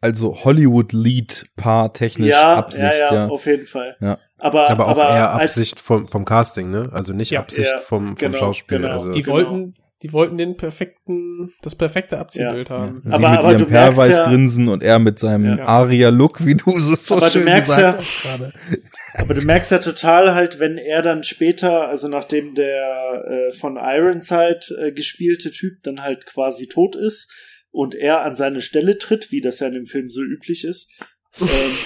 also Hollywood-Lead-Paar technisch ja, Absicht, ja, ja, ja, auf jeden Fall. Ja. Aber, aber auch aber eher Absicht vom, vom Casting, ne? Also nicht ja, Absicht ja, vom, vom genau, Schauspiel. Genau. Also die genau. wollten, die wollten den perfekten, das perfekte Abziehbild haben. Sie aber, mit aber ihrem Perweis-Grinsen und er mit seinem Aria-Look, wie du so, so aber schön du merkst gesagt ja, hast Aber du merkst ja total halt, wenn er dann später, also nachdem der äh, von Ironside äh, gespielte Typ dann halt quasi tot ist, und er an seine Stelle tritt, wie das ja in dem Film so üblich ist, ähm,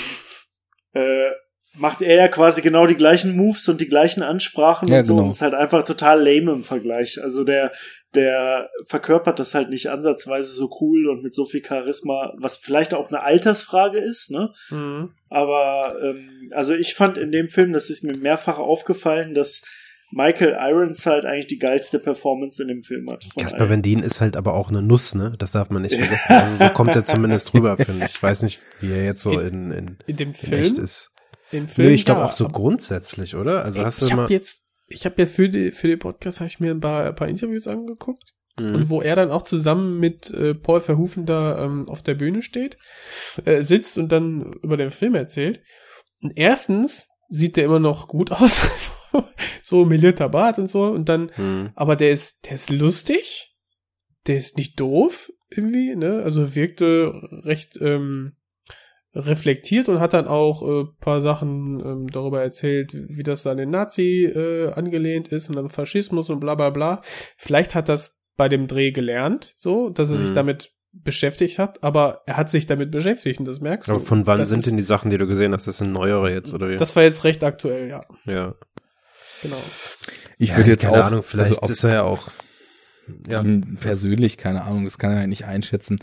äh, macht er ja quasi genau die gleichen Moves und die gleichen Ansprachen ja, und so. Genau. Und ist halt einfach total lame im Vergleich. Also der, der verkörpert das halt nicht ansatzweise so cool und mit so viel Charisma, was vielleicht auch eine Altersfrage ist, ne? Mhm. Aber ähm, also ich fand in dem Film, das ist mir mehrfach aufgefallen, dass Michael Ironside eigentlich die geilste Performance in dem Film hat. Casper Van Dien ist halt aber auch eine Nuss, ne? Das darf man nicht vergessen. Also so kommt er zumindest rüber, finde ich. Ich weiß nicht, wie er jetzt so in, in, in dem Film echt ist. Im Film, nee, ich glaube ja, auch so grundsätzlich, oder? Also hast du ich mal. jetzt, ich habe ja für die für den Podcast habe ich mir ein paar, ein paar Interviews angeguckt mhm. und wo er dann auch zusammen mit äh, Paul Verhoeven da ähm, auf der Bühne steht, äh, sitzt und dann über den Film erzählt. Und erstens sieht der immer noch gut aus. so melierter Bart und so. Und dann, hm. aber der ist, der ist lustig. Der ist nicht doof irgendwie, ne? Also wirkte recht ähm, reflektiert und hat dann auch äh, paar Sachen ähm, darüber erzählt, wie das an den Nazi äh, angelehnt ist und am Faschismus und bla bla bla. Vielleicht hat das bei dem Dreh gelernt, so, dass er hm. sich damit beschäftigt hat, aber er hat sich damit beschäftigt und das merkst du. Aber von wann das sind denn die Sachen, die du gesehen hast? Das sind neuere jetzt, oder wie? Das war jetzt recht aktuell, ja. Ja. Genau. Ich ja, würde jetzt keine auch, Ahnung, vielleicht also ist er ja auch ja. persönlich, keine Ahnung, das kann er ja nicht einschätzen.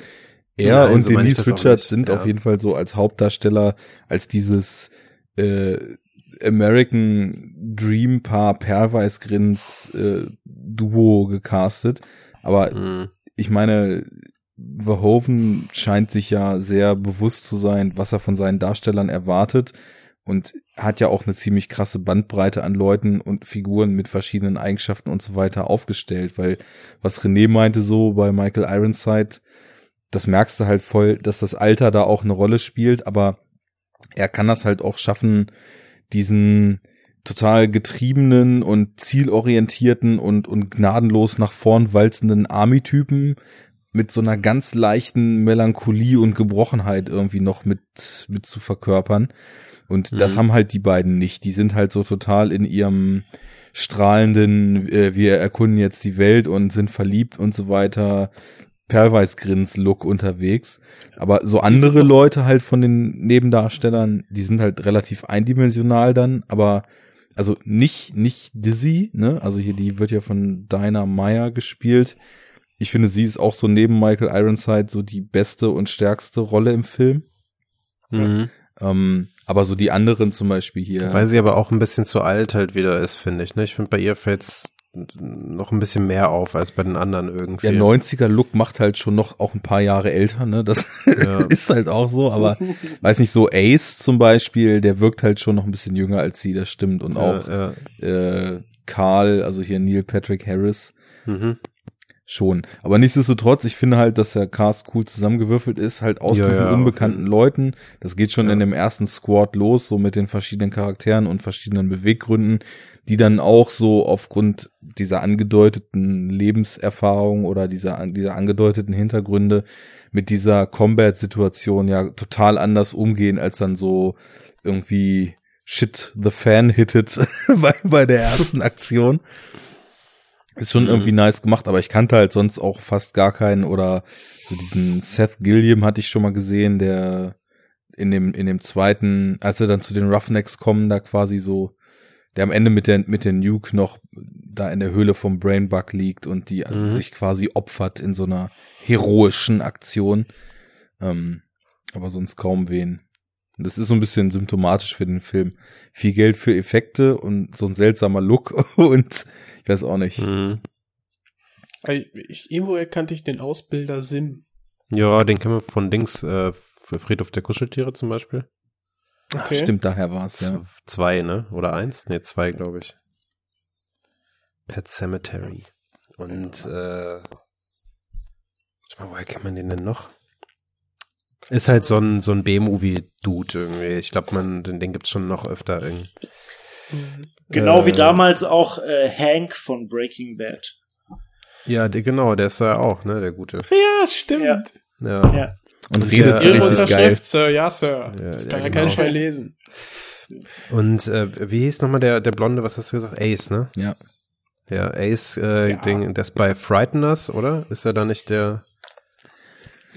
Er Nein, und so Denise Richards sind ja. auf jeden Fall so als Hauptdarsteller, als dieses äh, American Dream Paar Perweis-Grins äh, Duo gecastet. Aber mhm. ich meine, Verhoeven scheint sich ja sehr bewusst zu sein, was er von seinen Darstellern erwartet und hat ja auch eine ziemlich krasse Bandbreite an Leuten und Figuren mit verschiedenen Eigenschaften und so weiter aufgestellt, weil was René meinte so bei Michael Ironside, das merkst du halt voll, dass das Alter da auch eine Rolle spielt, aber er kann das halt auch schaffen, diesen total getriebenen und zielorientierten und, und gnadenlos nach vorn walzenden Army-Typen mit so einer ganz leichten Melancholie und Gebrochenheit irgendwie noch mit, mit zu verkörpern. Und mhm. das haben halt die beiden nicht. Die sind halt so total in ihrem strahlenden, äh, wir erkunden jetzt die Welt und sind verliebt und so weiter, Perlweißgrins-Look unterwegs. Aber so andere Leute halt von den Nebendarstellern, die sind halt relativ eindimensional dann, aber also nicht, nicht Dizzy, ne? Also hier, die wird ja von Dinah Meyer gespielt. Ich finde, sie ist auch so neben Michael Ironside so die beste und stärkste Rolle im Film. Mhm. Ähm, aber so die anderen zum Beispiel hier. Weil sie aber auch ein bisschen zu alt halt wieder ist, finde ich. Ne? Ich finde, bei ihr fällt's noch ein bisschen mehr auf als bei den anderen irgendwie. Der 90er-Look macht halt schon noch auch ein paar Jahre älter, ne? Das ja. ist halt auch so, aber weiß nicht, so Ace zum Beispiel, der wirkt halt schon noch ein bisschen jünger als sie, das stimmt. Und auch ja, ja. Äh, Carl, also hier Neil Patrick Harris, mhm schon. Aber nichtsdestotrotz, ich finde halt, dass der Cast cool zusammengewürfelt ist, halt aus ja, diesen ja, unbekannten okay. Leuten. Das geht schon ja. in dem ersten Squad los, so mit den verschiedenen Charakteren und verschiedenen Beweggründen, die dann auch so aufgrund dieser angedeuteten Lebenserfahrung oder dieser, dieser angedeuteten Hintergründe mit dieser Combat-Situation ja total anders umgehen, als dann so irgendwie Shit the Fan hittet bei, bei der ersten Aktion. Ist schon mhm. irgendwie nice gemacht, aber ich kannte halt sonst auch fast gar keinen oder so diesen Seth Gilliam hatte ich schon mal gesehen, der in dem, in dem zweiten, als er dann zu den Roughnecks kommen, da quasi so, der am Ende mit der, mit der Nuke noch da in der Höhle vom Brainbug liegt und die mhm. sich quasi opfert in so einer heroischen Aktion. Ähm, aber sonst kaum wen. Und das ist so ein bisschen symptomatisch für den Film. Viel Geld für Effekte und so ein seltsamer Look und ich weiß auch nicht. Mhm. Ich, irgendwo erkannte ich den Ausbilder Sim. Ja, den kennen wir von Dings, äh, für Friedhof der Kuscheltiere zum Beispiel. Okay. Ach, stimmt, daher war es, ja. Zwei, ne? Oder eins? Ne, zwei, glaube ich. Pet Cemetery. Und, äh, woher kennt man den denn noch? Ist halt so ein, so ein B-Movie-Dude irgendwie. Ich glaube, man, den, den gibt's schon noch öfter irgendwie. Genau äh, wie damals auch äh, Hank von Breaking Bad. Ja, der, genau, der ist ja auch, ne, der gute. Ja, stimmt. Ja. ja. ja. Und, Und redet so richtig geil. Sir, ja, Sir. Ja, das kann ja, genau. kein Schwein lesen. Und äh, wie hieß nochmal der, der Blonde, was hast du gesagt? Ace, ne? Ja. Ja, Ace, äh, ja. Ding, das bei Frighteners, oder? Ist er da nicht der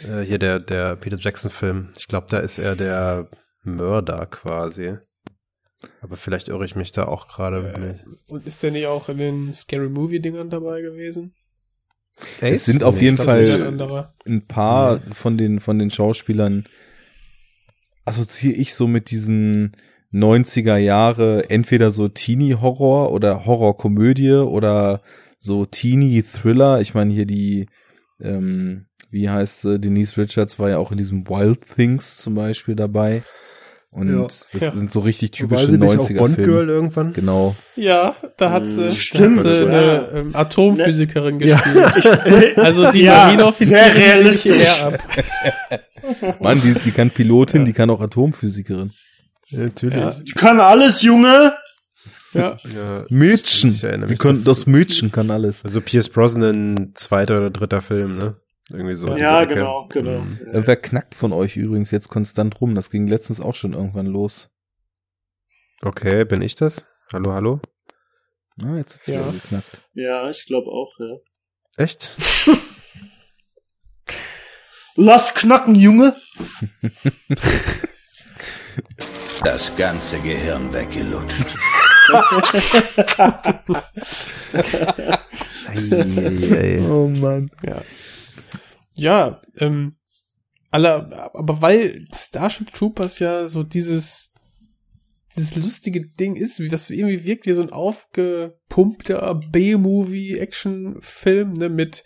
äh, hier der, der Peter Jackson-Film. Ich glaube, da ist er der Mörder quasi. Aber vielleicht irre ich mich da auch gerade. Äh, und ist der nicht auch in den Scary Movie-Dingern dabei gewesen? Ace? Es sind auf nee, jeden Fall ein paar nee. von den, von den Schauspielern assoziiere ich so mit diesen 90er Jahre, entweder so Teenie-Horror oder Horror-Komödie oder so Teenie-Thriller. Ich meine hier die, ähm, wie heißt äh, Denise Richards war ja auch in diesem Wild Things zum Beispiel dabei. Und ja. das ja. sind so richtig typische 90er Filme. irgendwann? Genau. Ja, da hat sie, Stimmt, hat sie eine ähm, Atomphysikerin ne? gespielt. also die ja, Marineoffizierin sehr realistisch. ab. Mann, die, die kann Pilotin, die kann auch Atomphysikerin. Ja, natürlich. Die kann alles, Junge! Ja. ja Mädchen. Die können, das Mädchen kann alles. Also Pierce Brosnan, zweiter oder dritter Film, ne? Irgendwie so. Ja, genau, genau. Mhm. Wer knackt von euch übrigens jetzt konstant rum? Das ging letztens auch schon irgendwann los. Okay, bin ich das? Hallo, hallo? Ah, jetzt hat's ja. geknackt. Ja, ich glaube auch, ja. Echt? Lass knacken, Junge! Das ganze Gehirn weggelutscht. oh Mann. Ja. Ja, ähm, aller, aber weil Starship Troopers ja so dieses, dieses lustige Ding ist, wie das irgendwie wirkt wie so ein aufgepumpter B-Movie-Action-Film, ne, mit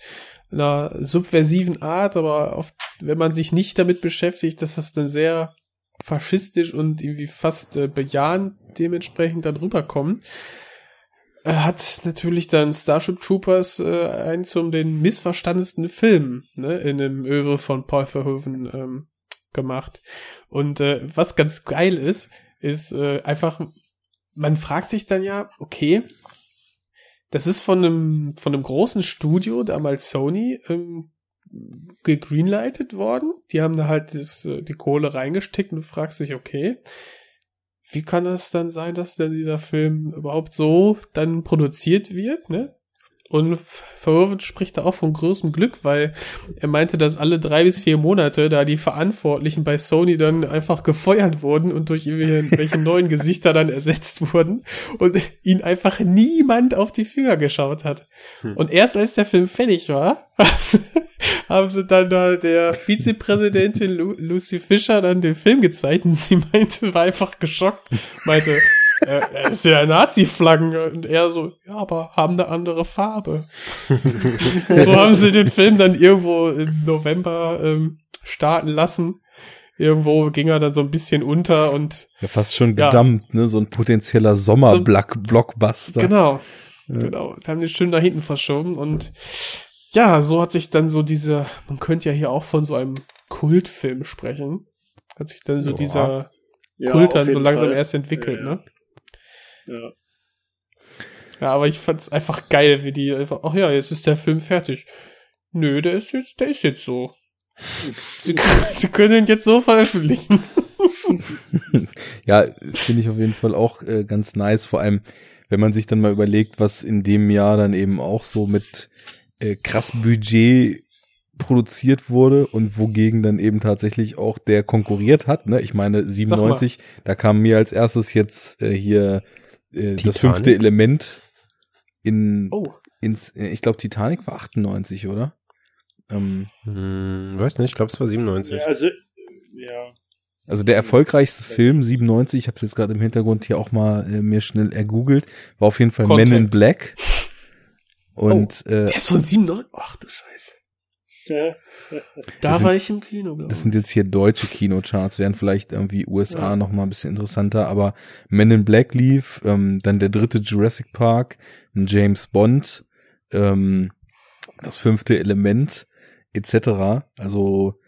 einer subversiven Art, aber oft, wenn man sich nicht damit beschäftigt, dass das dann sehr faschistisch und irgendwie fast äh, bejahend dementsprechend dann rüberkommen. Er hat natürlich dann Starship Troopers äh, einen zum den missverstandensten Film ne, in dem Öwe von Paul Verhoeven ähm, gemacht. Und äh, was ganz geil ist, ist äh, einfach, man fragt sich dann ja, okay, das ist von einem, von einem großen Studio, damals Sony, ähm, gegreenlightet worden. Die haben da halt das, äh, die Kohle reingesteckt und du fragst dich, okay, wie kann das dann sein, dass denn dieser Film überhaupt so dann produziert wird, ne? Und Verhoeven spricht da auch von großem Glück, weil er meinte, dass alle drei bis vier Monate da die Verantwortlichen bei Sony dann einfach gefeuert wurden und durch irgendwelche neuen Gesichter dann ersetzt wurden und ihn einfach niemand auf die Finger geschaut hat. Hm. Und erst als der Film fertig war, haben sie dann da der Vizepräsidentin Lu Lucy Fischer dann den Film gezeigt und sie meinte, war einfach geschockt, meinte, er ist ja Nazi-Flaggen und er so, ja, aber haben eine andere Farbe. so haben sie den Film dann irgendwo im November ähm, starten lassen. Irgendwo ging er dann so ein bisschen unter und ja fast schon gedammt, ja. ne, so ein potenzieller Sommer-Blockbuster. So, genau, ja. genau. Da haben die schön da hinten verschoben und ja, so hat sich dann so diese, man könnte ja hier auch von so einem Kultfilm sprechen, hat sich dann so Boah. dieser Kult dann so langsam Fall. erst entwickelt, ne? Ja. Ja, aber ich fand's einfach geil, wie die einfach, ach ja, jetzt ist der Film fertig. Nö, der ist jetzt, der ist jetzt so. Sie, Sie können ihn jetzt so veröffentlichen. ja, finde ich auf jeden Fall auch äh, ganz nice, vor allem, wenn man sich dann mal überlegt, was in dem Jahr dann eben auch so mit äh, krass Budget produziert wurde und wogegen dann eben tatsächlich auch der konkurriert hat. Ne? Ich meine, 97, da kam mir als erstes jetzt äh, hier äh, das fünfte Element in, oh. ins, äh, ich glaube Titanic war 98, oder? Ähm, hm, weiß nicht, ich glaube es war 97. Ja, also, ja. Also der erfolgreichste Film 97, ich habe es jetzt gerade im Hintergrund hier auch mal äh, mir schnell ergoogelt, war auf jeden Fall Content. Men in Black. Und oh, äh, der ist von 97. Ach du Scheiße. da sind, war ich im Kino. Das sind jetzt hier deutsche Kinocharts, wären vielleicht irgendwie USA ja. noch mal ein bisschen interessanter, aber Men in Black lief, ähm, dann der dritte Jurassic Park, ein James Bond, ähm, das fünfte Element etc. Also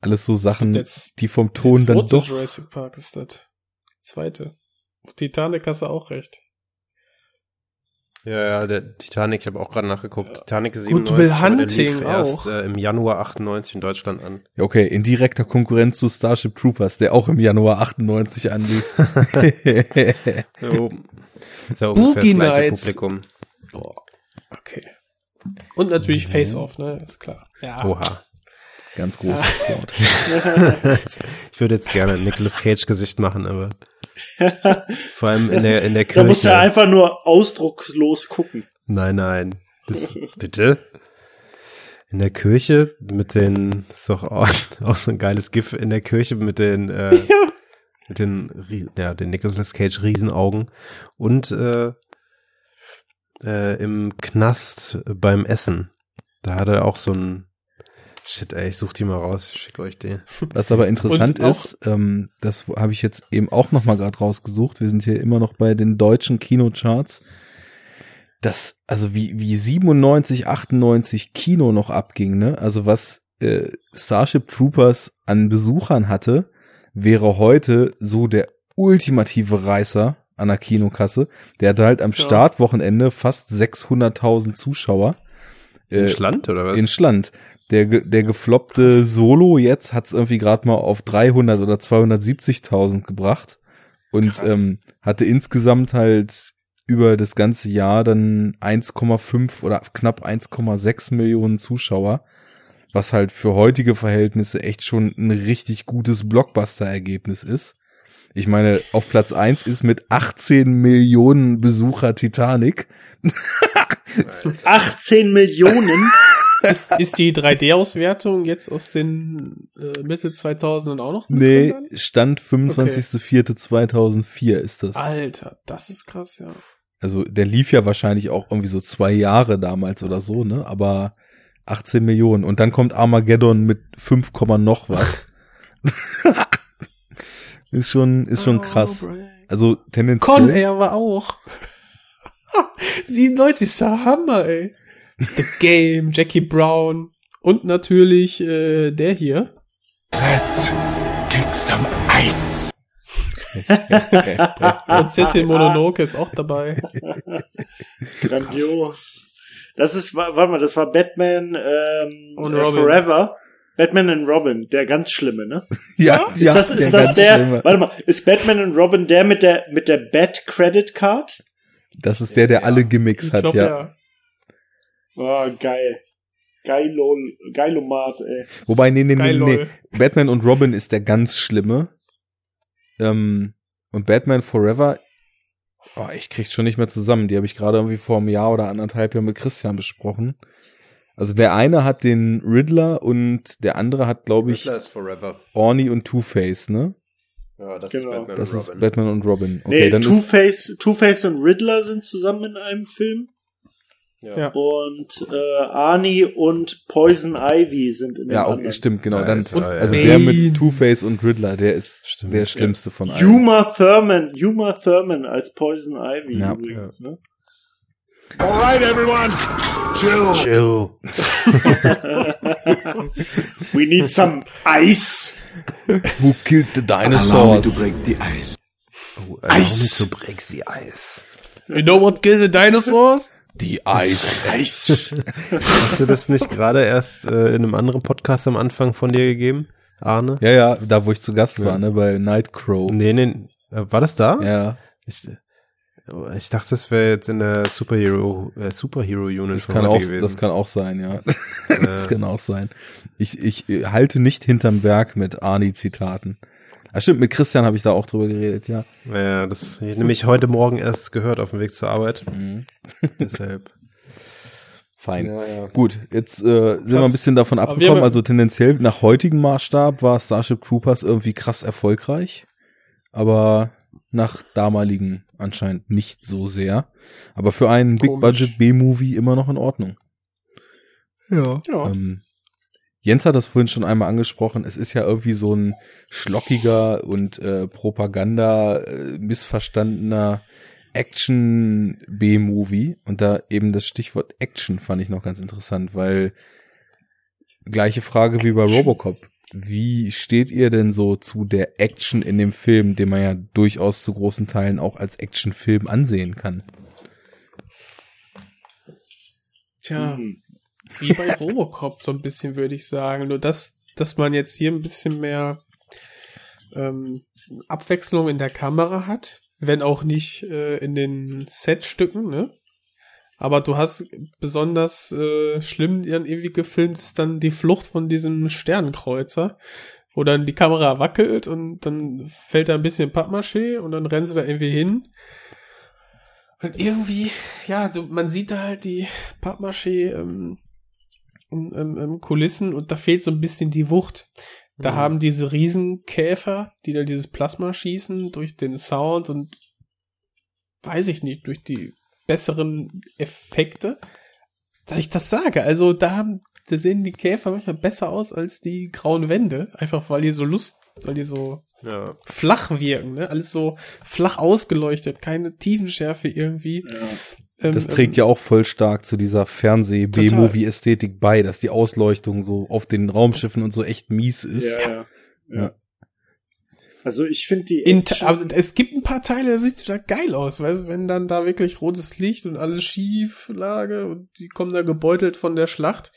alles so Sachen, das, die vom Ton dann doch. Jurassic Park ist das zweite. Titanic hast du auch recht. Ja, ja, der Titanic, ich habe auch gerade nachgeguckt. Ja. Titanic 97, Good Will Hunting lief erst äh, im Januar 98 in Deutschland an. Ja, okay, in direkter Konkurrenz zu Starship Troopers, der auch im Januar 98 anlief. so, ist ja ungefähr das gleiche Publikum. Boah, okay. Und natürlich mhm. Face Off, ne, ist klar. Ja. Oha. Ganz großes Wort. ich würde jetzt gerne ein Nicolas Cage Gesicht machen, aber vor allem in der, in der Kirche. Da musst du einfach nur ausdruckslos gucken. Nein, nein. Das, bitte? In der Kirche mit den, das ist doch auch, auch so ein geiles GIF in der Kirche mit den, äh, ja. mit den, ja, den Nicolas Cage Riesenaugen und, äh, äh, im Knast beim Essen. Da hat er auch so ein, Shit, ey, ich such die mal raus, ich schicke euch die. Was aber interessant ist, ähm, das habe ich jetzt eben auch noch mal gerade rausgesucht. Wir sind hier immer noch bei den deutschen Kinocharts. Das, also wie, wie 97, 98 Kino noch abging, ne? Also was äh, Starship Troopers an Besuchern hatte, wäre heute so der ultimative Reißer an der Kinokasse. Der hatte halt am ja. Startwochenende fast 600.000 Zuschauer. In äh, Schland oder was? In Schland. Der, der gefloppte Krass. Solo jetzt hat's irgendwie gerade mal auf 300 oder 270.000 gebracht und ähm, hatte insgesamt halt über das ganze Jahr dann 1,5 oder knapp 1,6 Millionen Zuschauer, was halt für heutige Verhältnisse echt schon ein richtig gutes Blockbuster-Ergebnis ist. Ich meine, auf Platz eins ist mit 18 Millionen Besucher Titanic. 18 Millionen? Ist, ist die 3D-Auswertung jetzt aus den äh, Mitte 2000 auch noch mit Nee, drin Stand 25.04.2004 ist das. Alter, das ist krass, ja. Also der lief ja wahrscheinlich auch irgendwie so zwei Jahre damals oder so, ne? Aber 18 Millionen. Und dann kommt Armageddon mit 5, noch was. ist schon, ist schon krass. Also tendenziell. Con Air war auch. 97 ist der Hammer, ey. The Game, Jackie Brown und natürlich äh, der hier. Let's kick some ice. Prinzessin Mononoke ist auch dabei. Grandios. Das ist, warte mal, das war Batman ähm, und äh, Forever. Batman and Robin, der ganz schlimme, ne? ja, ist ja, das, ist der das der, schlimme. warte mal, ist Batman and Robin der mit der, mit der Bat Credit Card? Das ist der, der ja. alle Gimmicks hat, glaub, ja. ja. Oh, geil. Geilo, Geilomat, ey. Wobei, nee, nee, nee, nee. Batman und Robin ist der ganz schlimme. Ähm, und Batman Forever, oh, ich krieg's schon nicht mehr zusammen. Die habe ich gerade irgendwie vor einem Jahr oder anderthalb Jahren mit Christian besprochen. Also der eine hat den Riddler und der andere hat, glaube ich, Orny und Two-Face, ne? Ja, das genau. ist Batman das und Robin. Ist Batman und Robin. Okay, nee, Two-Face, Two-Face und Riddler sind zusammen in einem Film. Ja. Und äh, Arnie und Poison Ivy sind in dem Ja, auch, stimmt, genau. Dann, und also der mit Two-Face und Riddler, der ist stimmt, der schlimmste ja. von allen. Uma Thurman, Uma Thurman als Poison Ivy ja. übrigens, ne? Alright, everyone. Chill. Chill. We need some ice. Who killed the dinosaurs? Allow me to break the ice. Oh, allow ice. me to break the ice. You know what killed the dinosaurs? Die Eis. Eis. Hast du das nicht gerade erst äh, in einem anderen Podcast am Anfang von dir gegeben, Arne? Ja, ja, da wo ich zu Gast ja. war, ne, bei Nightcrow. Nee, nee, äh, war das da? Ja. Ich, ich dachte, das wäre jetzt in der Superhero äh, Superhero Unit das kann auch, gewesen. Das kann auch sein, ja. das kann auch sein. Ich, ich halte nicht hinterm Berg mit Arnie Zitaten. Ah, stimmt, mit Christian habe ich da auch drüber geredet, ja. Ja, das ich nämlich heute Morgen erst gehört auf dem Weg zur Arbeit. Mhm. Deshalb. Fein. Ja, ja. Gut, jetzt äh, sind wir ein bisschen davon abgekommen. Also tendenziell nach heutigem Maßstab war Starship Troopers irgendwie krass erfolgreich. Aber nach damaligen anscheinend nicht so sehr. Aber für einen Big Budget B-Movie immer noch in Ordnung. Ja. ja. Ähm, Jens hat das vorhin schon einmal angesprochen. Es ist ja irgendwie so ein schlockiger und äh, Propaganda äh, missverstandener Action B-Movie. Und da eben das Stichwort Action fand ich noch ganz interessant, weil gleiche Frage wie bei Robocop. Wie steht ihr denn so zu der Action in dem Film, den man ja durchaus zu großen Teilen auch als Actionfilm ansehen kann? Tja, hm. Wie bei Robocop so ein bisschen, würde ich sagen. Nur dass, dass man jetzt hier ein bisschen mehr ähm, Abwechslung in der Kamera hat, wenn auch nicht äh, in den Setstücken, ne? Aber du hast besonders äh, schlimm irgendwie gefilmt, ist dann die Flucht von diesem Sternenkreuzer, wo dann die Kamera wackelt und dann fällt da ein bisschen Pappmaché und dann rennen sie da irgendwie hin. Und irgendwie, ja, du, man sieht da halt die Pappmaché ähm, ähm, ähm, Kulissen und da fehlt so ein bisschen die Wucht. Da mhm. haben diese Riesenkäfer, die da dieses Plasma schießen, durch den Sound und weiß ich nicht, durch die besseren Effekte, dass ich das sage. Also da haben, da sehen die Käfer manchmal besser aus als die grauen Wände, einfach weil die so Lust, weil die so ja. flach wirken, ne? Alles so flach ausgeleuchtet, keine Tiefenschärfe irgendwie. Ja. Ähm, das trägt ähm, ja auch voll stark zu dieser Fernseh-B-Movie-Ästhetik bei, dass die Ausleuchtung so auf den Raumschiffen und so echt mies ist. Ja, ja. ja. Also ich finde die In, also es gibt ein paar Teile, da sieht es wieder geil aus, weißt du, wenn dann da wirklich rotes Licht und alles schief lage und die kommen da gebeutelt von der Schlacht.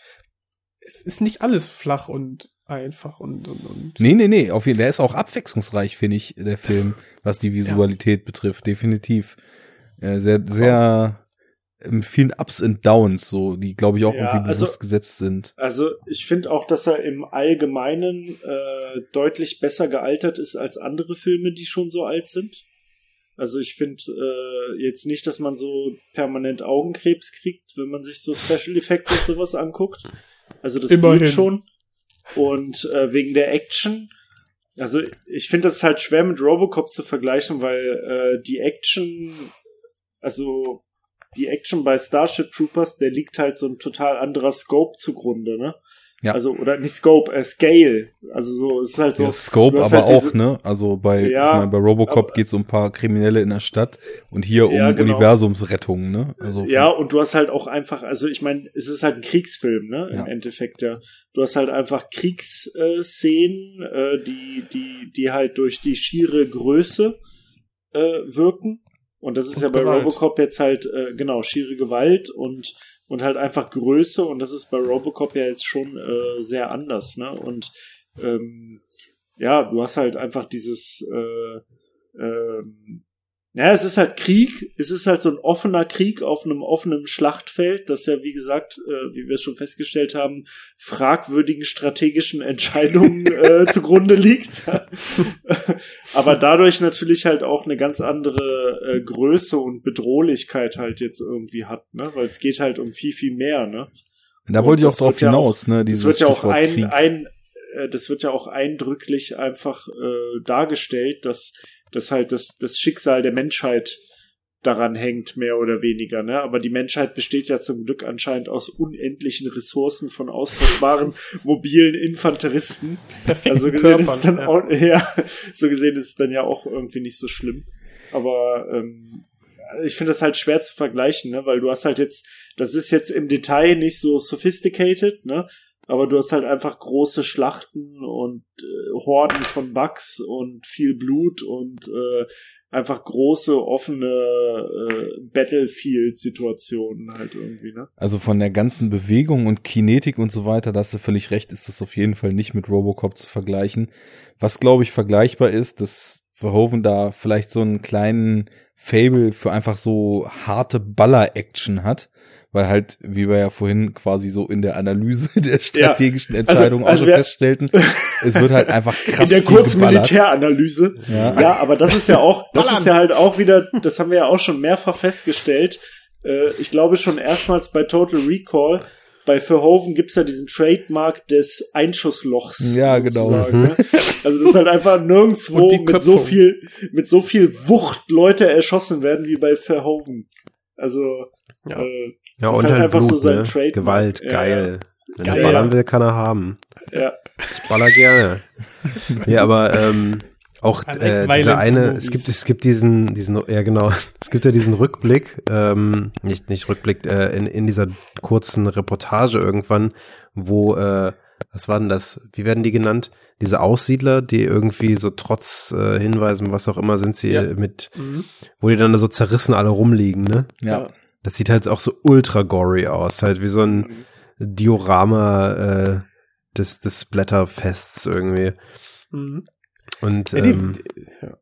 Es ist nicht alles flach und einfach und und und. Nee, nee, nee, auf jeden Fall, der ist auch abwechslungsreich, finde ich, der Film, was die Visualität ja. betrifft, definitiv. Äh, sehr, sehr vielen Ups und Downs, so, die glaube ich auch ja, irgendwie bewusst also, gesetzt sind. Also ich finde auch, dass er im Allgemeinen äh, deutlich besser gealtert ist als andere Filme, die schon so alt sind. Also ich finde äh, jetzt nicht, dass man so permanent Augenkrebs kriegt, wenn man sich so Special Effects und sowas anguckt. Also das Immerhin. geht schon. Und äh, wegen der Action, also ich finde das halt schwer mit Robocop zu vergleichen, weil äh, die Action, also die Action bei Starship Troopers, der liegt halt so ein total anderer Scope zugrunde, ne? Ja. Also, oder nicht Scope, äh, Scale. Also so, es ist halt so. Ja, Scope aber halt auch, ne? Also bei, ja, ich mein, bei Robocop geht es um ein paar Kriminelle in der Stadt und hier um ja, genau. Universumsrettung, ne? Also ja, und du hast halt auch einfach, also ich meine, es ist halt ein Kriegsfilm, ne? Im Endeffekt, ja. Du hast halt einfach Kriegsszenen, äh, die, die, die halt durch die schiere Größe äh, wirken. Und das ist und ja bei Gewalt. Robocop jetzt halt, äh, genau, schiere Gewalt und und halt einfach Größe und das ist bei Robocop ja jetzt schon äh, sehr anders, ne? Und ähm, ja, du hast halt einfach dieses äh, ähm, ja, es ist halt Krieg, es ist halt so ein offener Krieg auf einem offenen Schlachtfeld, das ja, wie gesagt, äh, wie wir es schon festgestellt haben, fragwürdigen strategischen Entscheidungen äh, zugrunde liegt. Aber dadurch natürlich halt auch eine ganz andere äh, Größe und Bedrohlichkeit halt jetzt irgendwie hat, ne? Weil es geht halt um viel, viel mehr, ne? Da und wollte ich auch drauf hinaus, ja auch, ne? Dieses wird ja auch ein, ein, äh, das wird ja auch eindrücklich einfach äh, dargestellt, dass dass halt das, das Schicksal der Menschheit daran hängt, mehr oder weniger, ne? Aber die Menschheit besteht ja zum Glück anscheinend aus unendlichen Ressourcen von austauschbaren mobilen Infanteristen. Perfekten also gesehen Körpern, ist dann ja. auch, ja, so gesehen ist es dann ja auch irgendwie nicht so schlimm. Aber ähm, ich finde das halt schwer zu vergleichen, ne? Weil du hast halt jetzt, das ist jetzt im Detail nicht so sophisticated, ne? Aber du hast halt einfach große Schlachten und äh, Horden von Bugs und viel Blut und äh, einfach große offene äh, Battlefield-Situationen halt irgendwie, ne? Also von der ganzen Bewegung und Kinetik und so weiter, da hast du völlig recht, ist das auf jeden Fall nicht mit Robocop zu vergleichen. Was glaube ich vergleichbar ist, dass Verhoeven da vielleicht so einen kleinen Fable für einfach so harte Baller-Action hat weil halt, wie wir ja vorhin quasi so in der Analyse der strategischen ja. Also, Entscheidungen also, also auch feststellten, es wird halt einfach krass. In der kurzen Militäranalyse. Ja. ja, aber das ist ja auch, das ist ja halt auch wieder, das haben wir ja auch schon mehrfach festgestellt. Äh, ich glaube schon erstmals bei Total Recall, bei Verhoeven gibt's ja diesen Trademark des Einschusslochs. Ja, genau. Mhm. Ne? Also das ist halt einfach nirgendwo mit so viel, mit so viel Wucht Leute erschossen werden wie bei Verhoeven. Also, ja. äh, ja, und halt, halt Blut, so ne? Gewalt, ja, geil. Wenn geil, er ballern will, kann er haben. Ja. Ich baller gerne. ja, aber ähm, auch äh, dieser eine, es gibt, es gibt diesen, diesen, ja genau, es gibt ja diesen Rückblick, ähm, nicht, nicht Rückblick, äh, in, in dieser kurzen Reportage irgendwann, wo, äh, was war denn das? Wie werden die genannt? Diese Aussiedler, die irgendwie so trotz äh, Hinweisen, was auch immer, sind sie ja. mit, mhm. wo die dann so zerrissen alle rumliegen, ne? Ja. Das sieht halt auch so ultra gory aus, halt wie so ein Diorama äh, des, des Splatterfests irgendwie. Mhm. Und ja, die, ähm,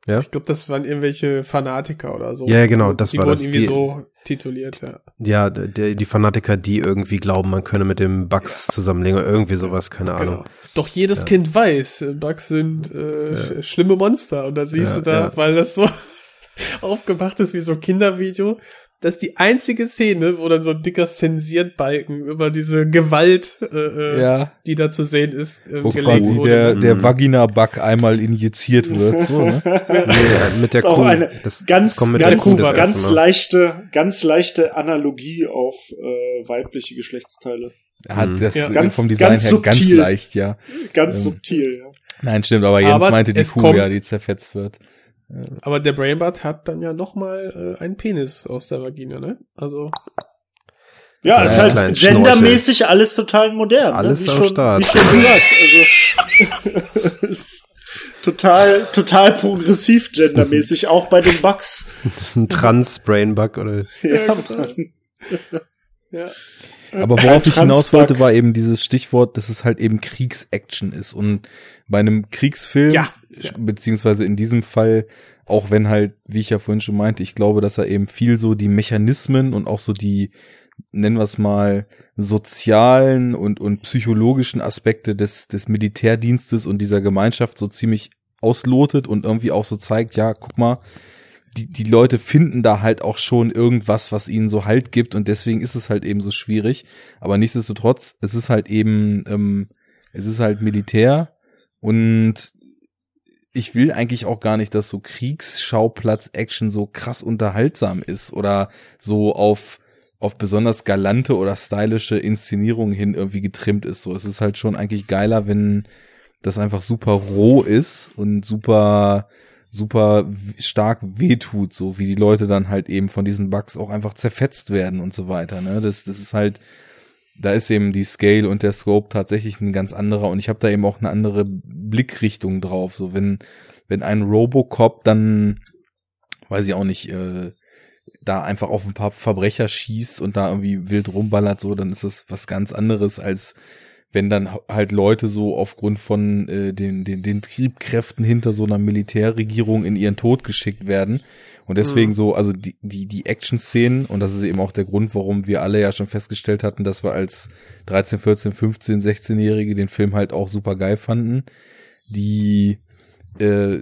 ja. ich glaube, das waren irgendwelche Fanatiker oder so. Ja, genau, das die war das. Die irgendwie so tituliert, ja. Ja, die, die Fanatiker, die irgendwie glauben, man könne mit dem Bugs ja. zusammenlegen oder irgendwie sowas, keine genau. Ahnung. Doch jedes. Kind weiß, Bugs sind äh, schlimme Monster und da siehst du da, weil das so aufgemacht ist wie so ein Kindervideo, das ist die einzige Szene, wo dann so ein dicker Zensiertbalken über diese Gewalt, äh, äh ja. die da zu sehen ist, äh, wo gelegt wurde. Der, der mhm. Vagina-Bug einmal injiziert wird, so, ne? ja, mit der Kuh. Eine das, ganz, das mit ganz, Kuh ganz leichte, ganz leichte Analogie auf äh, weibliche Geschlechtsteile. Hat mhm. das ja. ganz, vom Design ganz her subtil. ganz leicht, ja. Ganz ähm, subtil, ja. Nein, stimmt, aber Jens aber meinte die Kuh, ja, die zerfetzt wird. Aber der Brainbot hat dann ja noch mal äh, einen Penis aus der Vagina, ne? Also ja, ist halt gendermäßig Schnorchel. alles total modern. Ne? Alles ne? am schon, Start. Wie schon gesagt. Also, total, total progressiv gendermäßig, auch bei den Bugs. ein Trans-Brain-Bug, oder? Ja, ja. Aber worauf ich hinaus wollte, war eben dieses Stichwort, dass es halt eben Kriegsaction ist. Und bei einem Kriegsfilm, ja, ja. beziehungsweise in diesem Fall, auch wenn halt, wie ich ja vorhin schon meinte, ich glaube, dass er eben viel so die Mechanismen und auch so die, nennen wir es mal, sozialen und, und psychologischen Aspekte des, des Militärdienstes und dieser Gemeinschaft so ziemlich auslotet und irgendwie auch so zeigt, ja, guck mal, die, die Leute finden da halt auch schon irgendwas, was ihnen so Halt gibt und deswegen ist es halt eben so schwierig. Aber nichtsdestotrotz, es ist halt eben, ähm, es ist halt Militär und ich will eigentlich auch gar nicht, dass so Kriegsschauplatz-Action so krass unterhaltsam ist oder so auf auf besonders galante oder stylische Inszenierungen hin irgendwie getrimmt ist. So, es ist halt schon eigentlich geiler, wenn das einfach super roh ist und super super stark wehtut, so wie die Leute dann halt eben von diesen Bugs auch einfach zerfetzt werden und so weiter. Ne? Das, das ist halt, da ist eben die Scale und der Scope tatsächlich ein ganz anderer und ich habe da eben auch eine andere Blickrichtung drauf. So wenn wenn ein Robocop dann, weiß ich auch nicht, äh, da einfach auf ein paar Verbrecher schießt und da irgendwie wild rumballert, so, dann ist das was ganz anderes als wenn dann halt Leute so aufgrund von äh, den, den, den Triebkräften hinter so einer Militärregierung in ihren Tod geschickt werden. Und deswegen mhm. so, also die, die, die Action-Szenen, und das ist eben auch der Grund, warum wir alle ja schon festgestellt hatten, dass wir als 13, 14, 15, 16-Jährige den Film halt auch super geil fanden. Die, äh,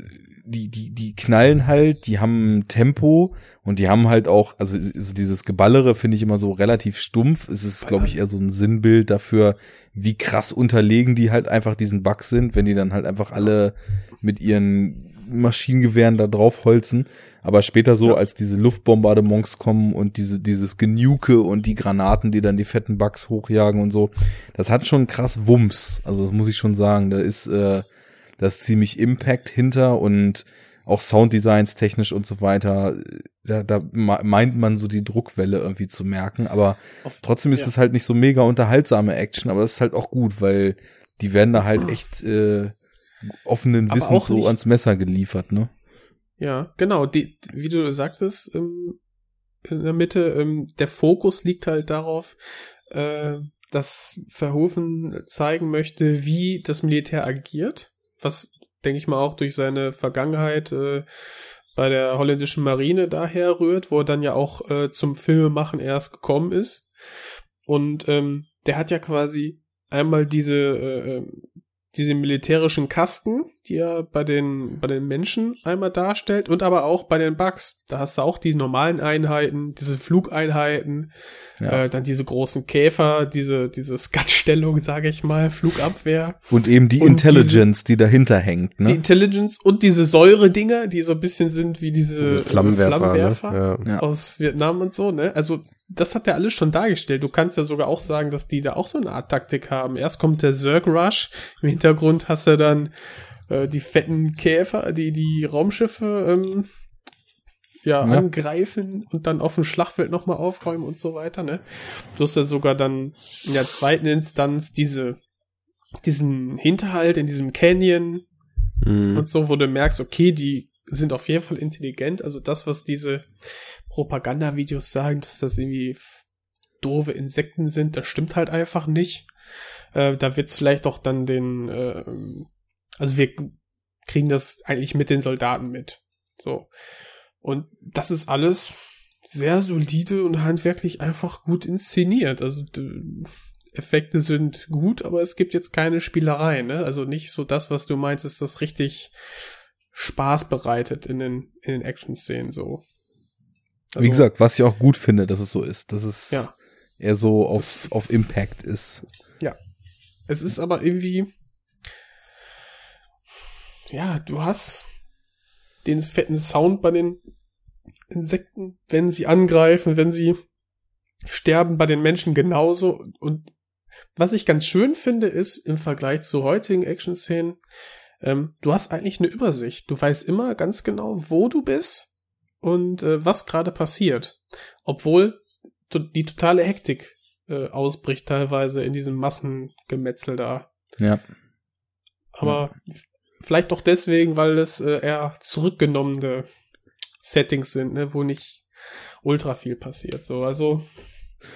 die, die, die knallen halt, die haben Tempo und die haben halt auch, also so dieses Geballere finde ich immer so relativ stumpf. Es ist, glaube ich, eher so ein Sinnbild dafür, wie krass unterlegen die halt einfach diesen Bug sind, wenn die dann halt einfach alle mit ihren Maschinengewehren da draufholzen. Aber später so, ja. als diese Luftbombardements kommen und diese, dieses Genuke und die Granaten, die dann die fetten Bugs hochjagen und so, das hat schon krass Wumms. Also das muss ich schon sagen. Da ist, äh, da ist ziemlich Impact hinter und auch Sounddesigns technisch und so weiter. Da, da meint man so die Druckwelle irgendwie zu merken, aber Auf, trotzdem ist es halt nicht so mega unterhaltsame Action, aber das ist halt auch gut, weil die werden da halt echt äh, offenen Wissens so ans Messer geliefert, ne? Ja, genau. Die, wie du sagtest, ähm, in der Mitte, ähm, der Fokus liegt halt darauf, äh, dass Verhoeven zeigen möchte, wie das Militär agiert was denke ich mal auch durch seine Vergangenheit äh, bei der holländischen Marine daher rührt, wo er dann ja auch äh, zum Filmemachen erst gekommen ist. Und ähm, der hat ja quasi einmal diese äh, ähm, diese militärischen Kasten, die er bei den, bei den Menschen einmal darstellt und aber auch bei den Bugs. Da hast du auch die normalen Einheiten, diese Flugeinheiten, ja. äh, dann diese großen Käfer, diese, diese Skatstellung, sage ich mal, Flugabwehr. Und eben die und Intelligence, diese, die dahinter hängt. Ne? Die Intelligence und diese Säure-Dinger, die so ein bisschen sind wie diese, diese Flammenwerfer, Flammenwerfer ne? ja. aus Vietnam und so. Ne? Also das hat er alles schon dargestellt. Du kannst ja sogar auch sagen, dass die da auch so eine Art Taktik haben. Erst kommt der Zerg Rush, im Hintergrund hast du dann äh, die fetten Käfer, die die Raumschiffe ähm, ja, ja, angreifen und dann auf dem Schlachtfeld nochmal aufräumen und so weiter, ne? Du hast ja sogar dann in der zweiten Instanz diese, diesen Hinterhalt in diesem Canyon mhm. und so, wo du merkst, okay, die sind auf jeden Fall intelligent. Also das, was diese Propagandavideos sagen, dass das irgendwie doofe Insekten sind, das stimmt halt einfach nicht. Äh, da wird's vielleicht auch dann den, äh, also wir kriegen das eigentlich mit den Soldaten mit. So. Und das ist alles sehr solide und handwerklich einfach gut inszeniert. Also Effekte sind gut, aber es gibt jetzt keine Spielerei, ne? Also nicht so das, was du meinst, ist das richtig Spaß bereitet in den, in den Action-Szenen so. Also, Wie gesagt, was ich auch gut finde, dass es so ist, dass es ja, eher so auf, das, auf Impact ist. Ja. Es ist aber irgendwie, ja, du hast den fetten Sound bei den Insekten, wenn sie angreifen, wenn sie sterben bei den Menschen genauso. Und was ich ganz schön finde, ist im Vergleich zu heutigen Action-Szenen, ähm, du hast eigentlich eine Übersicht. Du weißt immer ganz genau, wo du bist und äh, was gerade passiert. Obwohl die totale Hektik äh, ausbricht teilweise in diesem Massengemetzel da. Ja. Aber ja. vielleicht doch deswegen, weil es äh, eher zurückgenommene Settings sind, ne, wo nicht ultra viel passiert. So, also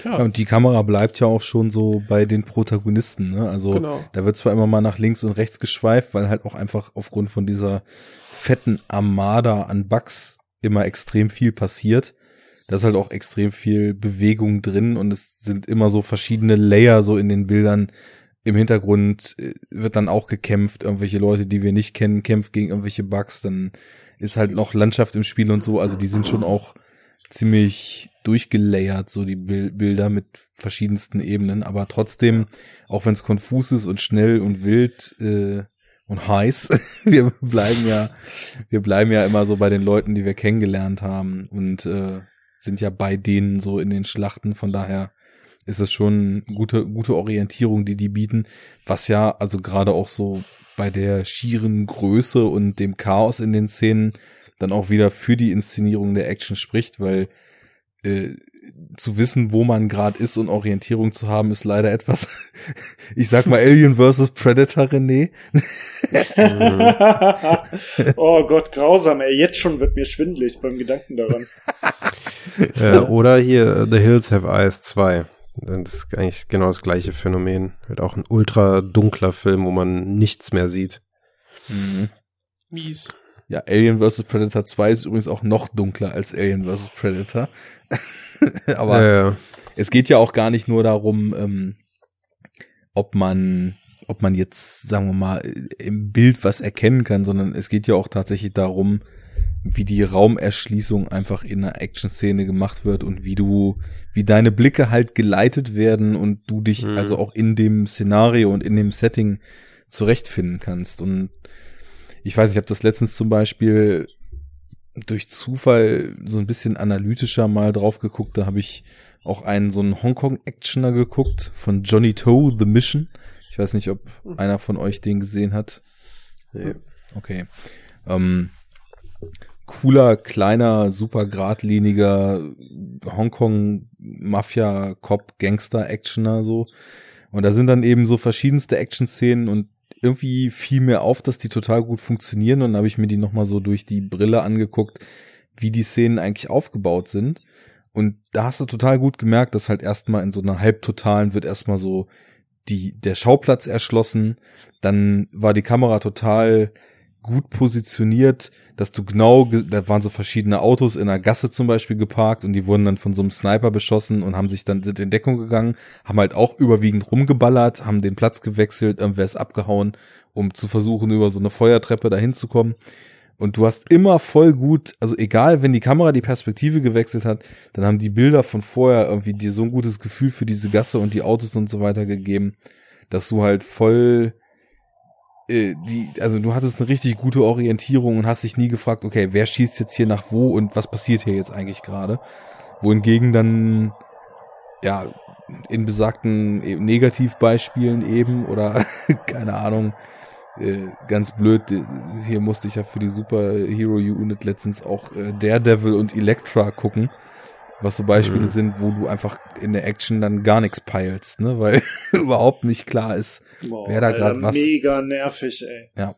ja. ja. und die Kamera bleibt ja auch schon so bei den Protagonisten, ne? Also genau. da wird zwar immer mal nach links und rechts geschweift, weil halt auch einfach aufgrund von dieser fetten Armada an Bugs immer extrem viel passiert. Da ist halt auch extrem viel Bewegung drin und es sind immer so verschiedene Layer so in den Bildern. Im Hintergrund äh, wird dann auch gekämpft, irgendwelche Leute, die wir nicht kennen, kämpft gegen irgendwelche Bugs, dann ist halt noch Landschaft im Spiel und so, also die sind schon auch ziemlich durchgelayert, so die Bilder mit verschiedensten Ebenen, aber trotzdem, auch wenn es konfus ist und schnell und wild, äh, und heiß. Wir bleiben ja, wir bleiben ja immer so bei den Leuten, die wir kennengelernt haben und äh, sind ja bei denen so in den Schlachten. Von daher ist es schon gute, gute Orientierung, die die bieten. Was ja, also gerade auch so bei der schieren Größe und dem Chaos in den Szenen dann auch wieder für die Inszenierung der Action spricht, weil äh, zu wissen, wo man gerade ist und Orientierung zu haben, ist leider etwas, ich sag mal Alien vs. Predator, René. oh Gott, grausam, ey, jetzt schon wird mir schwindelig beim Gedanken daran. äh, oder hier The Hills Have Eyes 2. Das ist eigentlich genau das gleiche Phänomen. Wird auch ein ultra dunkler Film, wo man nichts mehr sieht. Mhm. Mies. Ja, Alien vs. Predator 2 ist übrigens auch noch dunkler als Alien vs. Predator. Aber ja, ja. es geht ja auch gar nicht nur darum, ähm, ob man, ob man jetzt, sagen wir mal, im Bild was erkennen kann, sondern es geht ja auch tatsächlich darum, wie die Raumerschließung einfach in einer Action-Szene gemacht wird und wie du, wie deine Blicke halt geleitet werden und du dich mhm. also auch in dem Szenario und in dem Setting zurechtfinden kannst. Und ich weiß, ich habe das letztens zum Beispiel durch Zufall so ein bisschen analytischer mal drauf geguckt. Da habe ich auch einen so einen Hongkong-Actioner geguckt von Johnny Toe, The Mission. Ich weiß nicht, ob einer von euch den gesehen hat. Nee. Okay. Ähm, cooler, kleiner, super geradliniger Hongkong-Mafia-Cop-Gangster-Actioner so. Und da sind dann eben so verschiedenste Action-Szenen und irgendwie fiel mir auf, dass die total gut funktionieren und dann habe ich mir die nochmal so durch die Brille angeguckt, wie die Szenen eigentlich aufgebaut sind. Und da hast du total gut gemerkt, dass halt erstmal in so einer Halbtotalen wird erstmal so die, der Schauplatz erschlossen, dann war die Kamera total gut positioniert, dass du genau, da waren so verschiedene Autos in einer Gasse zum Beispiel geparkt und die wurden dann von so einem Sniper beschossen und haben sich dann, sind in Deckung gegangen, haben halt auch überwiegend rumgeballert, haben den Platz gewechselt, irgendwer ist abgehauen, um zu versuchen, über so eine Feuertreppe dahin zu kommen. Und du hast immer voll gut, also egal, wenn die Kamera die Perspektive gewechselt hat, dann haben die Bilder von vorher irgendwie dir so ein gutes Gefühl für diese Gasse und die Autos und so weiter gegeben, dass du halt voll äh, die, also du hattest eine richtig gute Orientierung und hast dich nie gefragt, okay, wer schießt jetzt hier nach wo und was passiert hier jetzt eigentlich gerade? Wohingegen dann, ja, in besagten Negativbeispielen eben oder keine Ahnung, äh, ganz blöd, hier musste ich ja für die Superhero Unit letztens auch äh, Daredevil und Elektra gucken was so Beispiele mhm. sind, wo du einfach in der Action dann gar nichts peilst, ne, weil überhaupt nicht klar ist, Boah, wer da gerade was. Mega nervig, ey. Ja.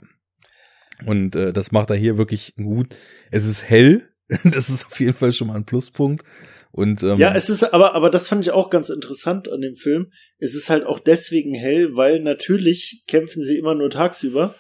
Und äh, das macht er hier wirklich gut. Es ist hell, das ist auf jeden Fall schon mal ein Pluspunkt. Und, ähm, ja, es ist aber, aber das fand ich auch ganz interessant an dem Film. Es ist halt auch deswegen hell, weil natürlich kämpfen sie immer nur tagsüber.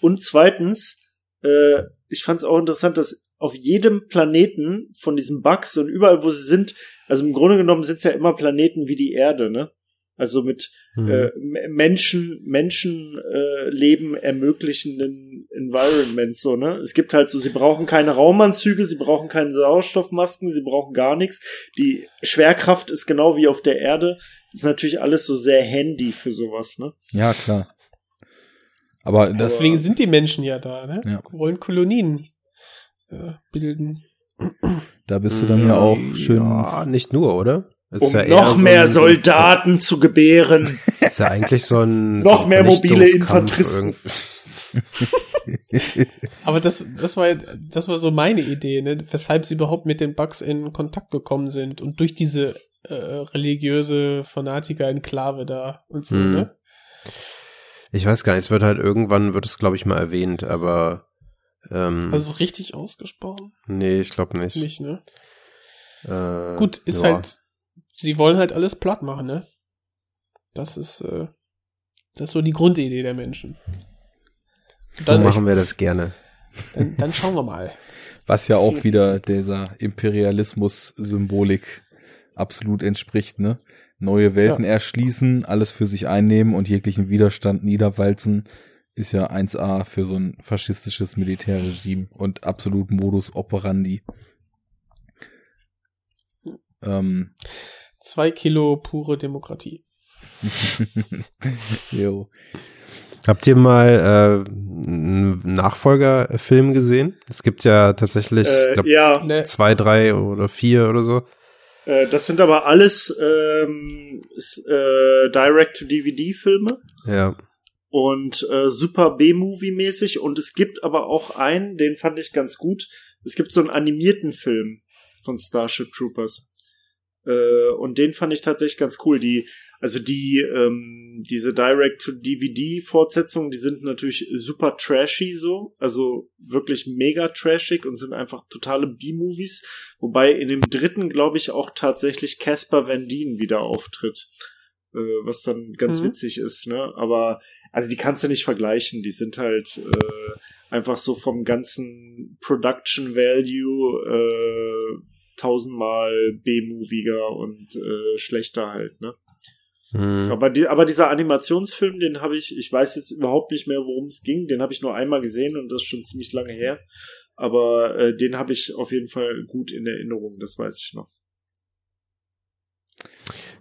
Und zweitens, äh, ich fand es auch interessant, dass auf jedem Planeten von diesen Bugs und überall, wo sie sind, also im Grunde genommen sind es ja immer Planeten wie die Erde, ne? Also mit mhm. äh, Menschen, Menschenleben äh, ermöglichenden Environment, so, ne? Es gibt halt so, sie brauchen keine Raumanzüge, sie brauchen keine Sauerstoffmasken, sie brauchen gar nichts. Die Schwerkraft ist genau wie auf der Erde. ist natürlich alles so sehr handy für sowas, ne? Ja, klar. Aber deswegen sind die Menschen ja da, ne? Ja. Wollen Kolonien äh, bilden. Da bist du dann ja auch schön. Ja, nicht nur, oder? um ja noch mehr so ein, Soldaten so, zu gebären. Ist ja eigentlich so ein noch so mehr mobile Infanteristen. Aber das, das war, das war so meine Idee, ne? weshalb sie überhaupt mit den Bugs in Kontakt gekommen sind und durch diese äh, religiöse Fanatiker-Enklave da und so, hm. ne? Ich weiß gar nicht, es wird halt irgendwann, wird es glaube ich mal erwähnt, aber ähm, also richtig ausgesprochen? Nee, ich glaube nicht. Nicht, ne? Äh, Gut, ist ja. halt, sie wollen halt alles platt machen, ne? Das ist, äh, das ist so die Grundidee der Menschen. So dann machen ich, wir das gerne. Dann, dann schauen wir mal. Was ja auch wieder dieser Imperialismus-Symbolik absolut entspricht, ne? Neue Welten ja. erschließen, alles für sich einnehmen und jeglichen Widerstand niederwalzen ist ja 1A für so ein faschistisches Militärregime und absolut Modus operandi. Ähm, Zwei Kilo pure Demokratie. jo. Habt ihr mal äh, einen Nachfolgerfilm gesehen? Es gibt ja tatsächlich äh, glaub, ja. Ne. zwei, drei oder vier oder so. Äh, das sind aber alles ähm, äh, Direct-to-DVD-Filme. Ja. Und äh, super B-Movie-mäßig. Und es gibt aber auch einen, den fand ich ganz gut. Es gibt so einen animierten Film von Starship Troopers. Äh, und den fand ich tatsächlich ganz cool. Die, also die, ähm, diese Direct-to-DVD-Fortsetzungen, die sind natürlich super trashy so, also wirklich mega trashig und sind einfach totale B-Movies. Wobei in dem dritten, glaube ich, auch tatsächlich Casper Van Dien wieder auftritt. Äh, was dann ganz mhm. witzig ist, ne? Aber, also die kannst du nicht vergleichen. Die sind halt äh, einfach so vom ganzen Production Value äh, tausendmal B-moviger und äh, schlechter halt, ne? Hm. Aber, die, aber dieser Animationsfilm, den habe ich, ich weiß jetzt überhaupt nicht mehr, worum es ging, den habe ich nur einmal gesehen und das ist schon ziemlich lange her. Aber äh, den habe ich auf jeden Fall gut in Erinnerung, das weiß ich noch.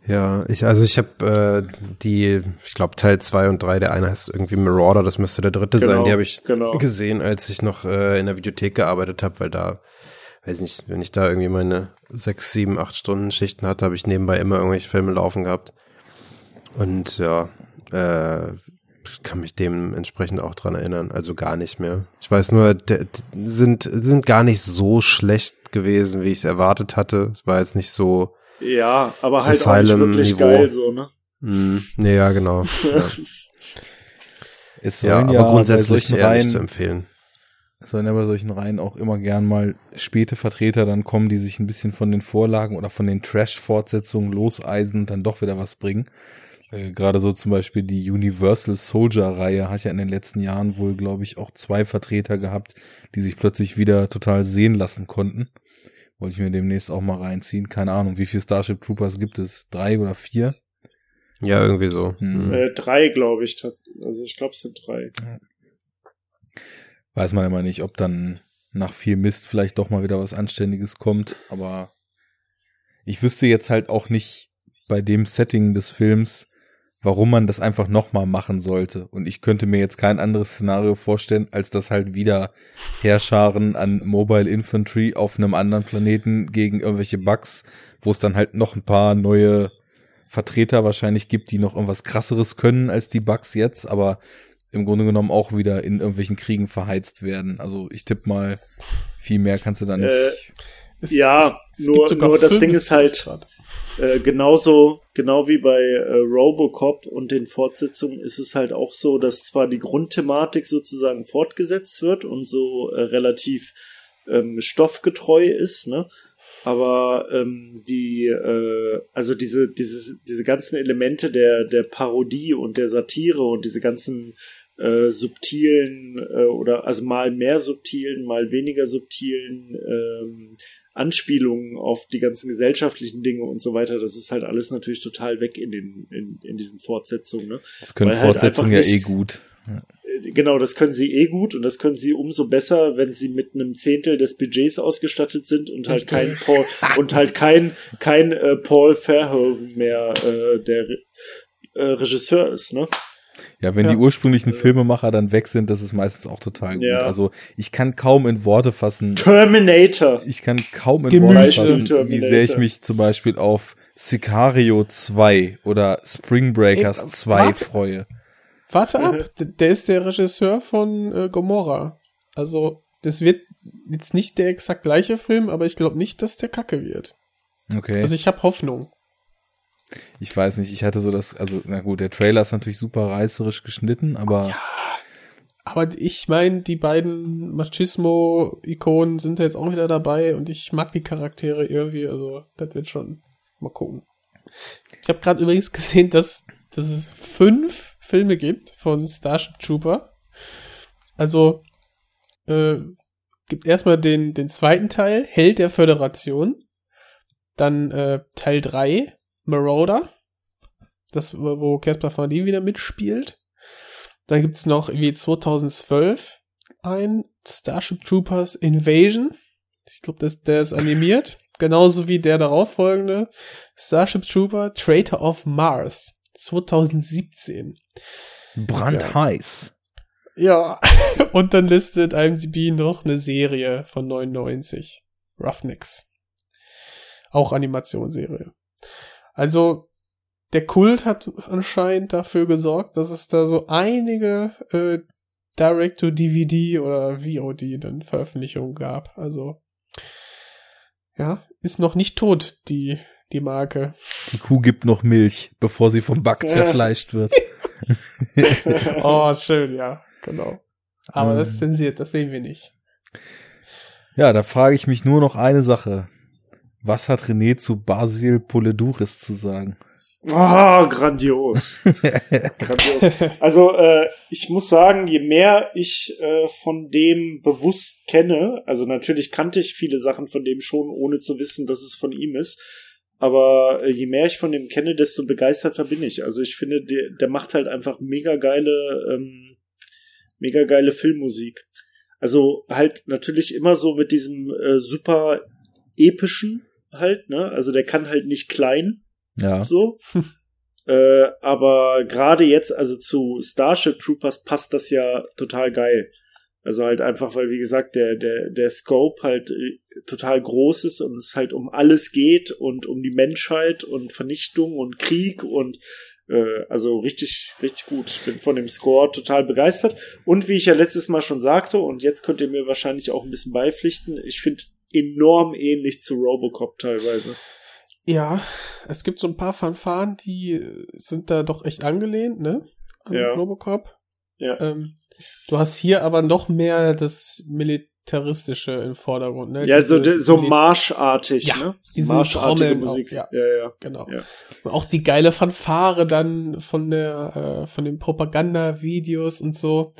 Ja, ich, also ich habe äh, die, ich glaube Teil zwei und drei der eine heißt irgendwie Marauder, das müsste der dritte genau, sein, die habe ich genau. gesehen, als ich noch äh, in der Videothek gearbeitet habe, weil da weiß nicht, wenn ich da irgendwie meine sechs, sieben, acht Stunden Schichten hatte, habe ich nebenbei immer irgendwelche Filme laufen gehabt. Und ja, äh, kann mich dementsprechend auch dran erinnern. Also gar nicht mehr. Ich weiß nur, sind, sind gar nicht so schlecht gewesen, wie ich es erwartet hatte. Es war jetzt nicht so. Ja, aber halt auch nicht wirklich Niveau. geil so, ne? Mm, nee, ja, genau. ja. es ja, aber ja grundsätzlich eher nicht zu empfehlen sollen ja bei solchen Reihen auch immer gern mal späte Vertreter dann kommen, die sich ein bisschen von den Vorlagen oder von den Trash-Fortsetzungen loseisen und dann doch wieder was bringen. Äh, Gerade so zum Beispiel die Universal Soldier-Reihe hat ja in den letzten Jahren wohl, glaube ich, auch zwei Vertreter gehabt, die sich plötzlich wieder total sehen lassen konnten. Wollte ich mir demnächst auch mal reinziehen. Keine Ahnung, wie viele Starship Troopers gibt es? Drei oder vier? Ja, irgendwie so. Hm. Äh, drei, glaube ich. Also ich glaube, es sind drei. Weiß man immer nicht, ob dann nach viel Mist vielleicht doch mal wieder was Anständiges kommt. Aber ich wüsste jetzt halt auch nicht bei dem Setting des Films, warum man das einfach nochmal machen sollte. Und ich könnte mir jetzt kein anderes Szenario vorstellen, als dass halt wieder Herrscharen an Mobile Infantry auf einem anderen Planeten gegen irgendwelche Bugs, wo es dann halt noch ein paar neue Vertreter wahrscheinlich gibt, die noch irgendwas krasseres können als die Bugs jetzt, aber im Grunde genommen auch wieder in irgendwelchen Kriegen verheizt werden. Also ich tippe mal, viel mehr kannst du da nicht. Äh, es, ja, es, es nur, nur das Ding ist halt äh, genauso, genau wie bei äh, Robocop und den Fortsetzungen ist es halt auch so, dass zwar die Grundthematik sozusagen fortgesetzt wird und so äh, relativ ähm, stoffgetreu ist, ne? aber ähm, die äh, also diese diese diese ganzen Elemente der der Parodie und der Satire und diese ganzen äh, subtilen äh, oder also mal mehr subtilen, mal weniger subtilen ähm, Anspielungen auf die ganzen gesellschaftlichen Dinge und so weiter, das ist halt alles natürlich total weg in den in, in diesen Fortsetzungen. Ne? Das können halt Fortsetzungen ja eh gut. Ja. Äh, genau, das können sie eh gut und das können sie umso besser, wenn sie mit einem Zehntel des Budgets ausgestattet sind und halt kein Paul und halt kein kein äh, Paul Verhoeven mehr äh, der äh, Regisseur ist, ne? Ja, wenn ja. die ursprünglichen Filmemacher dann weg sind, das ist meistens auch total gut. Ja. Also ich kann kaum in Worte fassen. Terminator. Ich kann kaum in Gemüse. Worte fassen, Terminator. wie sehr ich mich zum Beispiel auf Sicario 2 oder Spring Breakers Ey, 2 warte, freue. Warte ab, der ist der Regisseur von äh, Gomorra. Also das wird jetzt nicht der exakt gleiche Film, aber ich glaube nicht, dass der kacke wird. Okay. Also ich habe Hoffnung ich weiß nicht, ich hatte so das, also na gut, der Trailer ist natürlich super reißerisch geschnitten, aber. Ja, aber ich meine, die beiden Machismo-Ikonen sind ja jetzt auch wieder dabei und ich mag die Charaktere irgendwie, also das wird schon mal gucken. Ich habe gerade übrigens gesehen, dass, dass es fünf Filme gibt von Starship Trooper. Also äh, gibt erstmal den, den zweiten Teil, Held der Föderation. Dann äh, Teil 3, Marauder. Das, wo Caspar Van Dien wieder mitspielt. Dann gibt's noch wie 2012 ein Starship Troopers Invasion. Ich glaube, der ist animiert. Genauso wie der darauffolgende Starship Trooper Traitor of Mars 2017. Brandheiß. Ja, und dann listet IMDb noch eine Serie von 99. Roughnecks. Auch Animationsserie. Also, der Kult hat anscheinend dafür gesorgt, dass es da so einige äh, Direct-to-DVD oder VOD dann Veröffentlichungen gab. Also, ja, ist noch nicht tot, die, die Marke. Die Kuh gibt noch Milch, bevor sie vom Back zerfleischt wird. oh, schön, ja, genau. Aber ähm. das zensiert, das sehen wir nicht. Ja, da frage ich mich nur noch eine Sache. Was hat René zu Basil Poleduris zu sagen? Ah, oh, grandios. grandios. Also äh, ich muss sagen, je mehr ich äh, von dem bewusst kenne, also natürlich kannte ich viele Sachen von dem schon, ohne zu wissen, dass es von ihm ist. Aber äh, je mehr ich von dem kenne, desto begeisterter bin ich. Also ich finde, der, der macht halt einfach mega geile, ähm, mega geile Filmmusik. Also halt natürlich immer so mit diesem äh, super epischen halt, ne? Also der kann halt nicht klein ja. So. äh, aber gerade jetzt, also zu Starship Troopers passt das ja total geil. Also halt einfach, weil wie gesagt, der, der, der Scope halt äh, total groß ist und es halt um alles geht und um die Menschheit und Vernichtung und Krieg und äh, also richtig, richtig gut. Ich bin von dem Score total begeistert. Und wie ich ja letztes Mal schon sagte, und jetzt könnt ihr mir wahrscheinlich auch ein bisschen beipflichten, ich finde enorm ähnlich zu Robocop teilweise. Ja, es gibt so ein paar Fanfaren, die sind da doch echt angelehnt, ne? An ja. Robocop. Ja. Ähm, du hast hier aber noch mehr das Militaristische im Vordergrund, ne? Ja, Diese, so, so marschartig, ja, ne? Diese marschartige Musik. Auch, ja. ja, ja. Genau. Ja. Und auch die geile Fanfare dann von der, äh, von den Propagandavideos und so.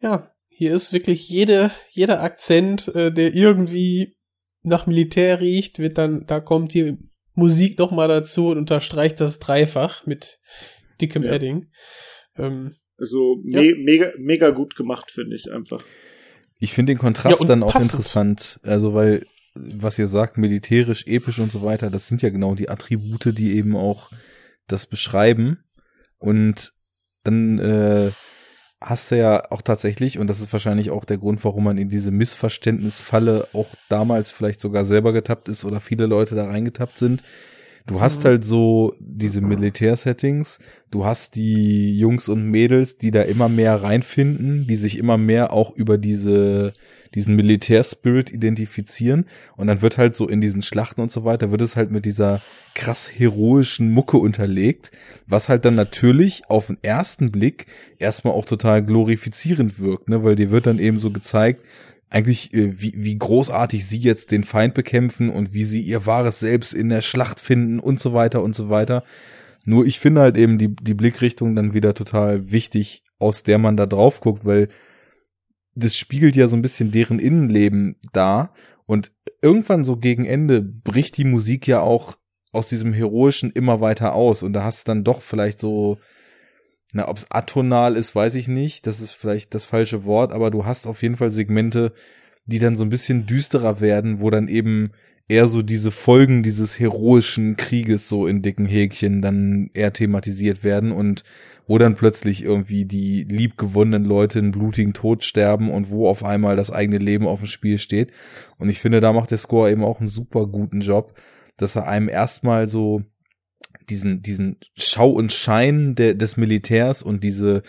Ja, hier ist wirklich jede, jeder Akzent, äh, der irgendwie nach Militär riecht, wird dann, da kommt hier Musik nochmal dazu und unterstreicht das dreifach mit dickem ja. Edding. Ähm, also me ja. mega, mega gut gemacht, finde ich einfach. Ich finde den Kontrast ja, dann auch passend. interessant, also weil, was ihr sagt, militärisch, episch und so weiter, das sind ja genau die Attribute, die eben auch das beschreiben. Und dann äh, hast du ja auch tatsächlich, und das ist wahrscheinlich auch der Grund, warum man in diese Missverständnisfalle auch damals vielleicht sogar selber getappt ist oder viele Leute da reingetappt sind. Du hast mhm. halt so diese Militärsettings, du hast die Jungs und Mädels, die da immer mehr reinfinden, die sich immer mehr auch über diese diesen Militärspirit identifizieren und dann wird halt so in diesen Schlachten und so weiter, wird es halt mit dieser krass heroischen Mucke unterlegt, was halt dann natürlich auf den ersten Blick erstmal auch total glorifizierend wirkt, ne, weil dir wird dann eben so gezeigt, eigentlich, äh, wie, wie großartig sie jetzt den Feind bekämpfen und wie sie ihr wahres Selbst in der Schlacht finden und so weiter und so weiter. Nur ich finde halt eben die, die Blickrichtung dann wieder total wichtig, aus der man da drauf guckt, weil das spiegelt ja so ein bisschen deren Innenleben da. Und irgendwann so gegen Ende bricht die Musik ja auch aus diesem Heroischen immer weiter aus. Und da hast du dann doch vielleicht so, na, ob es atonal ist, weiß ich nicht. Das ist vielleicht das falsche Wort, aber du hast auf jeden Fall Segmente, die dann so ein bisschen düsterer werden, wo dann eben eher so diese Folgen dieses heroischen Krieges so in dicken Häkchen dann eher thematisiert werden und wo dann plötzlich irgendwie die liebgewonnenen Leute einen blutigen Tod sterben und wo auf einmal das eigene Leben auf dem Spiel steht. Und ich finde, da macht der Score eben auch einen super guten Job, dass er einem erstmal so diesen, diesen Schau und Schein de, des Militärs und diese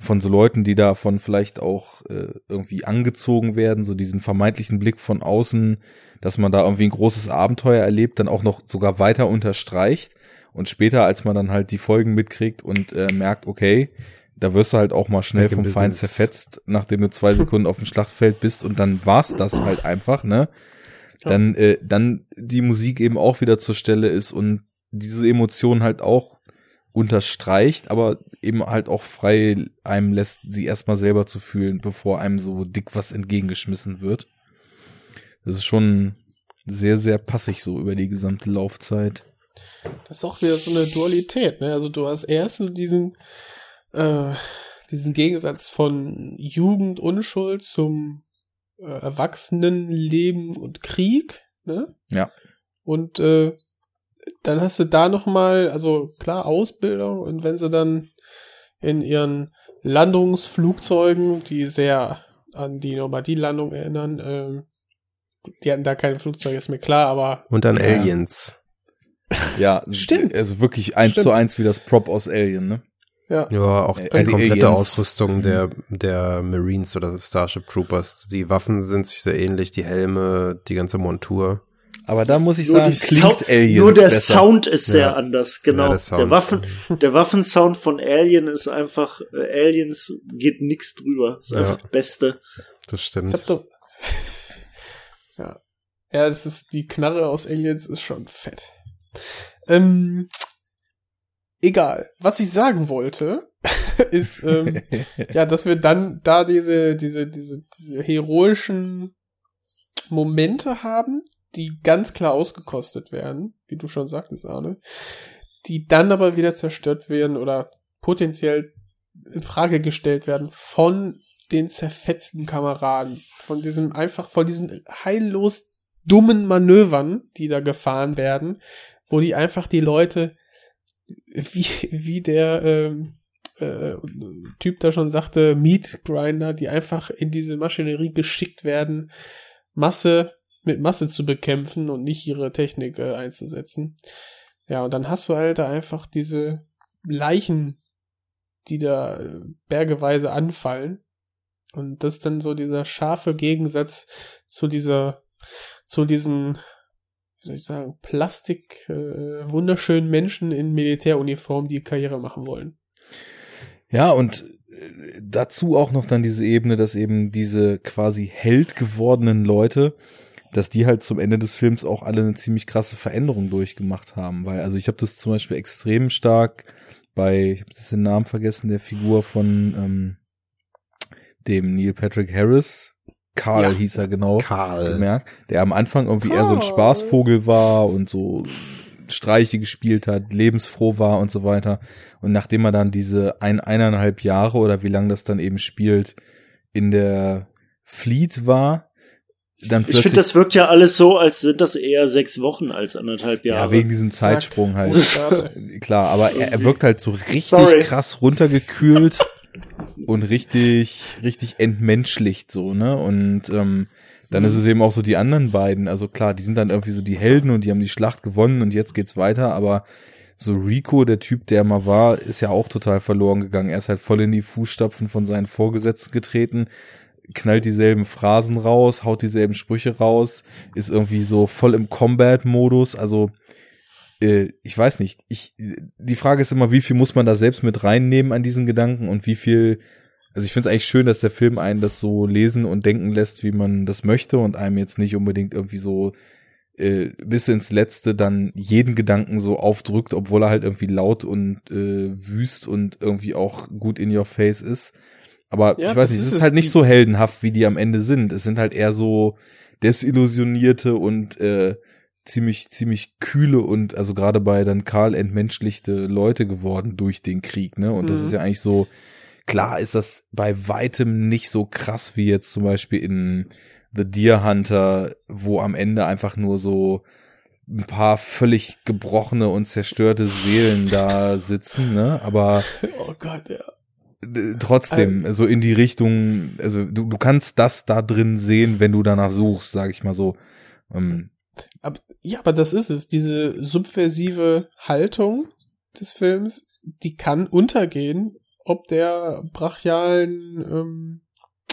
von so Leuten, die davon vielleicht auch äh, irgendwie angezogen werden, so diesen vermeintlichen Blick von außen, dass man da irgendwie ein großes Abenteuer erlebt, dann auch noch sogar weiter unterstreicht und später, als man dann halt die Folgen mitkriegt und äh, merkt, okay, da wirst du halt auch mal schnell vom Feind zerfetzt, nachdem du zwei Sekunden auf dem Schlachtfeld bist und dann war's das halt einfach, ne? Dann, äh, dann die Musik eben auch wieder zur Stelle ist und diese Emotionen halt auch unterstreicht, aber eben halt auch frei einem lässt, sie erstmal selber zu fühlen, bevor einem so dick was entgegengeschmissen wird. Das ist schon sehr, sehr passig so über die gesamte Laufzeit. Das ist auch wieder so eine Dualität, ne? Also du hast erst so diesen, äh, diesen Gegensatz von Jugend, Unschuld zum äh, Erwachsenenleben und Krieg, ne? Ja. Und äh, dann hast du da noch mal, also klar Ausbildung und wenn sie dann in ihren Landungsflugzeugen, die sehr an die Normandie-Landung erinnern. Ähm, die hatten da keine Flugzeuge, ist mir klar, aber. Und an Aliens. Ja, stimmt. Also wirklich eins stimmt. zu eins wie das Prop aus Alien, ne? Ja, ja auch die komplette Aliens. Ausrüstung der, der Marines oder Starship Troopers. Die Waffen sind sich sehr ähnlich, die Helme, die ganze Montur. Aber da muss ich nur sagen, klingt Aliens Nur der besser. Sound ist sehr ja. anders, genau. Ja, der, der, Waffen, der Waffensound von Alien ist einfach, äh, Aliens geht nix drüber. Ist einfach das Beste. Das stimmt. ja. Ja, es ist, die Knarre aus Aliens ist schon fett. Ähm, egal. Was ich sagen wollte, ist, ähm, ja, dass wir dann da diese, diese, diese, diese heroischen Momente haben, die ganz klar ausgekostet werden, wie du schon sagtest, Arne, die dann aber wieder zerstört werden oder potenziell in Frage gestellt werden von den zerfetzten Kameraden, von diesem einfach, von diesen heillos dummen Manövern, die da gefahren werden, wo die einfach die Leute, wie, wie der ähm, äh, Typ da schon sagte, Meat Grinder, die einfach in diese Maschinerie geschickt werden, Masse mit Masse zu bekämpfen und nicht ihre Technik äh, einzusetzen. Ja, und dann hast du halt da einfach diese Leichen, die da äh, bergeweise anfallen. Und das ist dann so dieser scharfe Gegensatz zu dieser, zu diesen, wie soll ich sagen, Plastik, äh, wunderschönen Menschen in Militäruniform, die Karriere machen wollen. Ja, und äh, dazu auch noch dann diese Ebene, dass eben diese quasi Held gewordenen Leute dass die halt zum Ende des Films auch alle eine ziemlich krasse Veränderung durchgemacht haben, weil also ich habe das zum Beispiel extrem stark bei, ich habe den Namen vergessen, der Figur von ähm, dem Neil Patrick Harris, Karl ja, hieß er genau, Karl. gemerkt, der am Anfang irgendwie Karl. eher so ein Spaßvogel war und so Streiche gespielt hat, lebensfroh war und so weiter. Und nachdem er dann diese ein, eineinhalb Jahre oder wie lange das dann eben spielt, in der Fleet war, dann ich finde, das wirkt ja alles so, als sind das eher sechs Wochen als anderthalb Jahre. Ja, wegen diesem Zeitsprung halt. Klar, aber er, er wirkt halt so richtig Sorry. krass runtergekühlt und richtig, richtig entmenschlicht so, ne? Und ähm, dann mhm. ist es eben auch so die anderen beiden. Also klar, die sind dann irgendwie so die Helden und die haben die Schlacht gewonnen und jetzt geht's weiter, aber so Rico, der Typ, der mal war, ist ja auch total verloren gegangen. Er ist halt voll in die Fußstapfen von seinen Vorgesetzten getreten knallt dieselben Phrasen raus, haut dieselben Sprüche raus, ist irgendwie so voll im Combat-Modus. Also äh, ich weiß nicht. Ich die Frage ist immer, wie viel muss man da selbst mit reinnehmen an diesen Gedanken und wie viel. Also ich finde es eigentlich schön, dass der Film einen das so lesen und denken lässt, wie man das möchte und einem jetzt nicht unbedingt irgendwie so äh, bis ins Letzte dann jeden Gedanken so aufdrückt, obwohl er halt irgendwie laut und äh, wüst und irgendwie auch gut in your face ist. Aber ja, ich weiß nicht, es ist, ist halt nicht so heldenhaft, wie die am Ende sind. Es sind halt eher so desillusionierte und äh, ziemlich, ziemlich kühle und also gerade bei dann Karl entmenschlichte Leute geworden durch den Krieg, ne? Und mhm. das ist ja eigentlich so, klar ist das bei weitem nicht so krass wie jetzt zum Beispiel in The Deer Hunter, wo am Ende einfach nur so ein paar völlig gebrochene und zerstörte Seelen da sitzen, ne? Aber oh Gott, ja trotzdem also, so in die Richtung, also du, du kannst das da drin sehen, wenn du danach suchst, sag ich mal so. Ähm, aber, ja, aber das ist es, diese subversive Haltung des Films, die kann untergehen, ob der brachialen ähm,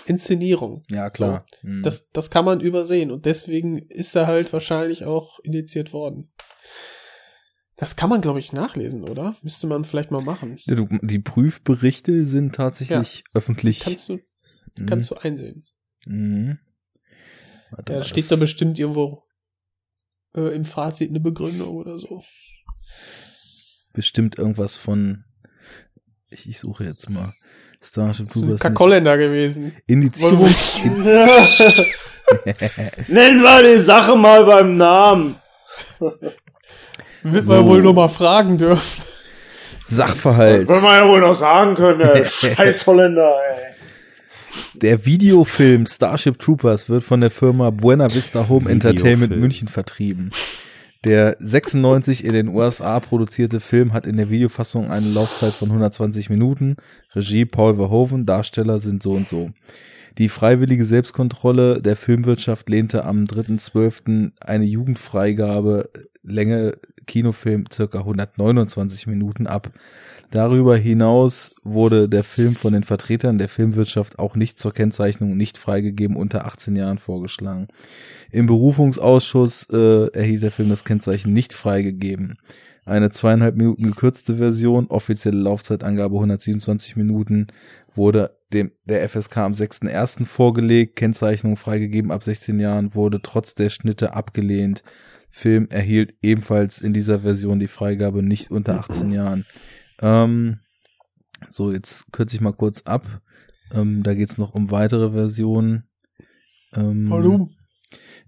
Inszenierung. Ja, klar. So, mhm. das, das kann man übersehen und deswegen ist er halt wahrscheinlich auch initiiert worden. Das kann man, glaube ich, nachlesen, oder? Müsste man vielleicht mal machen. Ja, du, die Prüfberichte sind tatsächlich ja. öffentlich. Kannst du, mhm. kannst du einsehen. Mhm. Warte ja, steht da bestimmt irgendwo äh, im Fazit eine Begründung oder so. Bestimmt irgendwas von. Ich, ich suche jetzt mal. Starship Troopers. Kakolender gewesen. Indizierung. In Nennen wir die Sache mal beim Namen. Wird so. man wohl noch mal fragen dürfen. Sachverhalt. Das wird man ja wohl noch sagen können, ey. Scheiß Holländer, ey. Der Videofilm Starship Troopers wird von der Firma Buena Vista Home Entertainment München vertrieben. Der 96 in den USA produzierte Film hat in der Videofassung eine Laufzeit von 120 Minuten. Regie Paul Verhoeven, Darsteller sind so und so. Die freiwillige Selbstkontrolle der Filmwirtschaft lehnte am 3.12. eine Jugendfreigabe Länge Kinofilm circa 129 Minuten ab. Darüber hinaus wurde der Film von den Vertretern der Filmwirtschaft auch nicht zur Kennzeichnung nicht freigegeben unter 18 Jahren vorgeschlagen. Im Berufungsausschuss äh, erhielt der Film das Kennzeichen nicht freigegeben. Eine zweieinhalb Minuten gekürzte Version, offizielle Laufzeitangabe 127 Minuten, wurde dem der FSK am 6.1. vorgelegt, Kennzeichnung freigegeben ab 16 Jahren, wurde trotz der Schnitte abgelehnt. Film erhielt ebenfalls in dieser Version die Freigabe nicht unter 18 Jahren. Ähm, so, jetzt kürze ich mal kurz ab. Ähm, da geht's noch um weitere Versionen. Ähm, Warum?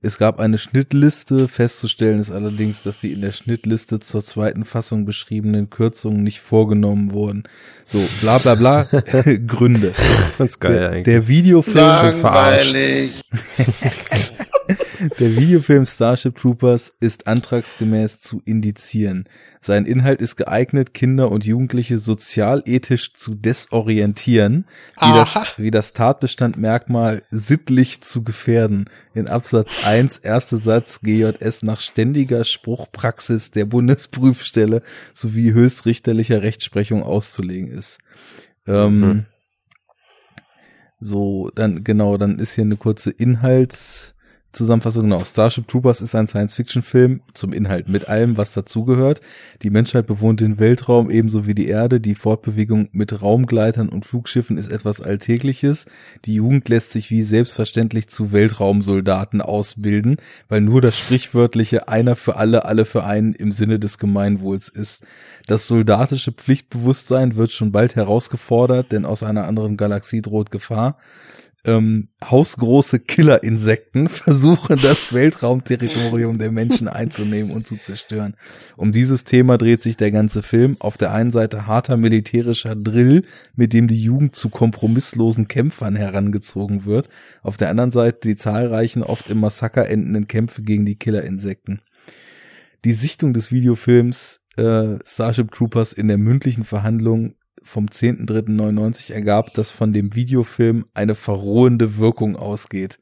Es gab eine Schnittliste. Festzustellen ist allerdings, dass die in der Schnittliste zur zweiten Fassung beschriebenen Kürzungen nicht vorgenommen wurden. So, bla bla bla. Gründe. Ganz geil der, eigentlich. Der Videofilm Langweilig. Der Videofilm Starship Troopers ist antragsgemäß zu indizieren. Sein Inhalt ist geeignet, Kinder und Jugendliche sozialethisch zu desorientieren, wie das, wie das Tatbestandmerkmal sittlich zu gefährden. In Absatz 1, erster Satz GJS nach ständiger Spruchpraxis der Bundesprüfstelle sowie höchstrichterlicher Rechtsprechung auszulegen ist. Ähm, mhm. So, dann genau, dann ist hier eine kurze Inhalts Zusammenfassung genau. Starship Troopers ist ein Science-Fiction-Film zum Inhalt mit allem, was dazugehört. Die Menschheit bewohnt den Weltraum ebenso wie die Erde. Die Fortbewegung mit Raumgleitern und Flugschiffen ist etwas Alltägliches. Die Jugend lässt sich wie selbstverständlich zu Weltraumsoldaten ausbilden, weil nur das sprichwörtliche einer für alle, alle für einen im Sinne des Gemeinwohls ist. Das soldatische Pflichtbewusstsein wird schon bald herausgefordert, denn aus einer anderen Galaxie droht Gefahr ähm, hausgroße Killerinsekten versuchen, das Weltraumterritorium der Menschen einzunehmen und zu zerstören. Um dieses Thema dreht sich der ganze Film. Auf der einen Seite harter militärischer Drill, mit dem die Jugend zu kompromisslosen Kämpfern herangezogen wird. Auf der anderen Seite die zahlreichen, oft im Massaker endenden Kämpfe gegen die Killerinsekten. Die Sichtung des Videofilms äh, Starship Troopers in der mündlichen Verhandlung vom 10.3.99 ergab, dass von dem Videofilm eine verrohende Wirkung ausgeht.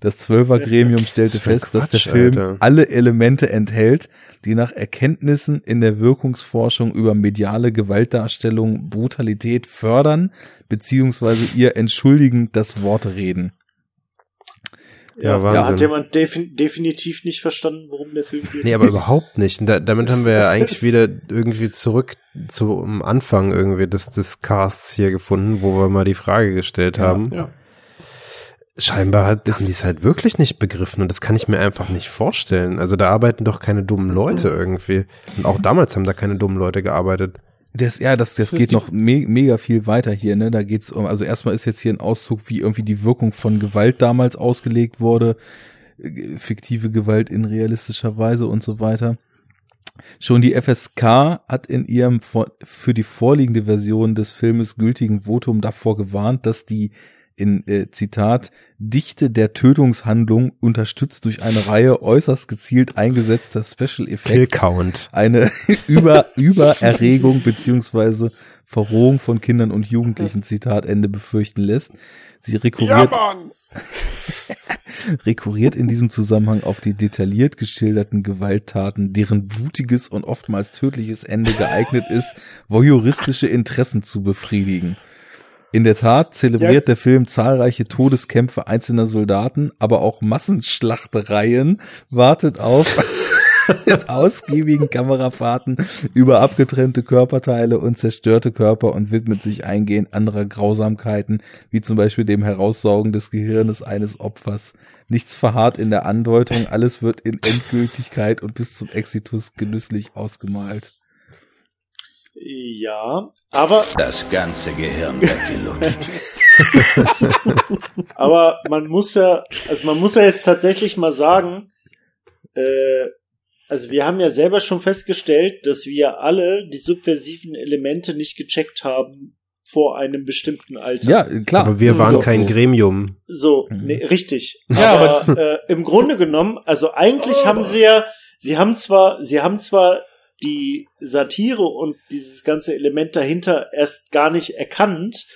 Das Zwölfergremium stellte fest, Quatsch, dass der Film Alter. alle Elemente enthält, die nach Erkenntnissen in der Wirkungsforschung über mediale Gewaltdarstellung Brutalität fördern, beziehungsweise ihr entschuldigend das Wort reden. Ja, ja da hat jemand defin definitiv nicht verstanden, worum der Film geht. Nee, aber überhaupt nicht. Da, damit haben wir ja eigentlich wieder irgendwie zurück zum Anfang irgendwie des, des Casts hier gefunden, wo wir mal die Frage gestellt ja, haben. Ja. Scheinbar hat, das haben die es halt wirklich nicht begriffen und das kann ich mir einfach nicht vorstellen. Also da arbeiten doch keine dummen Leute irgendwie. Und auch damals haben da keine dummen Leute gearbeitet. Das, ja, das, das, das geht noch me mega viel weiter hier, ne? Da geht's um, also erstmal ist jetzt hier ein Auszug, wie irgendwie die Wirkung von Gewalt damals ausgelegt wurde, äh, fiktive Gewalt in realistischer Weise und so weiter. Schon die FSK hat in ihrem für die vorliegende Version des Filmes gültigen Votum davor gewarnt, dass die in äh, Zitat Dichte der Tötungshandlung unterstützt durch eine Reihe äußerst gezielt eingesetzter Special Effects eine über Übererregung beziehungsweise Verrohung von Kindern und Jugendlichen Zitat Ende befürchten lässt. Sie rekurriert ja, rekurriert in diesem Zusammenhang auf die detailliert geschilderten Gewalttaten, deren blutiges und oftmals tödliches Ende geeignet ist, voyeuristische Interessen zu befriedigen. In der Tat zelebriert ja. der Film zahlreiche Todeskämpfe einzelner Soldaten, aber auch Massenschlachtereien, wartet auf mit ausgiebigen Kamerafahrten über abgetrennte Körperteile und zerstörte Körper und widmet sich eingehend anderer Grausamkeiten, wie zum Beispiel dem Heraussaugen des Gehirnes eines Opfers. Nichts verharrt in der Andeutung, alles wird in Endgültigkeit und bis zum Exitus genüsslich ausgemalt. Ja, aber. Das ganze Gehirn weggelutscht. aber man muss ja, also man muss ja jetzt tatsächlich mal sagen, äh, also wir haben ja selber schon festgestellt, dass wir alle die subversiven Elemente nicht gecheckt haben vor einem bestimmten Alter. Ja, klar. Aber wir waren so, kein Gremium. So, mhm. nee, richtig. Ja, aber äh, im Grunde genommen, also eigentlich haben sie ja sie haben zwar, sie haben zwar die Satire und dieses ganze Element dahinter erst gar nicht erkannt,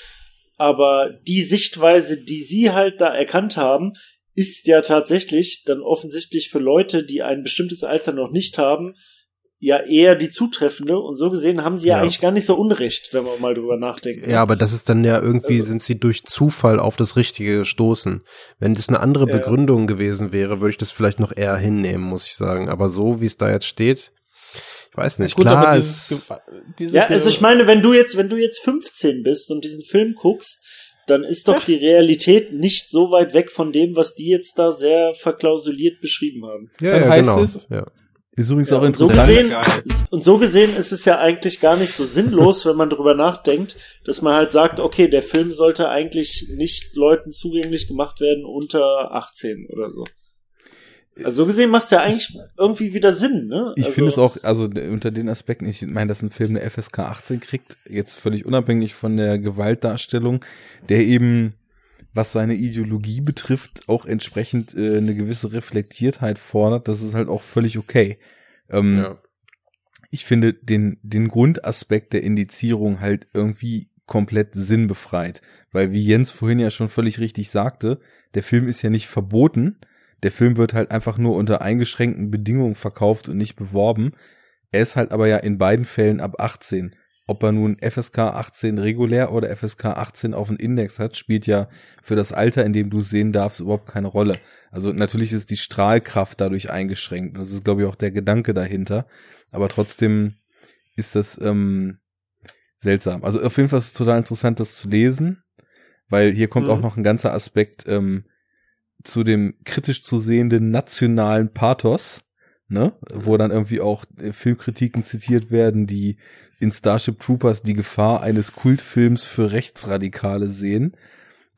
aber die Sichtweise, die sie halt da erkannt haben, ist ja tatsächlich dann offensichtlich für Leute, die ein bestimmtes Alter noch nicht haben, ja eher die zutreffende und so gesehen haben sie ja, ja, eigentlich gar nicht so unrecht, wenn man mal drüber nachdenkt. Ja, aber das ist dann ja irgendwie, also, sind sie durch Zufall auf das Richtige gestoßen. Wenn das eine andere ja. Begründung gewesen wäre, würde ich das vielleicht noch eher hinnehmen, muss ich sagen. Aber so, wie es da jetzt steht, weiß nicht. Ja, gut, Klar, aber dieses, diese ja, also ich meine, wenn du jetzt, wenn du jetzt 15 bist und diesen Film guckst, dann ist doch die Realität nicht so weit weg von dem, was die jetzt da sehr verklausuliert beschrieben haben. Ja, dann ja heißt genau. es, ja. Ist übrigens ja, auch interessant. So gesehen, und so gesehen ist es ja eigentlich gar nicht so sinnlos, wenn man darüber nachdenkt, dass man halt sagt, okay, der Film sollte eigentlich nicht Leuten zugänglich gemacht werden unter 18 oder so. Also so gesehen macht es ja eigentlich irgendwie wieder Sinn, ne? Ich also, finde es auch, also unter den Aspekten, ich meine, dass ein Film eine FSK 18 kriegt, jetzt völlig unabhängig von der Gewaltdarstellung, der eben was seine Ideologie betrifft, auch entsprechend äh, eine gewisse Reflektiertheit fordert, das ist halt auch völlig okay. Ähm, ja. Ich finde den, den Grundaspekt der Indizierung halt irgendwie komplett sinnbefreit, weil wie Jens vorhin ja schon völlig richtig sagte, der Film ist ja nicht verboten, der Film wird halt einfach nur unter eingeschränkten Bedingungen verkauft und nicht beworben. Er ist halt aber ja in beiden Fällen ab 18. Ob er nun FSK 18 regulär oder FSK 18 auf den Index hat, spielt ja für das Alter, in dem du sehen darfst, überhaupt keine Rolle. Also natürlich ist die Strahlkraft dadurch eingeschränkt. Das ist, glaube ich, auch der Gedanke dahinter. Aber trotzdem ist das ähm, seltsam. Also auf jeden Fall ist es total interessant, das zu lesen, weil hier kommt mhm. auch noch ein ganzer Aspekt ähm, zu dem kritisch zu sehenden nationalen Pathos, ne, wo dann irgendwie auch äh, Filmkritiken zitiert werden, die in Starship Troopers die Gefahr eines Kultfilms für Rechtsradikale sehen.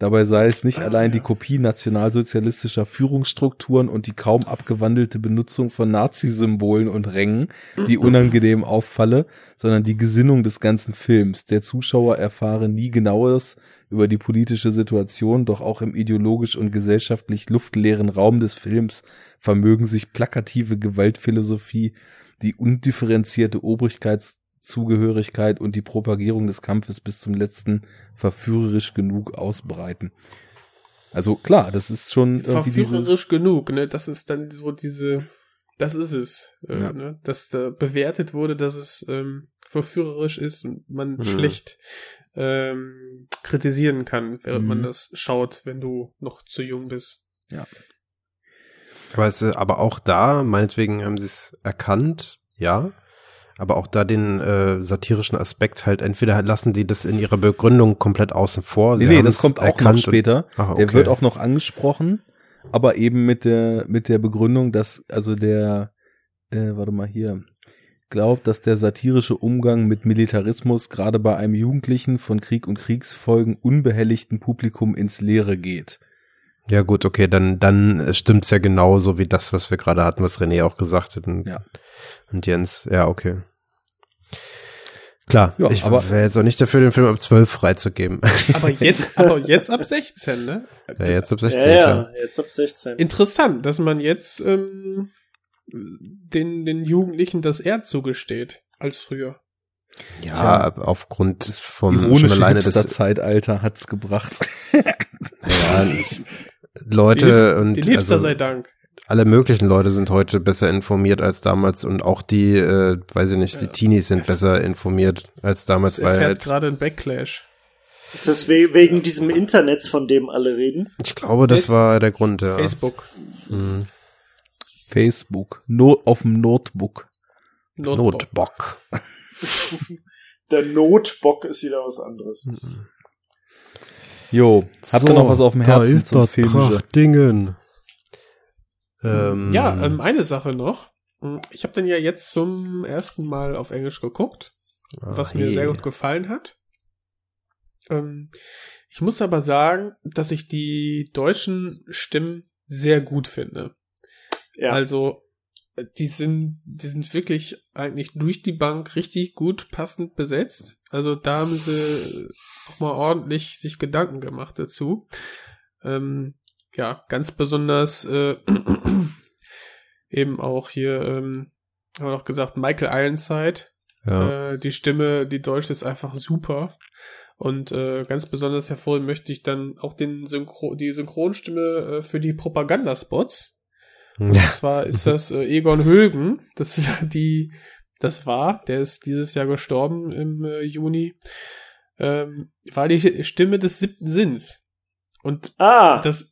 Dabei sei es nicht ah, allein ja. die Kopie nationalsozialistischer Führungsstrukturen und die kaum abgewandelte Benutzung von Nazi-Symbolen und Rängen, die unangenehm auffalle, sondern die Gesinnung des ganzen Films. Der Zuschauer erfahre nie genaues über die politische Situation, doch auch im ideologisch und gesellschaftlich luftleeren Raum des Films vermögen sich plakative Gewaltphilosophie, die undifferenzierte Obrigkeitszugehörigkeit und die Propagierung des Kampfes bis zum letzten verführerisch genug ausbreiten. Also klar, das ist schon verführerisch genug, ne? Das ist dann so diese, das ist es, äh, ja. ne? dass da bewertet wurde, dass es ähm, verführerisch ist und man mhm. schlecht ähm, kritisieren kann, während mhm. man das schaut, wenn du noch zu jung bist. Ja. Aber, es, aber auch da, meinetwegen haben sie es erkannt, ja. Aber auch da den äh, satirischen Aspekt halt, entweder lassen die das in ihrer Begründung komplett außen vor. Sie nee, nee, das kommt auch noch später. Ach, okay. Der wird auch noch angesprochen, aber eben mit der, mit der Begründung, dass, also der, äh, warte mal hier, glaubt, dass der satirische Umgang mit Militarismus gerade bei einem Jugendlichen von Krieg und Kriegsfolgen unbehelligten Publikum ins Leere geht. Ja gut, okay, dann, dann stimmt's ja genauso wie das, was wir gerade hatten, was René auch gesagt hat. Und, ja. und Jens, ja, okay. Klar, ja, ich wäre jetzt auch nicht dafür, den Film ab 12 freizugeben. Aber jetzt, aber jetzt ab 16, ne? Ja, jetzt ab 16. Ja, ja, jetzt ab 16. Interessant, dass man jetzt ähm, den, den Jugendlichen das eher zugesteht als früher. Ja, Tja, aufgrund vom ironische alleine das Zeitalter hat's gebracht. ja, Leute die Hipster, und die Hipster also, sei Dank. Alle möglichen Leute sind heute besser informiert als damals und auch die, äh, weiß ich nicht, ja. die Teenies sind besser informiert als damals, das weil halt gerade ein Backlash. Ist das wegen diesem Internet, von dem alle reden? Ich glaube, das Facebook. war der Grund, ja. Facebook. Mhm. Facebook. No auf dem Notebook. Notebook. Der Notebook ist wieder was anderes. Jo, habt ihr noch was auf dem Herzen da ist zum Filmische? Dingen. Ähm, ja, ähm, eine Sache noch. Ich habe den ja jetzt zum ersten Mal auf Englisch geguckt, ah, was mir hey. sehr gut gefallen hat. Ähm, ich muss aber sagen, dass ich die deutschen Stimmen sehr gut finde. Ja. Also, äh, die sind, die sind wirklich eigentlich durch die Bank richtig gut passend besetzt. Also da haben sie nochmal ordentlich sich Gedanken gemacht dazu. Ähm, ja, ganz besonders äh, eben auch hier, ähm, haben wir noch gesagt, Michael Ironside. Ja. Äh, die Stimme, die Deutsche ist einfach super. Und äh, ganz besonders hervorheben möchte ich dann auch den Synchro die Synchronstimme äh, für die Propagandaspots. Und zwar ist das äh, Egon Högen. Das war die, das war, der ist dieses Jahr gestorben im äh, Juni. Ähm, war die Stimme des siebten Sinns. Und ah. das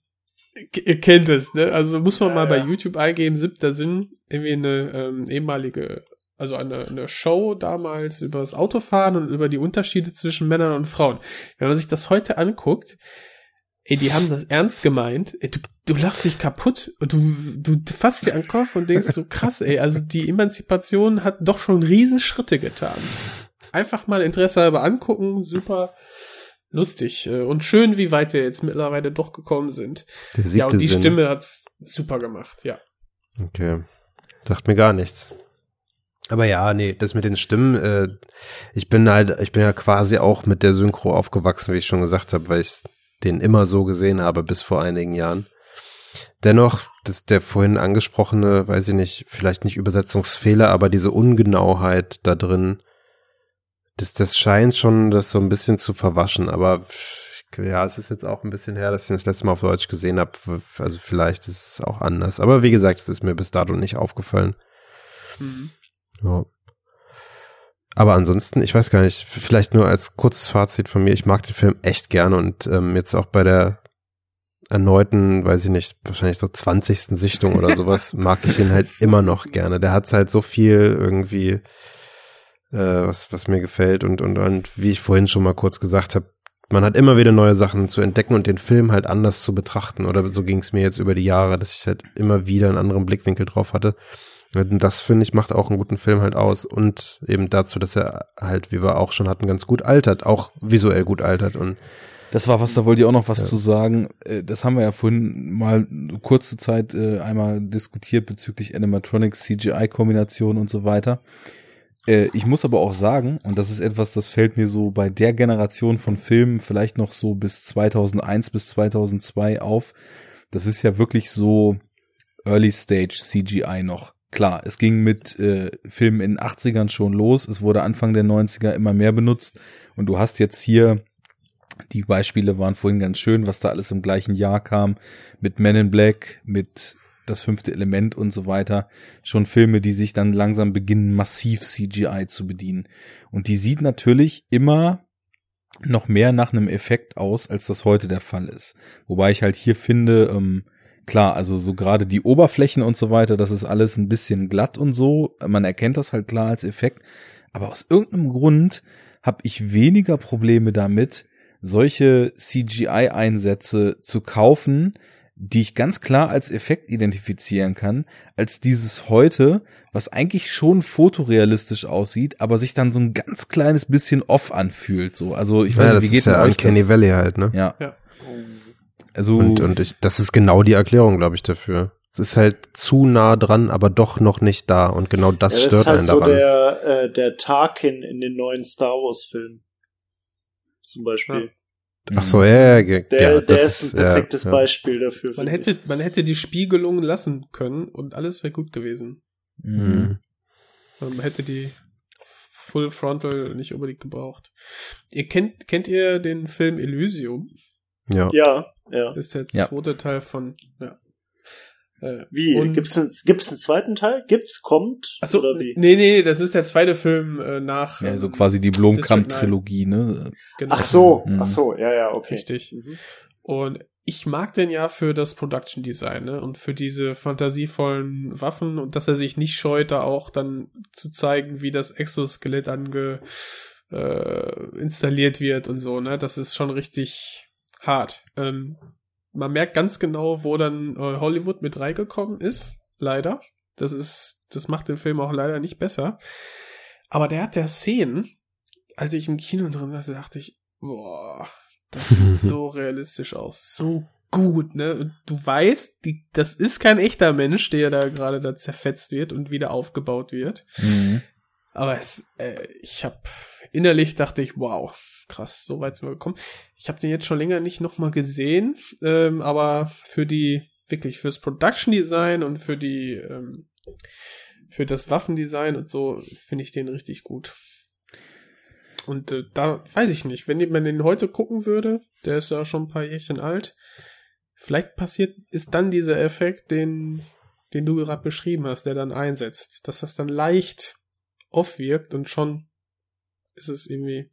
ihr kennt es, ne? Also muss man ja, mal bei YouTube eingeben, siebter Sinn, irgendwie eine ähm, ehemalige, also eine, eine Show damals über das Autofahren und über die Unterschiede zwischen Männern und Frauen. Wenn man sich das heute anguckt, ey, die haben das ernst gemeint. Ey, du, du lachst dich kaputt und du, du fasst dir an den Kopf und denkst so, krass, ey, also die Emanzipation hat doch schon Riesenschritte getan. Einfach mal Interesse halber angucken, super lustig äh, und schön, wie weit wir jetzt mittlerweile doch gekommen sind. Ja, und die Sinn. Stimme hat's super gemacht, ja. Okay. Sagt mir gar nichts. Aber ja, nee, das mit den Stimmen, äh, ich bin halt, ich bin ja quasi auch mit der Synchro aufgewachsen, wie ich schon gesagt habe, weil ich den immer so gesehen habe bis vor einigen Jahren. Dennoch, das der vorhin angesprochene, weiß ich nicht, vielleicht nicht Übersetzungsfehler, aber diese Ungenauheit da drin, das, das scheint schon das so ein bisschen zu verwaschen, aber ja, es ist jetzt auch ein bisschen her, dass ich das letzte Mal auf Deutsch gesehen habe. Also vielleicht ist es auch anders. Aber wie gesagt, es ist mir bis dato nicht aufgefallen. Mhm. Ja. Aber ansonsten, ich weiß gar nicht, vielleicht nur als kurzes Fazit von mir, ich mag den Film echt gerne und ähm, jetzt auch bei der erneuten, weiß ich nicht, wahrscheinlich so 20. Sichtung oder sowas, mag ich ihn halt immer noch gerne. Der hat halt so viel irgendwie, äh, was, was mir gefällt und, und, und wie ich vorhin schon mal kurz gesagt habe, man hat immer wieder neue Sachen zu entdecken und den Film halt anders zu betrachten. Oder so ging es mir jetzt über die Jahre, dass ich halt immer wieder einen anderen Blickwinkel drauf hatte. Das finde ich macht auch einen guten Film halt aus und eben dazu, dass er halt, wie wir auch schon hatten, ganz gut altert, auch visuell gut altert und das war was, da wollte ich auch noch was ja. zu sagen. Äh, das haben wir ja vorhin mal kurze Zeit äh, einmal diskutiert bezüglich Animatronics, CGI-Kombination und so weiter. Äh, ich muss aber auch sagen, und das ist etwas, das fällt mir so bei der Generation von Filmen vielleicht noch so bis 2001 bis 2002 auf. Das ist ja wirklich so Early Stage CGI noch. Klar, es ging mit äh, Filmen in den 80ern schon los. Es wurde Anfang der 90er immer mehr benutzt. Und du hast jetzt hier, die Beispiele waren vorhin ganz schön, was da alles im gleichen Jahr kam, mit Men in Black, mit das fünfte Element und so weiter. Schon Filme, die sich dann langsam beginnen, massiv CGI zu bedienen. Und die sieht natürlich immer noch mehr nach einem Effekt aus, als das heute der Fall ist. Wobei ich halt hier finde, ähm, klar, also so gerade die Oberflächen und so weiter, das ist alles ein bisschen glatt und so. Man erkennt das halt klar als Effekt. Aber aus irgendeinem Grund habe ich weniger Probleme damit, solche CGI-Einsätze zu kaufen, die ich ganz klar als Effekt identifizieren kann, als dieses heute, was eigentlich schon fotorealistisch aussieht, aber sich dann so ein ganz kleines bisschen off anfühlt. So, also ich weiß nicht, wie geht das? Ja Uncanny Valley halt, ne? Ja. ja. Also und, und ich, das ist genau die Erklärung, glaube ich, dafür. Es ist halt zu nah dran, aber doch noch nicht da und genau das ja, stört einen daran. Das ist halt so der, äh, der Tarkin in den neuen Star Wars Filmen. Zum Beispiel. Ja. Ach so, ja, ja, ja der, der ist ein perfektes ja, Beispiel dafür. Man hätte, ich. man hätte die Spiegelung lassen können und alles wäre gut gewesen. Mhm. Man hätte die Full Frontal nicht unbedingt gebraucht. Ihr kennt, kennt ihr den Film Elysium? Ja. Ja. Ja. Ist der ja. zweite Teil von, ja. Äh, wie? Gibt's, ein, gibt's einen zweiten Teil? Gibt's? Kommt? Achso, oder wie? Nee, nee, das ist der zweite Film äh, nach. Ja, so quasi die Blomkamp-Trilogie, ne? Genau. Ach so, mhm. ach so, ja, ja, okay. Richtig. Mhm. Und ich mag den ja für das Production Design ne? und für diese fantasievollen Waffen und dass er sich nicht scheut, da auch dann zu zeigen, wie das Exoskelett ange äh, installiert wird und so. Ne, das ist schon richtig hart. Ähm, man merkt ganz genau, wo dann äh, Hollywood mit reingekommen ist. Leider. Das ist, das macht den Film auch leider nicht besser. Aber der hat der Szenen, als ich im Kino drin war, dachte ich, boah, das sieht so realistisch aus. So gut, ne? Und du weißt, die, das ist kein echter Mensch, der da gerade da zerfetzt wird und wieder aufgebaut wird. Mhm. Aber es, äh, ich hab innerlich dachte ich, wow, krass, so weit sind wir gekommen. Ich habe den jetzt schon länger nicht nochmal gesehen, ähm, aber für die wirklich fürs Production Design und für die, ähm, für das Waffendesign und so finde ich den richtig gut. Und äh, da weiß ich nicht, wenn man den heute gucken würde, der ist ja schon ein paar Jährchen alt, vielleicht passiert, ist dann dieser Effekt, den, den du gerade beschrieben hast, der dann einsetzt, dass das dann leicht off wirkt und schon ist es irgendwie,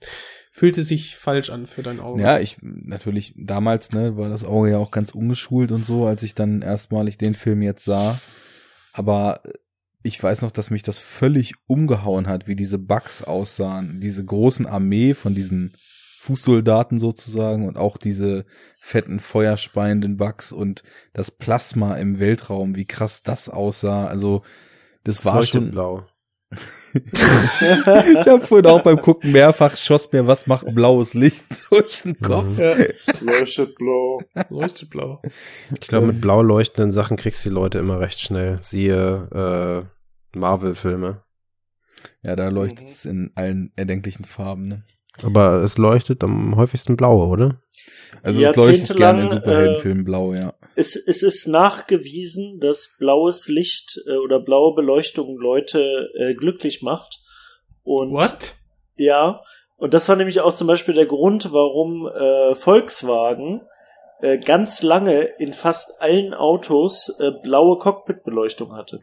fühlt es sich falsch an für dein Auge. Ja, ich, natürlich, damals, ne, war das Auge ja auch ganz ungeschult und so, als ich dann erstmalig den Film jetzt sah. Aber ich weiß noch, dass mich das völlig umgehauen hat, wie diese Bugs aussahen. Diese großen Armee von diesen Fußsoldaten sozusagen und auch diese fetten feuerspeienden Bugs und das Plasma im Weltraum, wie krass das aussah. Also das, das war schon blau. ich habe vorhin auch beim Gucken mehrfach schoss mir, was macht blaues Licht durch den Kopf. Ja. Leuchtet blau. Leuchtet blau. Ich glaube, mit blau leuchtenden Sachen kriegst du die Leute immer recht schnell. Siehe äh, Marvel-Filme. Ja, da leuchtet es in allen erdenklichen Farben. Ne? Aber es leuchtet am häufigsten blau, oder? Also es leuchtet gerne in Superheldenfilmen äh, blau, ja. Es, es ist nachgewiesen, dass blaues Licht äh, oder blaue Beleuchtung Leute äh, glücklich macht. Und What? Ja, und das war nämlich auch zum Beispiel der Grund, warum äh, Volkswagen äh, ganz lange in fast allen Autos äh, blaue Cockpitbeleuchtung hatte.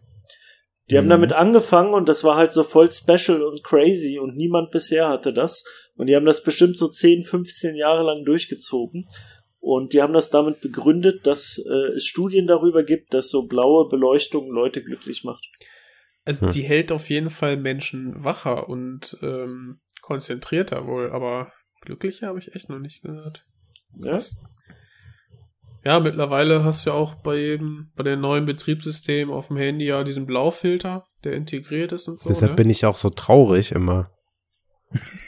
Die mhm. haben damit angefangen und das war halt so voll special und crazy und niemand bisher hatte das. Und die haben das bestimmt so 10, 15 Jahre lang durchgezogen. Und die haben das damit begründet, dass äh, es Studien darüber gibt, dass so blaue Beleuchtung Leute glücklich macht. Also hm. die hält auf jeden Fall Menschen wacher und ähm, konzentrierter wohl, aber glücklicher habe ich echt noch nicht gehört. Ja? Ja, mittlerweile hast du ja auch bei jedem, bei den neuen Betriebssystemen auf dem Handy ja diesen Blaufilter, der integriert ist und so. Deshalb ne? bin ich auch so traurig immer.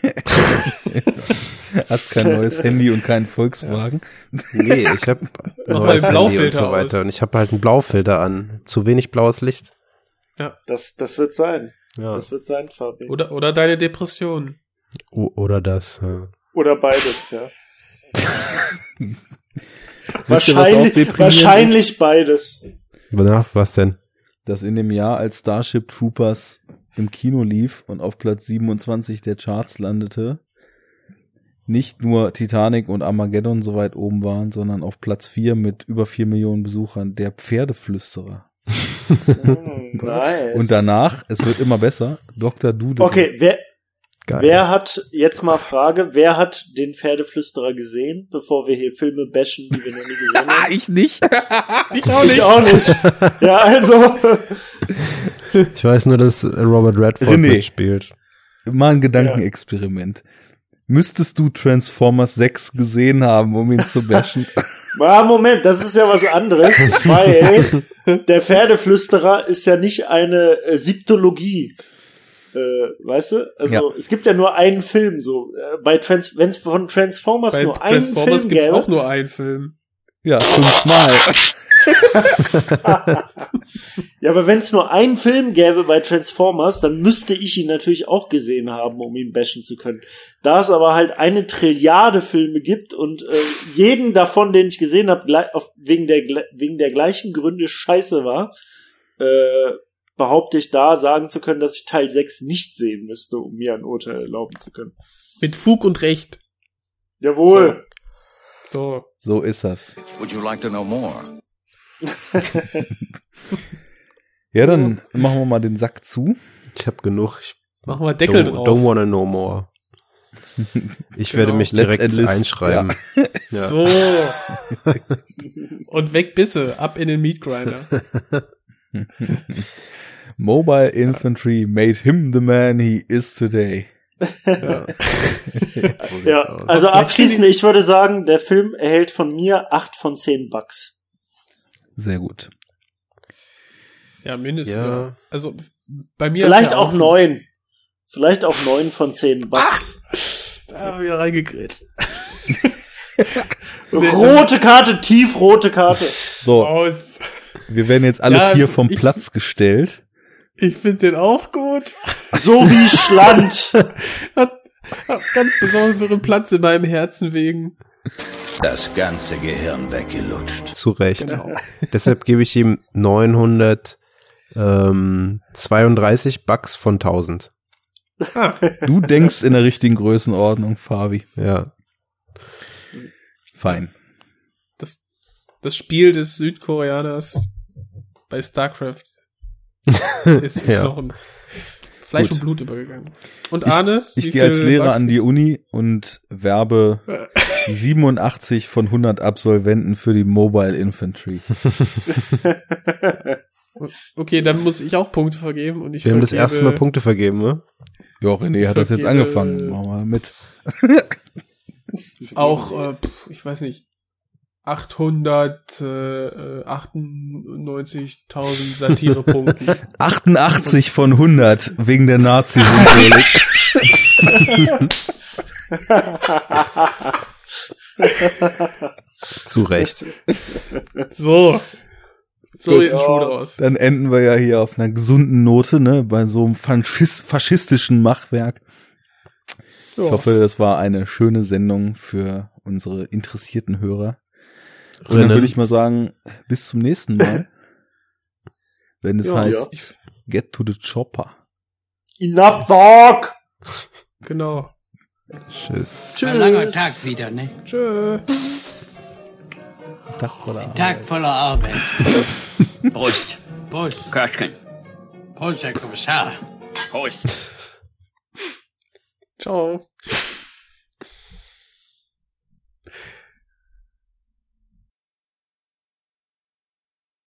Hast kein neues Handy und keinen Volkswagen? Ja. Nee, ich habe neues Handy und so weiter. Aus. Und ich habe halt einen Blaufilter an. Zu wenig blaues Licht. Ja. Das, das wird sein. Ja. Das wird sein, Fabi. Oder, oder deine Depression. O oder das. Ja. Oder beides, ja. wahrscheinlich, wahrscheinlich beides. Na, was denn? Dass in dem Jahr als Starship Troopers im Kino lief und auf Platz 27 der Charts landete, nicht nur Titanic und Armageddon so weit oben waren, sondern auf Platz 4 mit über 4 Millionen Besuchern der Pferdeflüsterer. mm, nice. Und danach, es wird immer besser, Dr. Doodle. Okay, wer, Geil. Wer hat, jetzt mal Frage, wer hat den Pferdeflüsterer gesehen, bevor wir hier Filme bashen, die wir noch nie gesehen haben? ich nicht. ich auch nicht. Ich auch nicht. Ja, also. Ich weiß nur, dass Robert Redford René, mitspielt. Mal ein Gedankenexperiment. Ja. Müsstest du Transformers 6 gesehen haben, um ihn zu bashen? Ah, Moment, das ist ja was anderes, weil der Pferdeflüsterer ist ja nicht eine äh, Siebtologie. Äh, weißt du? Also ja. es gibt ja nur einen Film so. Äh, bei Trans wenn es von Transformers bei nur Transformers einen Film gibt's gäbe. auch nur einen Film. Ja, fünfmal. ja, aber wenn es nur einen Film gäbe bei Transformers, dann müsste ich ihn natürlich auch gesehen haben, um ihn bashen zu können. Da es aber halt eine Trilliarde Filme gibt und äh, jeden davon, den ich gesehen habe, wegen der wegen der gleichen Gründe scheiße war, äh, behaupte ich da sagen zu können, dass ich Teil 6 nicht sehen müsste, um mir ein Urteil erlauben zu können. Mit Fug und Recht. Jawohl. So. So, ist das. Would you like to know more? Ja, dann machen wir mal den Sack zu. Ich habe genug. Ich machen wir Deckel don't, drauf. Don't wanna know more. Ich genau. werde mich direkt einschreiben. Ja. Ja. So. Und weg bisse, ab in den Meatgrinder. Mobile Infantry made him the man he is today. Ja, ja also abschließend, ich würde sagen, der Film erhält von mir acht von zehn Bucks. Sehr gut. Ja, mindestens. Ja. Also bei mir. Vielleicht auch neun. Vielleicht auch neun von zehn Bucks. Da haben wir reingekriegt. rote Karte, tiefrote Karte. So. Aus. Wir werden jetzt alle ja, vier vom ich, Platz gestellt. Ich finde den auch gut. So wie Schland. hat, hat ganz besonderen Platz in meinem Herzen wegen. Das ganze Gehirn weggelutscht. Zu Recht. Genau. Deshalb gebe ich ihm 932 Bucks von 1000. Ah, du denkst in der richtigen Größenordnung, Fabi. Ja. Fein. Das, das Spiel des Südkoreaners bei StarCraft ist ja. Knochen. Fleisch Gut. und Blut übergegangen. Und Arne? Ich, ich gehe als Lehrer an die Uni und werbe 87 von 100 Absolventen für die Mobile Infantry. okay, dann muss ich auch Punkte vergeben und ich Wir haben das erste Mal Punkte vergeben, ne? Ja, René hat das jetzt angefangen. Machen wir mit. auch, äh, ich weiß nicht, 898.000 Satirepunkten. 88 von 100 wegen der Nazi-Symbolik. Zu Recht. So. So jetzt Schuh draus. Dann enden wir ja hier auf einer gesunden Note, ne, bei so einem Faschist faschistischen Machwerk. Ich hoffe, das war eine schöne Sendung für unsere interessierten Hörer. Und dann würde ich mal sagen, bis zum nächsten Mal. wenn es ja, heißt, ja. get to the chopper. Enough talk! Genau. Tschüss. Tschüss. Ein langer Tag wieder, ne? Tschüss. Tag voller Arbeit. Tag voller Arbeit. Prost. Prost. Köschken. Prost, Herr Kommissar. Prost. Ciao.